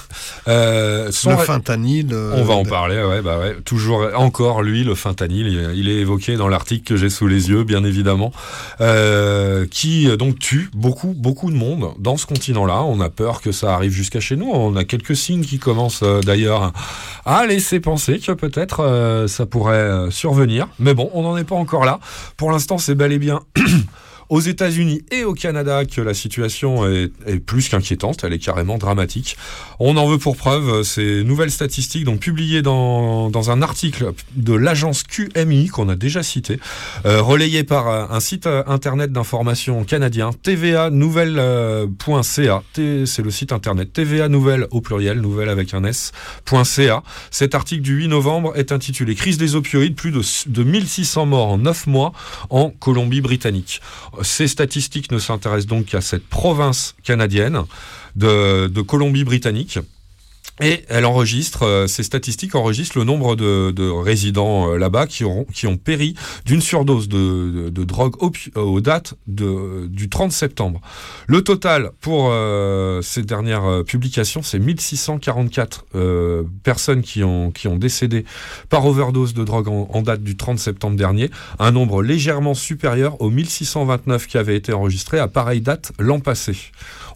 Euh, Le fentanyl. euh, on va en parler, ouais, bah ouais. Toujours, encore lui, le fentanyl, il, il est évoqué dans l'article que j'ai sous les yeux, bien évidemment, euh, qui donc tue beaucoup, beaucoup de monde dans ce continent-là. On a peur que ça arrive jusqu'à chez nous. On a quelques signes qui commencent euh, d'ailleurs à laisser penser que peut-être euh, ça pourrait euh, survenir. Mais bon, on n'en est pas encore là. Pour l'instant, c'est bel et bien aux États-Unis et au Canada que la situation est, plus qu'inquiétante, elle est carrément dramatique. On en veut pour preuve euh, ces nouvelles statistiques donc publiées dans, un article de l'agence QMI qu'on a déjà cité, euh, relayé par euh, un site internet d'information canadien, tvanouvelle.ca. T- C'est le site internet TVA Nouvelle au pluriel, nouvelle avec un S.ca. Cet article du 8 novembre est intitulé Crise des opioïdes, plus de, de 1600 morts en 9 mois en Colombie-Britannique. Ces statistiques ne s'intéressent donc qu'à cette province canadienne de, Colombie-Britannique. Et elle enregistre, euh, ces statistiques enregistrent le nombre de, de résidents euh, là-bas qui, ont péri d'une surdose de, drogue euh, aux dates du 30 septembre. Le total pour ces dernières publications, c'est 1644 euh, personnes qui ont, qui décédé par overdose de drogue en, en date du 30 septembre dernier, un nombre légèrement supérieur aux 1629 qui avaient été enregistrés à pareille date l'an passé.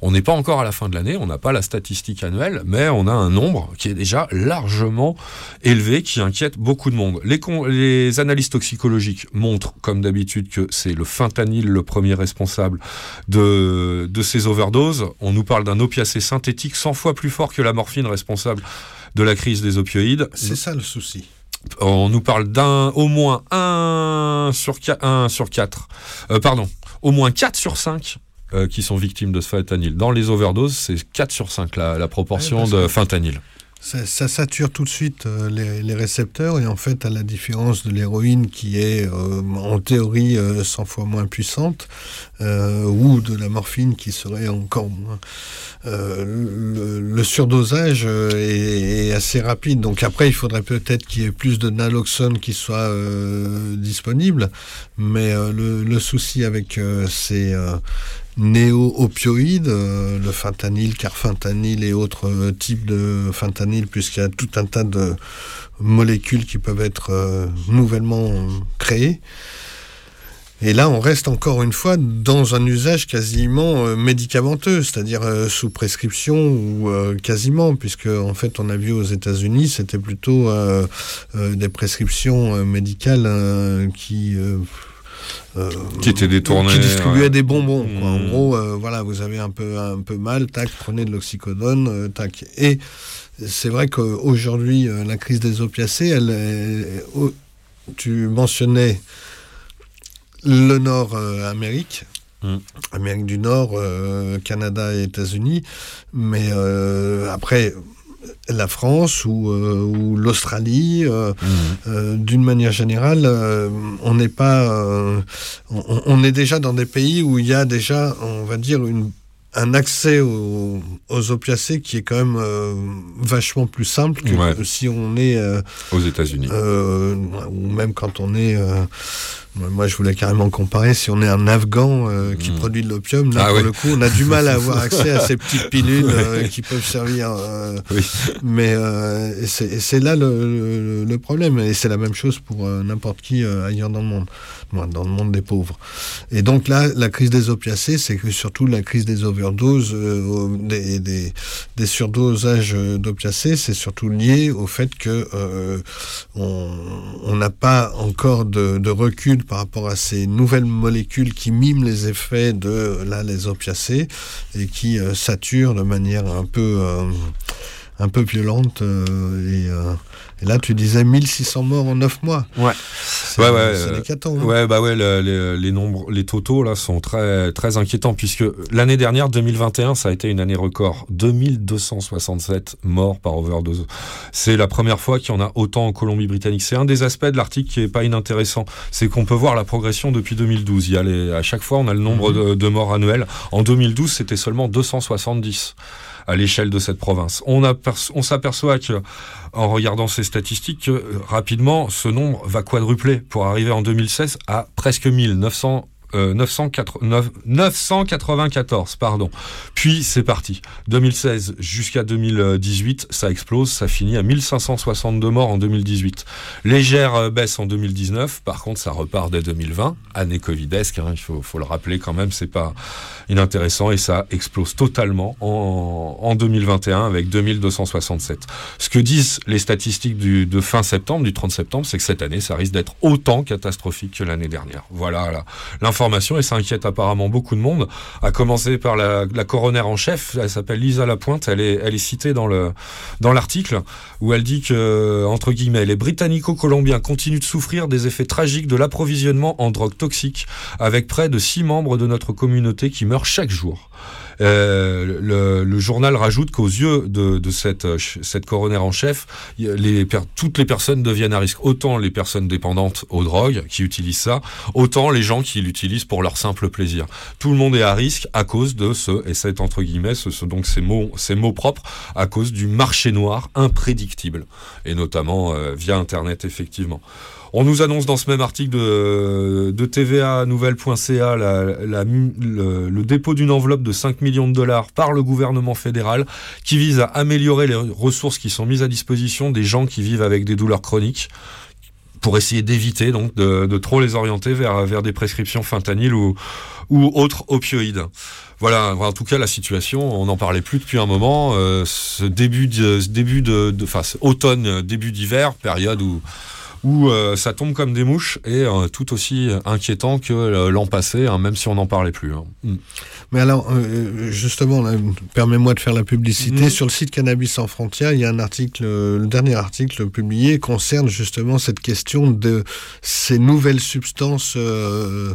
On n'est pas encore à la fin de l'année, on n'a pas la statistique annuelle, mais on a un nombre qui est déjà largement élevé, qui inquiète beaucoup de monde. Les, analyses toxicologiques montrent, comme d'habitude, que c'est le fentanyl le premier responsable de, de ces overdoses. On nous parle d'un opiacé synthétique 100 fois plus fort que la morphine responsable de la crise des opioïdes. C'est ça le souci. On nous parle d'un au moins 1 sur 4, 1 sur 4 euh, pardon, au moins 4 sur 5 euh, qui sont victimes de ce fentanyl. Dans les overdoses, c'est 4 sur 5 la, la proportion Ouais, de fentanyl. Ça, ça sature tout de suite euh, les, les récepteurs et en fait, à la différence de l'héroïne qui est euh, en théorie euh, 100 fois moins puissante ou de la morphine qui serait encore moins, le, le surdosage est, est assez rapide. Donc après, il faudrait peut-être qu'il y ait plus de naloxone qui soit disponible, mais le, le souci avec ces néo-opioïdes, euh, le fentanyl, carfentanyl et autres euh, types de fentanyl, puisqu'il y a tout un tas de molécules qui peuvent être euh, nouvellement créées. Et là, on reste encore une fois dans un usage quasiment médicamenteux, c'est-à-dire sous prescription ou quasiment, puisque en fait, on a vu aux États-Unis, c'était plutôt des prescriptions médicales qui euh, Qui étaient détournées, qui distribuaient ouais. des bonbons. quoi. En Mmh. gros, euh, voilà, vous avez un peu un peu mal, tac, prenez de l'oxycodone, euh, tac. Et c'est vrai qu'aujourd'hui, la crise des opiacés, elle, est- oh, tu mentionnais le Nord-Amérique. Mm. Amérique du Nord, euh, Canada et États-Unis, mais euh, après la France ou, euh, ou l'Australie, euh, euh, d'une manière générale, on n'est pas, on, on est déjà dans des pays où il y a déjà, on va dire, une un accès aux, aux opiacés qui est quand même vachement plus simple que Ouais. si on est Aux États-Unis. ou même quand on est. moi, je voulais carrément comparer si on est un Afghan euh, qui produit de l'opium. Là, Ah pour le coup, on a du mal à avoir accès à ces petites pilules euh, qui peuvent servir. euh, Oui. mais c'est là le, le- le problème. Et c'est la même chose pour n'importe qui ailleurs dans le monde, Moi, dans le monde des pauvres. Et donc là, la crise des opiacés, c'est que surtout la crise des overdoses, des, des, des surdosages d'opiacés, c'est surtout lié au fait que on on n'a pas encore de, de recul par rapport à ces nouvelles molécules qui miment les effets de là les opiacés et qui euh, saturent de manière un peu euh, un peu violente euh, et, euh, et là tu disais 1600 morts en 9 mois Ouais. c'est Ouais, ouais, euh, hein. Ouais, bah ouais, le- les, les nombres, les totaux là sont très très inquiétants puisque l'année dernière, 2021, ça a été une année record, 2267 morts par overdose. C'est la première fois qu'il y en a autant en Colombie-Britannique. C'est un des aspects de l'article qui est pas inintéressant, c'est qu'on peut voir la progression depuis 2012. Il y a les, à chaque fois, on a le nombre de, de morts annuels. En 2012, c'était seulement 270 à l'échelle de cette province. On, aperço- on s'aperçoit que, en regardant ces statistiques, que, rapidement, ce nombre va quadrupler pour arriver en 2016 à presque 1000, 900, euh, 904 neuf- 994, pardon. Puis c'est parti. 2016 jusqu'à 2018, ça explose, ça finit à 1562 morts en 2018. Légère euh, baisse en 2019, par contre ça repart dès 2020, année covidesque, hein, il faut, le rappeler quand même, c'est pas inintéressant et ça explose totalement en, en 2021 avec 2267. Ce que disent les statistiques de fin septembre, du 30 septembre, c'est que cette année, ça risque d'être autant catastrophique que l'année dernière. Voilà la- et ça inquiète apparemment beaucoup de monde, à commencer par la, la coroner en chef, elle s'appelle Lisa Lapointe, elle est, elle est citée dans le dans l'article où elle dit que, entre guillemets, les Britannico-Colombiens continuent de souffrir des effets tragiques de l'approvisionnement en drogue toxique, avec près de six membres de notre communauté qui meurent chaque jour. Euh, le, journal rajoute qu'aux yeux de, de cette, euh, cette coroner en chef, toutes les personnes deviennent à risque. Autant les personnes dépendantes aux drogues qui utilisent ça, autant les gens qui l'utilisent pour leur simple plaisir. Tout le monde est à risque à cause de ce, et c'est entre guillemets, ce, ce- donc ces mots, ces mots propres, à cause du marché noir imprédictible, et notamment euh, via Internet effectivement. On nous annonce dans ce même article de, TVA Nouvelle.ca le, dépôt d'une enveloppe de 5 millions de dollars par le gouvernement fédéral qui vise à améliorer les ressources qui sont mises à disposition des gens qui vivent avec des douleurs chroniques pour essayer d'éviter donc de, trop les orienter vers, des prescriptions fentanyl ou, autres opioïdes. Voilà, en tout cas la situation, on n'en parlait plus depuis un moment. euh, ce début de, début automne, début d'hiver, période où où euh, ça tombe comme des mouches et euh, tout aussi inquiétant que euh, l'an passé, hein, même si on n'en parlait plus. hein. Mm. Mais alors, justement, permets-moi de faire la publicité. Mhm. Sur le site Cannabis sans frontières, il y a un article, le dernier article publié concerne justement cette question de ces nouvelles substances euh,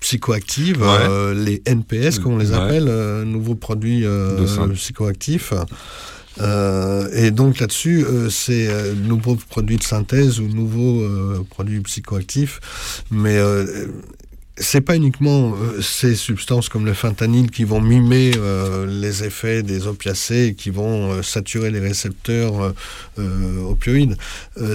psychoactives, Ouais. euh, les NPS, comme on les Ouais. appelle, euh, nouveaux produits psychoactifs. Euh, et donc là-dessus, euh, c'est euh, nouveaux produits de synthèse ou nouveaux euh, produits psychoactifs, mais euh, c'est pas uniquement euh, ces substances comme le fentanyl qui vont mimer euh, les effets des opiacés et qui vont euh, saturer les récepteurs opioïdes.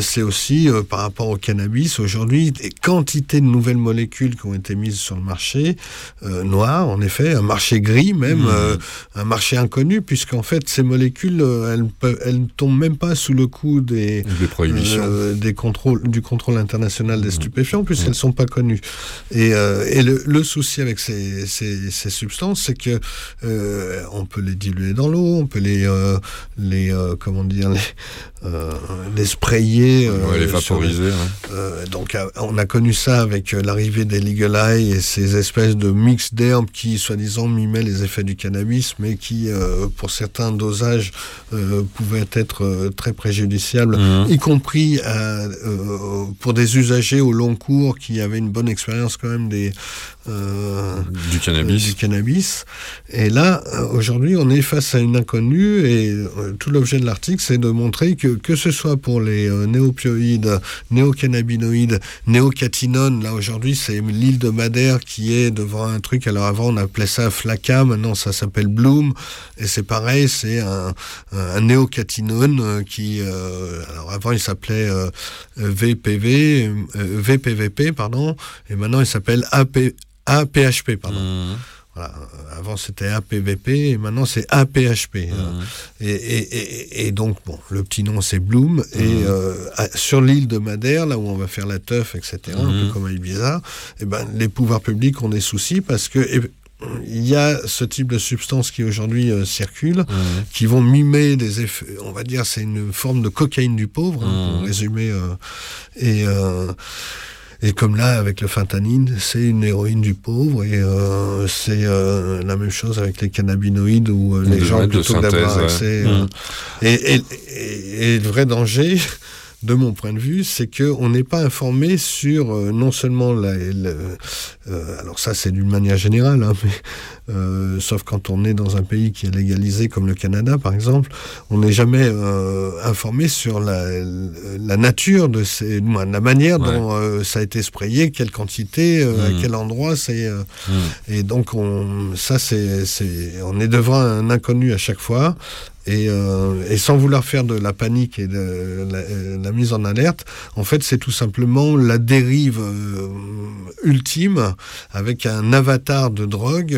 C'est aussi par rapport au cannabis aujourd'hui des quantités de nouvelles molécules qui ont été mises sur le marché noir, en effet, un marché gris même, Mmh. un marché inconnu puisqu'en fait ces molécules elles peuvent, elles ne tombent même pas sous le coup des Des prohibitions. des contrôles, du contrôle international des stupéfiants, puisqu'elles ne sont pas connues. Et, euh, et le, le souci avec ces, ces, ces substances, c'est que euh, on peut les diluer dans l'eau, on peut les, euh, les comment dire, les, les sprayer. Ouais, les sur vaporiser. ouais. donc on a connu ça avec l'arrivée des Legal Eye et ces espèces de mix d'herbes qui soi-disant mimaient les effets du cannabis mais qui pour certains dosages pouvaient être très préjudiciables Mhm. y compris pour des usagers au long cours qui avaient une bonne expérience quand même des des euh, Du cannabis. du cannabis. Et là, euh, aujourd'hui, on est face à une inconnue et euh, tout l'objet de l'article, c'est de montrer que que ce soit pour les euh, néopioïdes, néocannabinoïdes, néocatinones, là aujourd'hui, c'est l'île de Madère qui est devant un truc. Alors avant, on appelait ça Flaca, maintenant ça s'appelle Bloom. Et c'est pareil, c'est un, un néocatinone euh, qui, euh, alors avant, il s'appelait euh, VPV, euh, VPVP, pardon, et maintenant il s'appelle AP, APHP, pardon. Mmh. Voilà. Euh, Avant c'était APVP et maintenant c'est APHP. Mmh. euh. Et, et- et- et donc bon, le petit nom c'est Bloom. Et Mmh. euh, à- sur l'île de Madère, là où on va faire la teuf, etc., un Mmh. peu comme à Ibiza, et ben les pouvoirs publics ont des soucis parce que eh, il y a ce type de substances qui aujourd'hui euh, circulent, Mmh. qui vont mimer des effets. On va dire c'est une forme de cocaïne du pauvre, hein, pour Mmh. résumer. euh, et euh, et comme là, avec le fentanyl, c'est une héroïne du pauvre, et euh, c'est euh, la même chose avec les cannabinoïdes, où euh, les gens, plutôt que d'avoir accès... ouais. Mm. et, et- et- et le vrai danger, de mon point de vue, c'est qu'on n'est pas informé sur non seulement la... la- alors ça, c'est d'une manière générale, hein, mais, euh, sauf quand on est dans un pays qui est légalisé, comme le Canada, par exemple, on n'est jamais euh, informé sur la, la nature de ces... la manière Ouais. dont euh, ça a été sprayé, quelle quantité, euh, à quel endroit, c'est... euh, Mmh. et donc, on, ça, c'est, c'est, on est devant un inconnu à chaque fois. Et, euh, et sans vouloir faire de la panique et de la, la mise en alerte, en fait, c'est tout simplement la dérive euh, ultime avec un avatar de drogue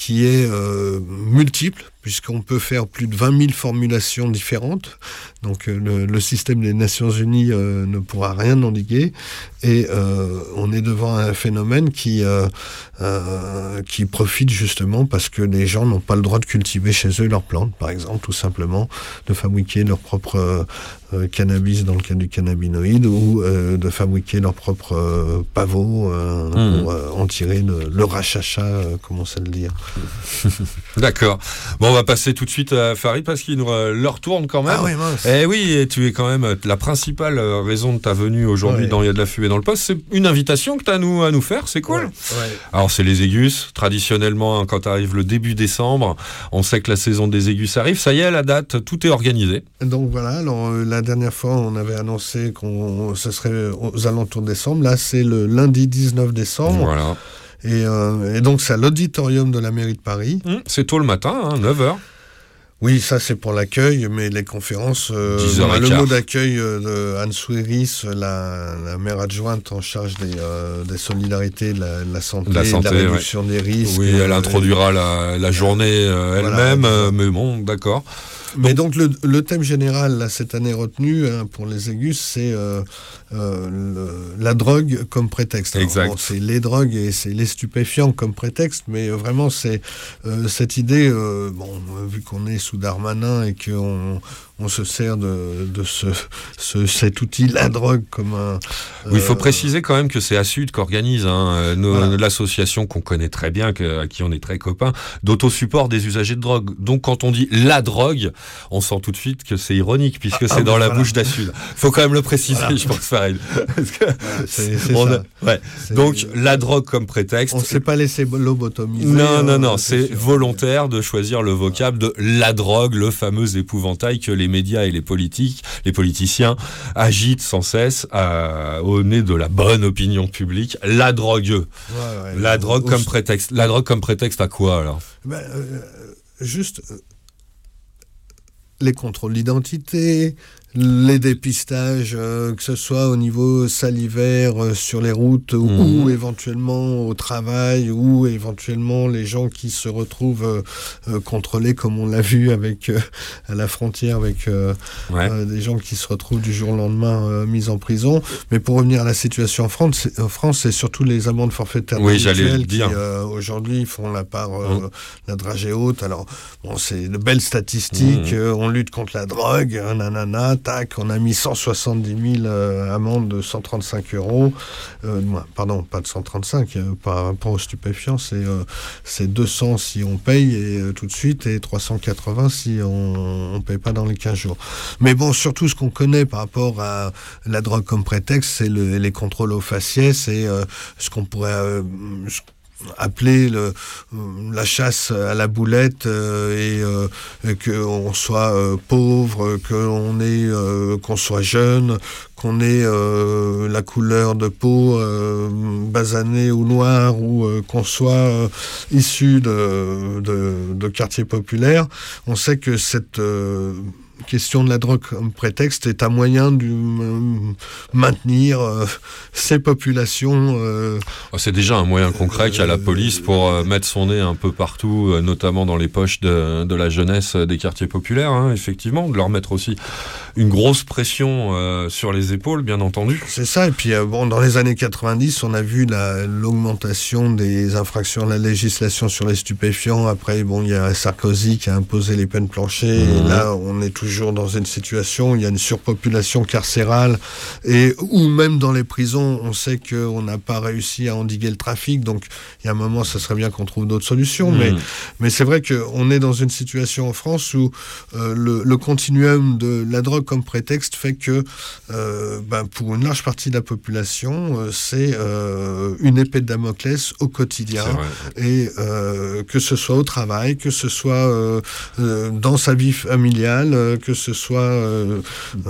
qui est euh, multiple, puisqu'on peut faire plus de 20 000 formulations différentes. Donc euh, le, le système des Nations Unies euh, ne pourra rien endiguer. Et euh, on est devant un phénomène qui, euh, euh, qui profite justement parce que les gens n'ont pas le droit de cultiver chez eux leurs plantes, par exemple, tout simplement, de fabriquer leur propre cannabis dans le cas du cannabinoïde ou euh, de fabriquer leur propre euh, pavot euh, Mhm. pour euh, en tirer le, le rachacha, euh, comment ça le dire. D'accord. Bon, on va passer tout de suite à Farid parce qu'il nous euh, leur tourne quand même. Ah ouais, mince. Eh oui, et tu es quand même euh, la principale euh, raison de ta venue aujourd'hui Ouais. dans Il y a de la fumée dans le poste. C'est une invitation que tu as à nous, à nous faire, c'est cool. Ouais. Alors, c'est les Aigus. Traditionnellement, hein, quand arrive le début décembre, on sait que la saison des Aigus arrive. Ça y est, la date, tout est organisé. Donc voilà, alors la dernière fois on avait annoncé qu'on ce serait aux alentours de décembre, là c'est le lundi 19 décembre, Voilà. Et, euh, et donc c'est à l'auditorium de la mairie de Paris. Hum, C'est tôt le matin, hein, 9h. Oui, ça c'est pour l'accueil, mais les conférences, euh, 10 heures bah, le mot d'accueil euh, de Anne Souiris, la, la maire adjointe en charge des, euh, des solidarités, de la, de la santé, De la santé, de la réduction des risques. Oui, elle introduira la, la journée euh, elle-même, mais bon, d'accord. Mais donc le, le thème général là, cette année retenu hein, pour les aigus, c'est euh, euh, la drogue comme prétexte. Alors, Exact. bon, c'est les drogues et c'est les stupéfiants comme prétexte, mais euh, vraiment c'est euh, cette idée, euh, bon, vu qu'on est sous Darmanin et qu'on on se sert de, de ce, ce- cet outil, la drogue, comme un, Oui, il faut Euh, préciser quand même que c'est Assud qui organise hein, euh, Voilà. l'association qu'on connaît très bien, que- à qui on est très copains, d'autosupport des usagers de drogue. Donc quand on dit la drogue, on sent tout de suite que c'est ironique puisque Ah, c'est ah, dans oui, la voilà. bouche d'Assud. Faut quand même le préciser, Voilà. je pense, Farid. C'est- c'est ouais. C'est- Donc la drogue comme prétexte. On ne s'est pas laissé lobotomiser. Non, non, euh, non, c'est sûr. volontaire de choisir le vocable de la drogue, le fameux épouvantail que les médias et les politiques, les politiciens agitent sans cesse à- au nez de la bonne opinion publique. La drogue. Ouais, ouais. La drogue comme prétexte. La drogue comme prétexte à quoi alors? Ben, euh, juste euh, les contrôles d'identité, les dépistages, euh, que ce soit au niveau salivaire euh, sur les routes ou, Mhm. ou éventuellement au travail ou éventuellement les gens qui se retrouvent euh, contrôlés comme on l'a vu avec à la frontière avec Ouais. des gens qui se retrouvent du jour au lendemain mis en prison. Mais pour revenir à la situation en France, c'est- en France, c'est surtout les amendes forfaitaires Oui, le qui aujourd'hui font la part Mhm. la dragée haute. Alors, bon, c'est de belles statistiques. Euh, on lutte contre la drogue, nanana, On a mis 170 000 euh, amendes de 135 euros. Euh, pardon, pas de 135, euh, par rapport aux stupéfiants, c'est euh, c'est 200 si on paye euh, tout de suite et 380 si on ne paye pas dans les 15 jours. Mais bon, surtout ce qu'on connaît par rapport à la drogue comme prétexte, c'est le- les contrôles aux faciès euh, ce qu'on pourrait euh, appeler le, euh, la chasse à la boulette euh, et, euh, qu'on soit pauvre, qu'on euh, qu'on soit jeune, qu'on ait la couleur de peau basanée ou noire ou qu'on soit issu de, quartiers populaires, on sait que cette question de la drogue comme prétexte est un moyen de euh, maintenir euh, ces populations. euh, Oh, C'est déjà un moyen concret qu'a la police pour mettre son nez un peu partout, notamment dans les poches de, de la jeunesse des quartiers populaires, hein, effectivement, de leur mettre aussi une grosse pression sur les épaules, bien entendu. C'est ça, et puis bon, dans les années 90, on a vu la- l'augmentation des infractions à la législation sur les stupéfiants. Après, bon, il y a Sarkozy qui a imposé les peines planchées, et là, on est toujours dans une situation où il y a une surpopulation carcérale, et ou même dans les prisons, on sait qu'on n'a pas réussi à endiguer le trafic, donc il y a un moment, ça serait bien qu'on trouve d'autres solutions, mais Mhm. mais c'est vrai qu'on est dans une situation en France où euh, le, le continuum de la drogue comme prétexte fait que euh, ben, pour une large partie de la population, euh, c'est une épée de Damoclès au quotidien. Et que ce soit au travail, que ce soit dans sa vie familiale, que ce soit euh,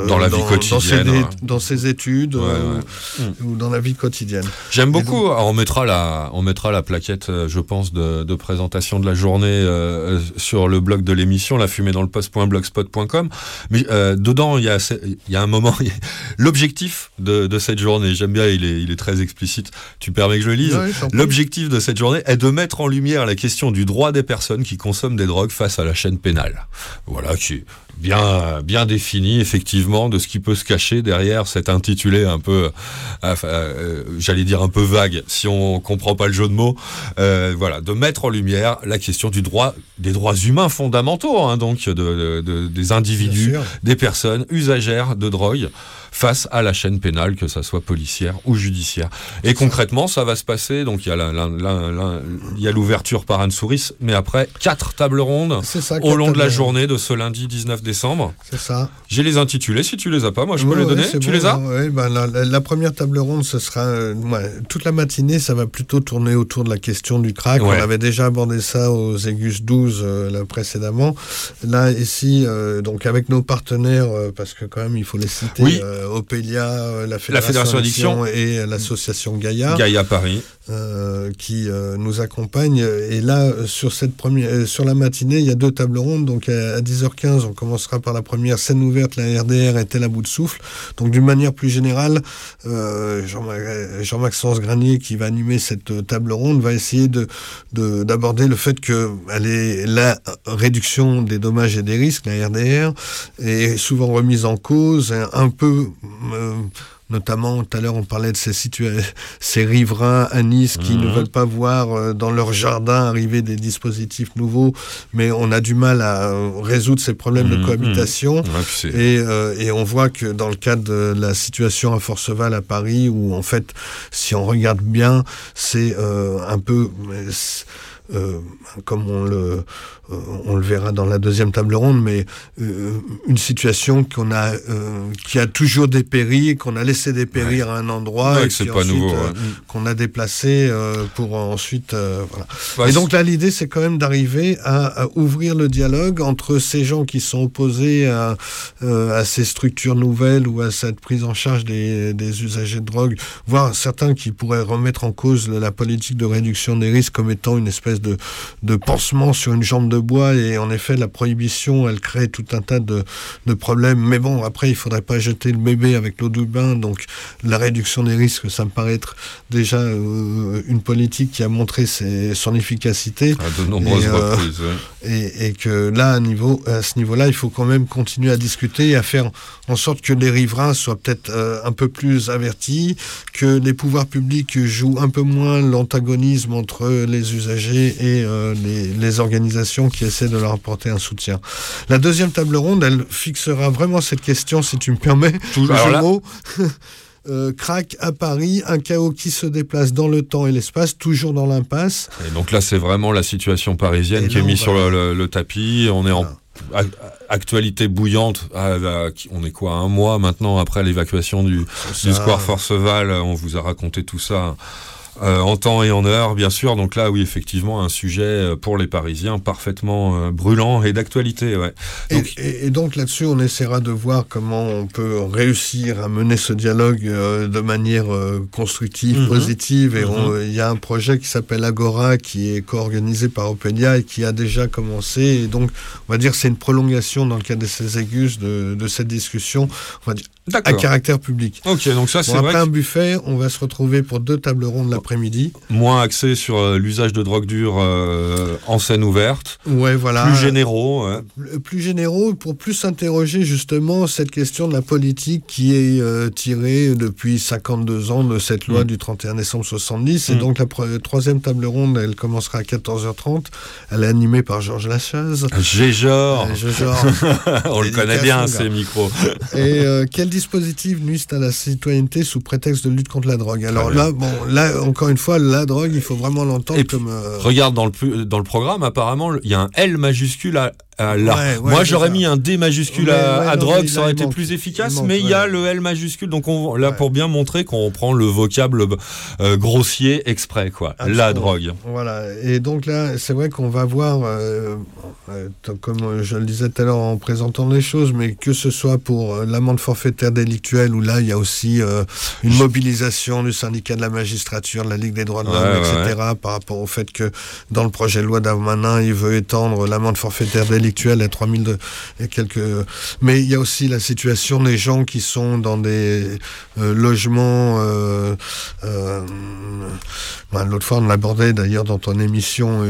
Dans la vie Dans ses, quotidienne, dans ses études Ouais, euh, ouais. ou, ou dans la vie quotidienne. J'aime beaucoup. Alors, on mettra la, on mettra la plaquette, euh, je pense, de, de présentation de la journée euh, euh, sur le blog de l'émission, la fumée dans le poste.blogspot.com. Mais euh, dedans, il y a, il y a un moment, l'objectif de, de cette journée. J'aime bien, il est, il est très explicite. Tu permets que je le lise. L'objectif de cette journée est de mettre en lumière la question du droit des personnes qui consomment des drogues face à la chaîne pénale. Voilà, qui bien, bien défini, effectivement, de ce qui peut se cacher derrière cet intitulé un peu, euh, euh, j'allais dire un peu vague, si on comprend pas le jeu de mots. Euh, voilà, de mettre en lumière la question du droit, des droits humains fondamentaux, hein, donc de, de- de- des individus, des personnes usagères de drogue face à la chaîne pénale, que ça soit policière ou judiciaire. Et concrètement, ça va se passer. Donc il y a la- la- la- la- il y a l'ouverture par Anne Souris, mais après quatre tables rondes ça. au long de la journée de ce lundi 19 décembre. C'est ça. J'ai les intitulés. Si tu les as pas, moi je peux Ouais, les donner. c'est tu bon, les as ben, la, la- la première table ronde, ce sera euh, ouais, toute la matinée, ça va plutôt tourner autour de la question du crack. Ouais. On avait déjà abordé ça aux Aigus 12 euh, là, précédemment. Là, ici, euh, donc avec nos partenaires, euh, parce que quand même il faut les citer, Oui. Opelia, euh, la Fédération, Fédération Addiction. et l'association Gaïa. Gaïa Paris. qui nous accompagne. Et là, sur cette première, sur la matinée, il y a deux tables rondes. Donc à, à 10h15, on commencera par la première scène ouverte, la RDR est-elle à bout de souffle. Donc d'une manière plus générale, euh, Jean-Ma- Jean-Maxence Granier, qui va animer cette euh, table ronde, va essayer de de- d'aborder le fait que la réduction des dommages et des risques, la RDR, est souvent remise en cause, un peu euh, notamment tout à l'heure on parlait de ces, ces riverains à Nice qui ne Mhm. veulent pas voir euh, dans leur jardin arriver des dispositifs nouveaux, mais on a du mal à euh, résoudre ces problèmes Mhm. de cohabitation. Ouais, puis c'est- Et, euh, et on voit que dans le cadre de la situation à Forceval à Paris, où en fait, si on regarde bien, c'est euh, un peu, euh, comme on le, on le verra dans la deuxième table ronde, mais euh, une situation qu'on a, euh, qui a toujours dépéri, qu'on a laissé dépérir à un endroit, Ouais, et pas ensuite, euh, qu'on a déplacé euh, pour ensuite, euh, voilà. Et donc là, l'idée, c'est quand même d'arriver à, à ouvrir le dialogue entre ces gens qui sont opposés à, euh, à ces structures nouvelles ou à cette prise en charge des, des usagers de drogue, voire certains qui pourraient remettre en cause la politique de réduction des risques comme étant une espèce de, de pansement sur une jambe de bois. Et en effet, la prohibition, elle crée tout un tas de, de problèmes. Mais bon, après, il faudrait pas jeter le bébé avec l'eau du bain. Donc, la réduction des risques, ça me paraît être déjà euh, une politique qui a montré ses- son efficacité. À de nombreuses Et, euh, reprises. ouais. Et, et que là, à, niveau, à ce niveau-là, il faut quand même continuer à discuter et à faire en sorte que les riverains soient peut-être euh, un peu plus avertis, que les pouvoirs publics jouent un peu moins l'antagonisme entre les usagers et les, les organisations qui essaient de leur apporter un soutien. La deuxième table ronde, elle fixera vraiment cette question, si tu me permets. Toujours- le. Euh, crack à Paris, un chaos qui se déplace dans le temps et l'espace, toujours dans l'impasse. Et donc là, c'est vraiment la situation parisienne Et qui est mise sur le, le- le tapis. On est en actualité bouillante. Ah, on est quoi, un mois maintenant après l'évacuation du, du square Forceval On vous a raconté tout ça. Euh, en temps et en heure, bien sûr. Donc là, oui, effectivement, un sujet euh, pour les Parisiens parfaitement euh, brûlant et d'actualité. Ouais. Et, et- et donc là-dessus, on essaiera de voir comment on peut réussir à mener ce dialogue euh, de manière constructive, Mhm. positive. Et Mhm. il y a un projet qui s'appelle Agora, qui est co-organisé par Opelia et qui a déjà commencé. Et donc, on va dire, c'est une prolongation dans le cadre de ces aigus de, de cette discussion, on va dire, à caractère public. Ok, donc ça, c'est Bon, vrai après que- un buffet, on va se retrouver pour deux tables rondes l'après-midi. moins axé sur euh, l'usage de drogue dure euh, en scène ouverte. Ouais, voilà. Plus généraux. ouais. plus généraux pour plus s'interroger justement cette question de la politique qui est euh, tirée depuis 52 ans de cette loi Mm. du 31 décembre 70. Et Mm. donc la troisième table ronde, elle commencera à 14h30. Elle est animée par Georges Lachaise. Géjor. Géjor. On le connaît bien, ces micros. Et quel dispositif nuisent à la citoyenneté sous prétexte de lutte contre la drogue Alors là, bon, là encore une fois, la drogue, il faut vraiment l'entendre comme. euh, Regarde dans le, dans le programme, apparemment, il y a un L majuscule à, Ouais, ouais, Moi, j'aurais mis un D majuscule Ouais, à, ouais, à non, drogue, ça aurait été manque. plus efficace, manque, mais il y a le L majuscule, donc on, là, pour bien montrer qu'on reprend le vocable euh, grossier exprès, quoi. La drogue. Voilà, et donc là, c'est vrai qu'on va voir, euh, euh, comme je le disais tout à l'heure en présentant les choses, mais que ce soit pour euh, l'amende forfaitaire délictuelle, où là, il y a aussi euh, une mobilisation du syndicat de la magistrature, de la Ligue des droits de l'homme, etc., par rapport au fait que dans le projet de loi d'Armanin, il veut étendre l'amende forfaitaire délictuelle à 3000 de, et quelques... Mais il y a aussi la situation des gens qui sont dans des euh, logements... euh, euh, ben, L'autre fois, on l'abordait d'ailleurs dans ton émission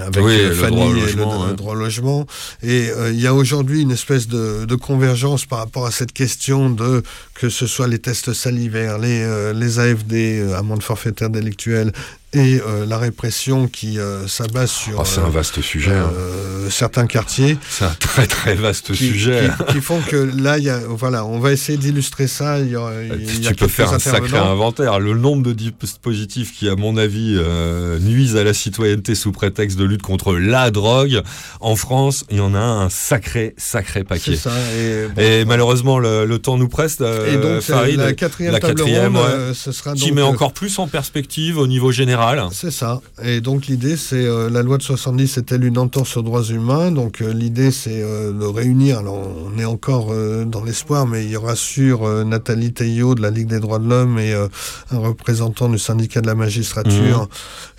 avec Oui, le Fanny droit au et logement, le, le droit au logement. Et il y a aujourd'hui une espèce de, de convergence par rapport à cette question de que ce soit les tests salivaires, les, les AFD, amendes forfaitaires délictuelles, et euh, la répression qui euh, s'abat sur Oh, c'est un vaste sujet. hein. euh, certains quartiers. C'est un très très vaste Qui, sujet. qui- qui font que là, y a, voilà, on va essayer d'illustrer ça. Y y a tu peux faire un sacré inventaire. Le nombre de dispositifs qui, à mon avis, euh, nuisent à la citoyenneté sous prétexte de lutte contre la drogue, en France, il y en a un sacré, sacré paquet. Ça. Et, bon, Et malheureusement, le, le temps nous presse. euh, Et donc, Farid, la quatrième la table quatrième, ronde, ouais, euh, ce sera qui donc, met euh, encore plus en perspective au niveau général. C'est ça. Et donc l'idée, c'est euh, la loi de 70 était une entorse aux droits humains. Donc euh, l'idée, c'est euh, de réunir. Alors on est encore dans l'espoir, mais il y aura sur Nathalie Théot de la Ligue des droits de l'homme et un représentant du syndicat de la magistrature.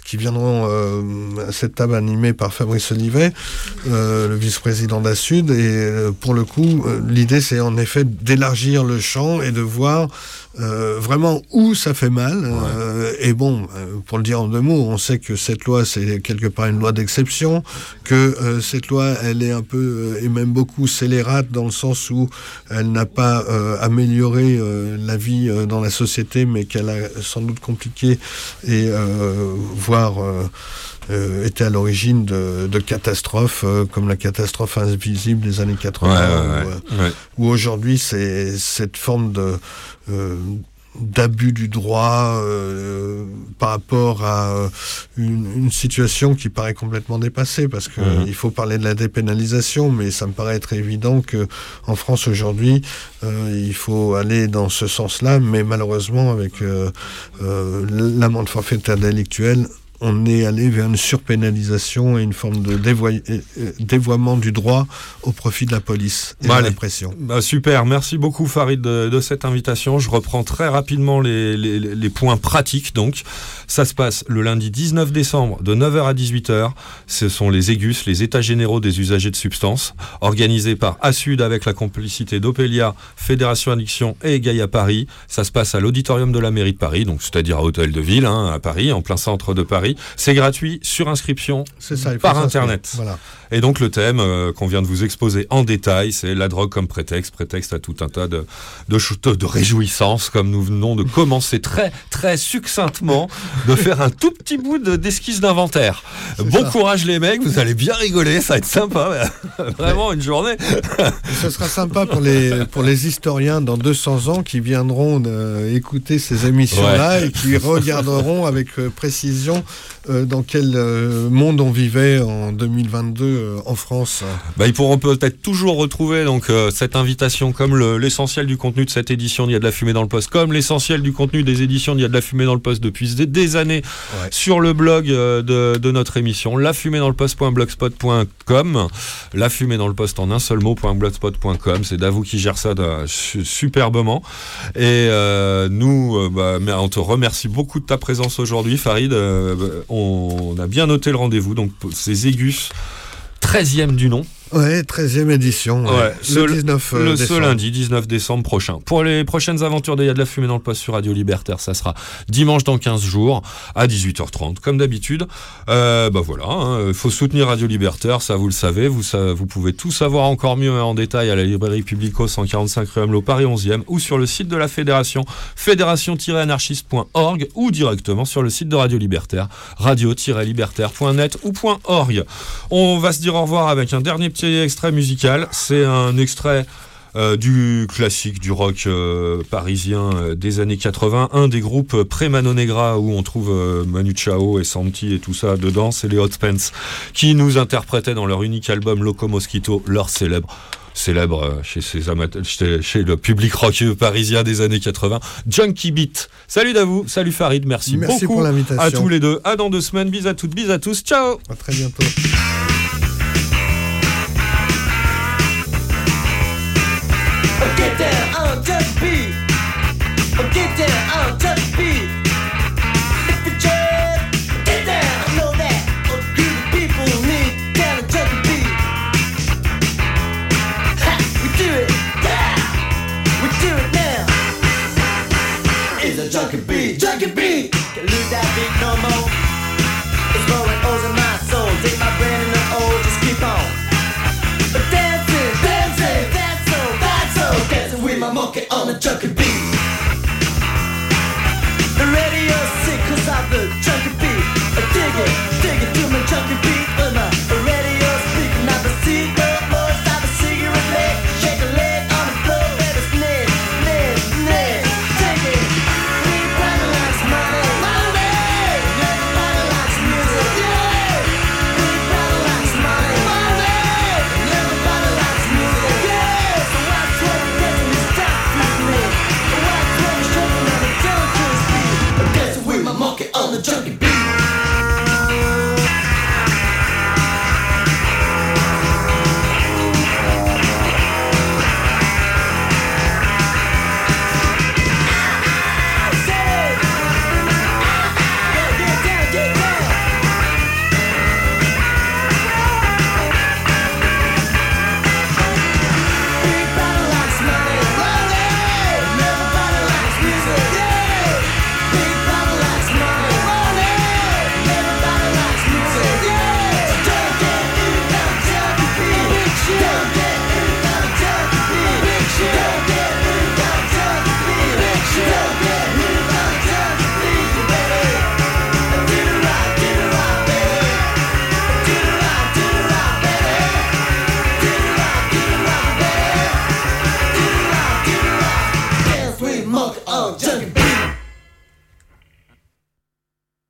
qui viendront à cette table animée par Fabrice Olivet, le vice-président d'Assud. Et pour le coup, l'idée, c'est en effet d'élargir le champ et de voir euh, vraiment où ça fait mal. Euh, et bon, euh, pour le dire en deux mots, on sait que cette loi, c'est quelque part une loi d'exception, que euh, cette loi, elle est un peu, euh, et même beaucoup scélérate dans le sens où elle n'a pas euh, amélioré euh, la vie euh, dans la société, mais qu'elle a sans doute compliqué et euh, voire euh, été à l'origine de, de catastrophes euh, comme la catastrophe invisible des années 80 Ouais, ouais, où, ouais. euh, Ouais. où aujourd'hui c'est cette forme de euh, d'abus du droit euh, par rapport à euh, une, une situation qui paraît complètement dépassée parce que il faut parler de la dépénalisation mais ça me paraît être évident que en France aujourd'hui euh, il faut aller dans ce sens-là mais malheureusement avec l'amende forfaitaire délictuelle on est allé vers une surpénalisation et une forme de euh, euh, dévoiement du droit au profit de la police et Bon, de allez. la pression. Bah, super, merci beaucoup Farid de, de cette invitation. Je reprends très rapidement les, les- les points pratiques. Donc, ça se passe le lundi 19 décembre de 9h à 18h. Ce sont les EGUS, les États généraux des usagers de substances, organisés par ASUD avec la complicité d'Opelia, Fédération Addiction et Gaïa Paris. Ça se passe à l'auditorium de la mairie de Paris, donc c'est-à-dire à Hôtel de Ville, hein, à Paris, en plein centre de Paris. C'est gratuit sur inscription C'est ça, par. Internet. Voilà. Et donc le thème euh, qu'on vient de vous exposer en détail, c'est la drogue comme prétexte, prétexte à tout un tas de, de, de réjouissances, comme nous venons de commencer très très succinctement de faire un tout petit bout de- d'esquisse d'inventaire. Bon ça. courage les mecs, vous allez bien rigoler, ça va être sympa, vraiment une journée. Ce sera sympa pour les, pour les historiens dans 200 ans qui viendront euh, écouter ces émissions-là Ouais. et qui regarderont avec euh, précision dans quel euh, monde on vivait en 2022 euh, en France? Bah, ils pourront peut-être toujours retrouver donc euh, cette invitation comme le- l'essentiel du contenu de cette édition d'Il y a de la fumée dans le poste, comme l'essentiel du contenu des éditions d'Il y a de la fumée dans le poste depuis des, des années Ouais. sur le blog euh, de, de notre émission, la fumée dans le poste.blogspot.com, la fumée dans le poste en un seul mot.blogspot.com. C'est Davou qui gère ça de- superbement. Et euh, nous, euh, bah, on te remercie beaucoup de ta présence aujourd'hui, Farid. Euh, on, a bien noté le rendez-vous. Donc, ces Aigus, 13e du nom. Ouais, 13e édition. ouais. Ouais, le ce- 19 euh, le ce lundi 19 décembre prochain. Pour les prochaines aventures y a de la fumée dans le poste sur Radio Libertaire, ça sera dimanche dans 15 jours à 18h30 comme d'habitude. Euh, bah voilà, il faut soutenir Radio Libertaire, ça vous le savez, vous, sa- vous pouvez tout savoir encore mieux en détail à la librairie Publico 145 rue Hamelot Paris 11e ou sur le site de la fédération fédération-anarchiste.org ou directement sur le site de Radio Libertaire radio-libertaire.net ou .org. On va se dire au revoir avec un dernier petit extrait musical. C'est un extrait euh, du classique du rock euh, parisien euh, des années 80, un des groupes pré-Mano Negra où on trouve Manu Chao et Santi et tout ça dedans, c'est les Hot Pants qui nous interprétaient dans leur unique album Loco Mosquito leur célèbre célèbre chez, ses amateurs, chez, chez le public rock parisien des années 80, Junkie Beat. Salut Davou, salut Farid, merci, Merci beaucoup pour l'invitation. à tous les deux. À dans deux semaines, bis à toutes, bis à tous, ciao À très bientôt. On the junkie